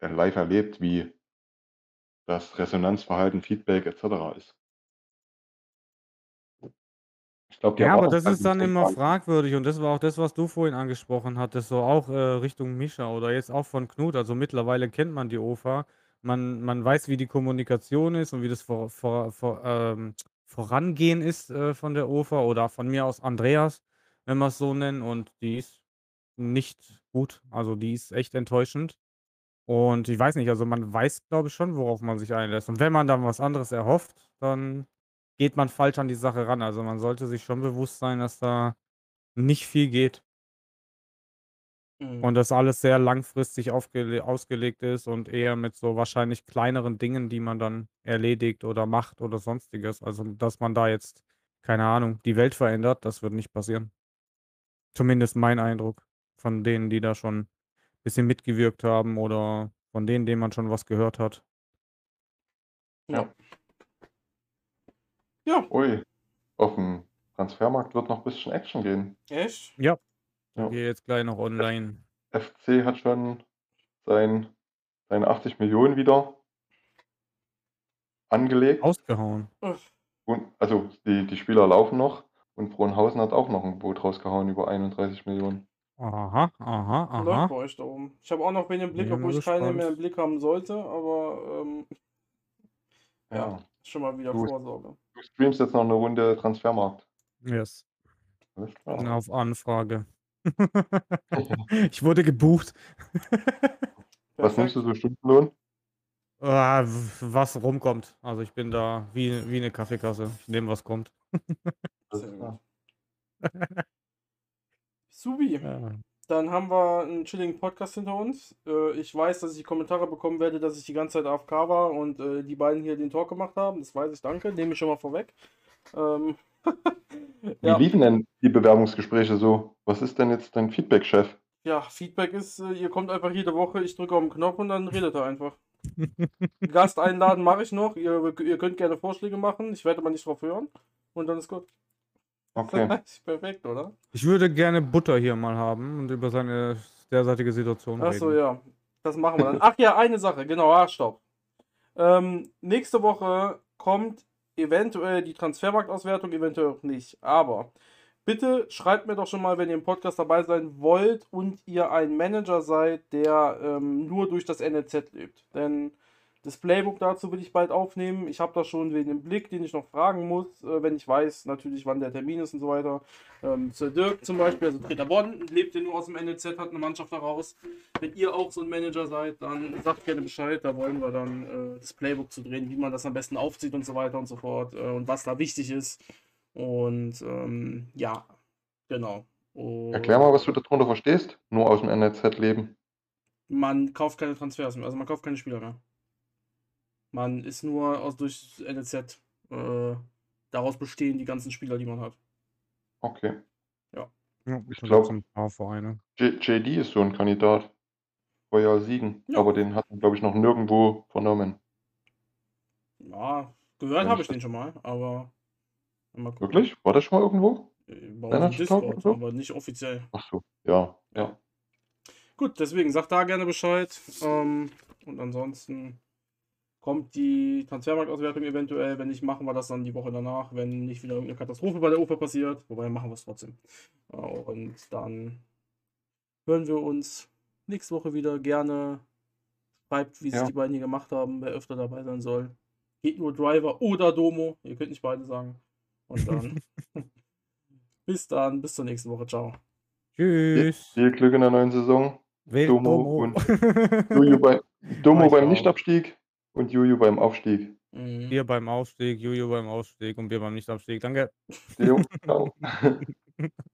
äh, live erlebt, wie das Resonanzverhalten, Feedback et cetera ist. Ich glaube, Ja, aber das ist dann immer stark. fragwürdig und das war auch das, was du vorhin angesprochen hattest, so auch, äh, Richtung Mischa oder jetzt auch von Knut. Also, mittlerweile kennt man die OFA. Man man weiß, wie die Kommunikation ist und wie das vor vor vor ähm, Vorangehen ist, äh, von der OFA oder von mir aus Andreas, wenn wir's so nennen und die ist nicht gut. Also, die ist echt enttäuschend. Und ich weiß nicht, also, man weiß, glaube ich, schon, worauf man sich einlässt. Und wenn man dann was anderes erhofft, dann geht man falsch an die Sache ran. Also, man sollte sich schon bewusst sein, dass da nicht viel geht. Mhm. Und das alles sehr langfristig aufgele ausgelegt ist und eher mit so wahrscheinlich kleineren Dingen, die man dann erledigt oder macht oder Sonstiges. Also, dass man da jetzt, keine Ahnung, die Welt verändert, das wird nicht passieren. Zumindest mein Eindruck von denen, die da schon bisschen mitgewirkt haben oder von denen, denen man schon was gehört hat. Ja. Ja, Ui, aufm Transfermarkt wird noch bisschen Action gehen. echt? Ja. Ich Ja. gehe jetzt gleich noch online. FC hat schon sein seine 80 Millionen wieder angelegt. Ausgehauen. Und also, die die Spieler laufen noch und Frohnhausen hat auch noch 'n Boot rausgehauen über 31 Millionen. Aha, aha, Läuft aha. bei euch da oben. Ich habe auch noch wen im Blick, obwohl ich keine mehr im. Blick haben sollte, aber, ähm ja, Ja. schon mal wieder Du Vorsorge. du streamst jetzt noch 'ne Runde Transfermarkt. Yes. Auf Anfrage. Ich wurde gebucht. Was nimmst du so Stundenlohn? Ah, was rumkommt. Also, ich bin da wie wie 'ne Kaffeekasse. Ich nehme, was kommt. Supi. Ja. Dann haben wir 'n chilligen Podcast hinter uns. Äh, ich weiß, dass ich Kommentare bekommen werde, dass ich die ganze Zeit AFK war und, äh, die beiden hier den Talk gemacht haben. Das weiß ich, danke. Nehme ich schon mal vorweg. Ähm, Wie ja. liefen denn die Bewerbungsgespräche so? Was ist denn jetzt dein Feedback, Chef? Ja, Feedback ist, äh, ihr kommt einfach jede Woche, ich drücke auf 'n Knopf und dann redet er einfach. Gast einladen mache ich noch. Ihr ihr könnt gerne Vorschläge machen. Ich werde aber nicht drauf hören. und dann ist gut. Okay. Perfekt, oder? Ich würde gerne Butter hier mal haben und über seine derzeitige Situation Ach so, reden. ja. Das machen wir dann. Ach ja, eine Sache, genau, ah, stopp. Ähm, nächste Woche kommt eventuell die Transfermarktauswertung, eventuell auch nicht. Aber bitte schreibt mir doch schon mal, wenn ihr im Podcast dabei sein wollt und ihr ein Manager seid, der ähm, nur durch das NLZ lebt. Denn das Playbook dazu will ich bald aufnehmen. Ich habe da schon wen im Blick, den ich noch fragen muss, äh, wenn ich weiß natürlich, wann der Termin ist und so weiter. Ähm, Sir Dirk zum Beispiel, also Treter Bonn, lebt ja nur aus dem NLZ, hat eine Mannschaft daraus. Wenn ihr auch so ein Manager seid, dann sagt gerne Bescheid. Da wollen wir dann äh, das Playbook zu drehen, wie man das am besten aufzieht und so weiter und so fort äh, und was da wichtig ist. Und ähm, ja, genau. Und Erklär mal, was du darunter verstehst. Nur aus dem NLZ leben. Man kauft keine Transfers mehr, also man kauft keine Spieler mehr. Man ist nur aus, durch NLZ äh, daraus bestehen die ganzen Spieler, die man hat. Okay. Ja. Ja, Ich da glaub- gibt's ein paar Vereine. J JD ist so ein Kandidat. Royal Siegen. Ja. Aber den hat man, glaube ich, noch nirgendwo vernommen. Ja, gehört habe ich den schon mal, aber mal. Wirklich? War das schon mal irgendwo? Bei Discord, so? aber nicht offiziell. Ach so. Ja. Ja. Gut, deswegen sagt da gerne Bescheid. Ähm, und ansonsten kommt die Transfermarktauswertung eventuell. Wenn nicht, machen wir das dann die Woche danach, wenn nicht wieder irgendeine Katastrophe bei der Oper passiert. Wobei machen wir es trotzdem. Äh, Und dann hören wir uns nächste Woche wieder. Gerne schreibt, wie sich Ja. die beiden hier gemacht haben, wer öfter dabei sein soll. Geht nur Driver oder Domo. Ihr könnt nicht beide sagen. Und dann bis dann, bis zur nächsten Woche. Ciao. Tschüss. Viel Glück in der neuen Saison. Domo Domo. und Domo beim. Nichtabstieg und Juju beim Aufstieg. Mhm. Wir beim Aufstieg, Juju beim Aufstieg und wir beim Nichtabstieg. Danke. Jo, ciao.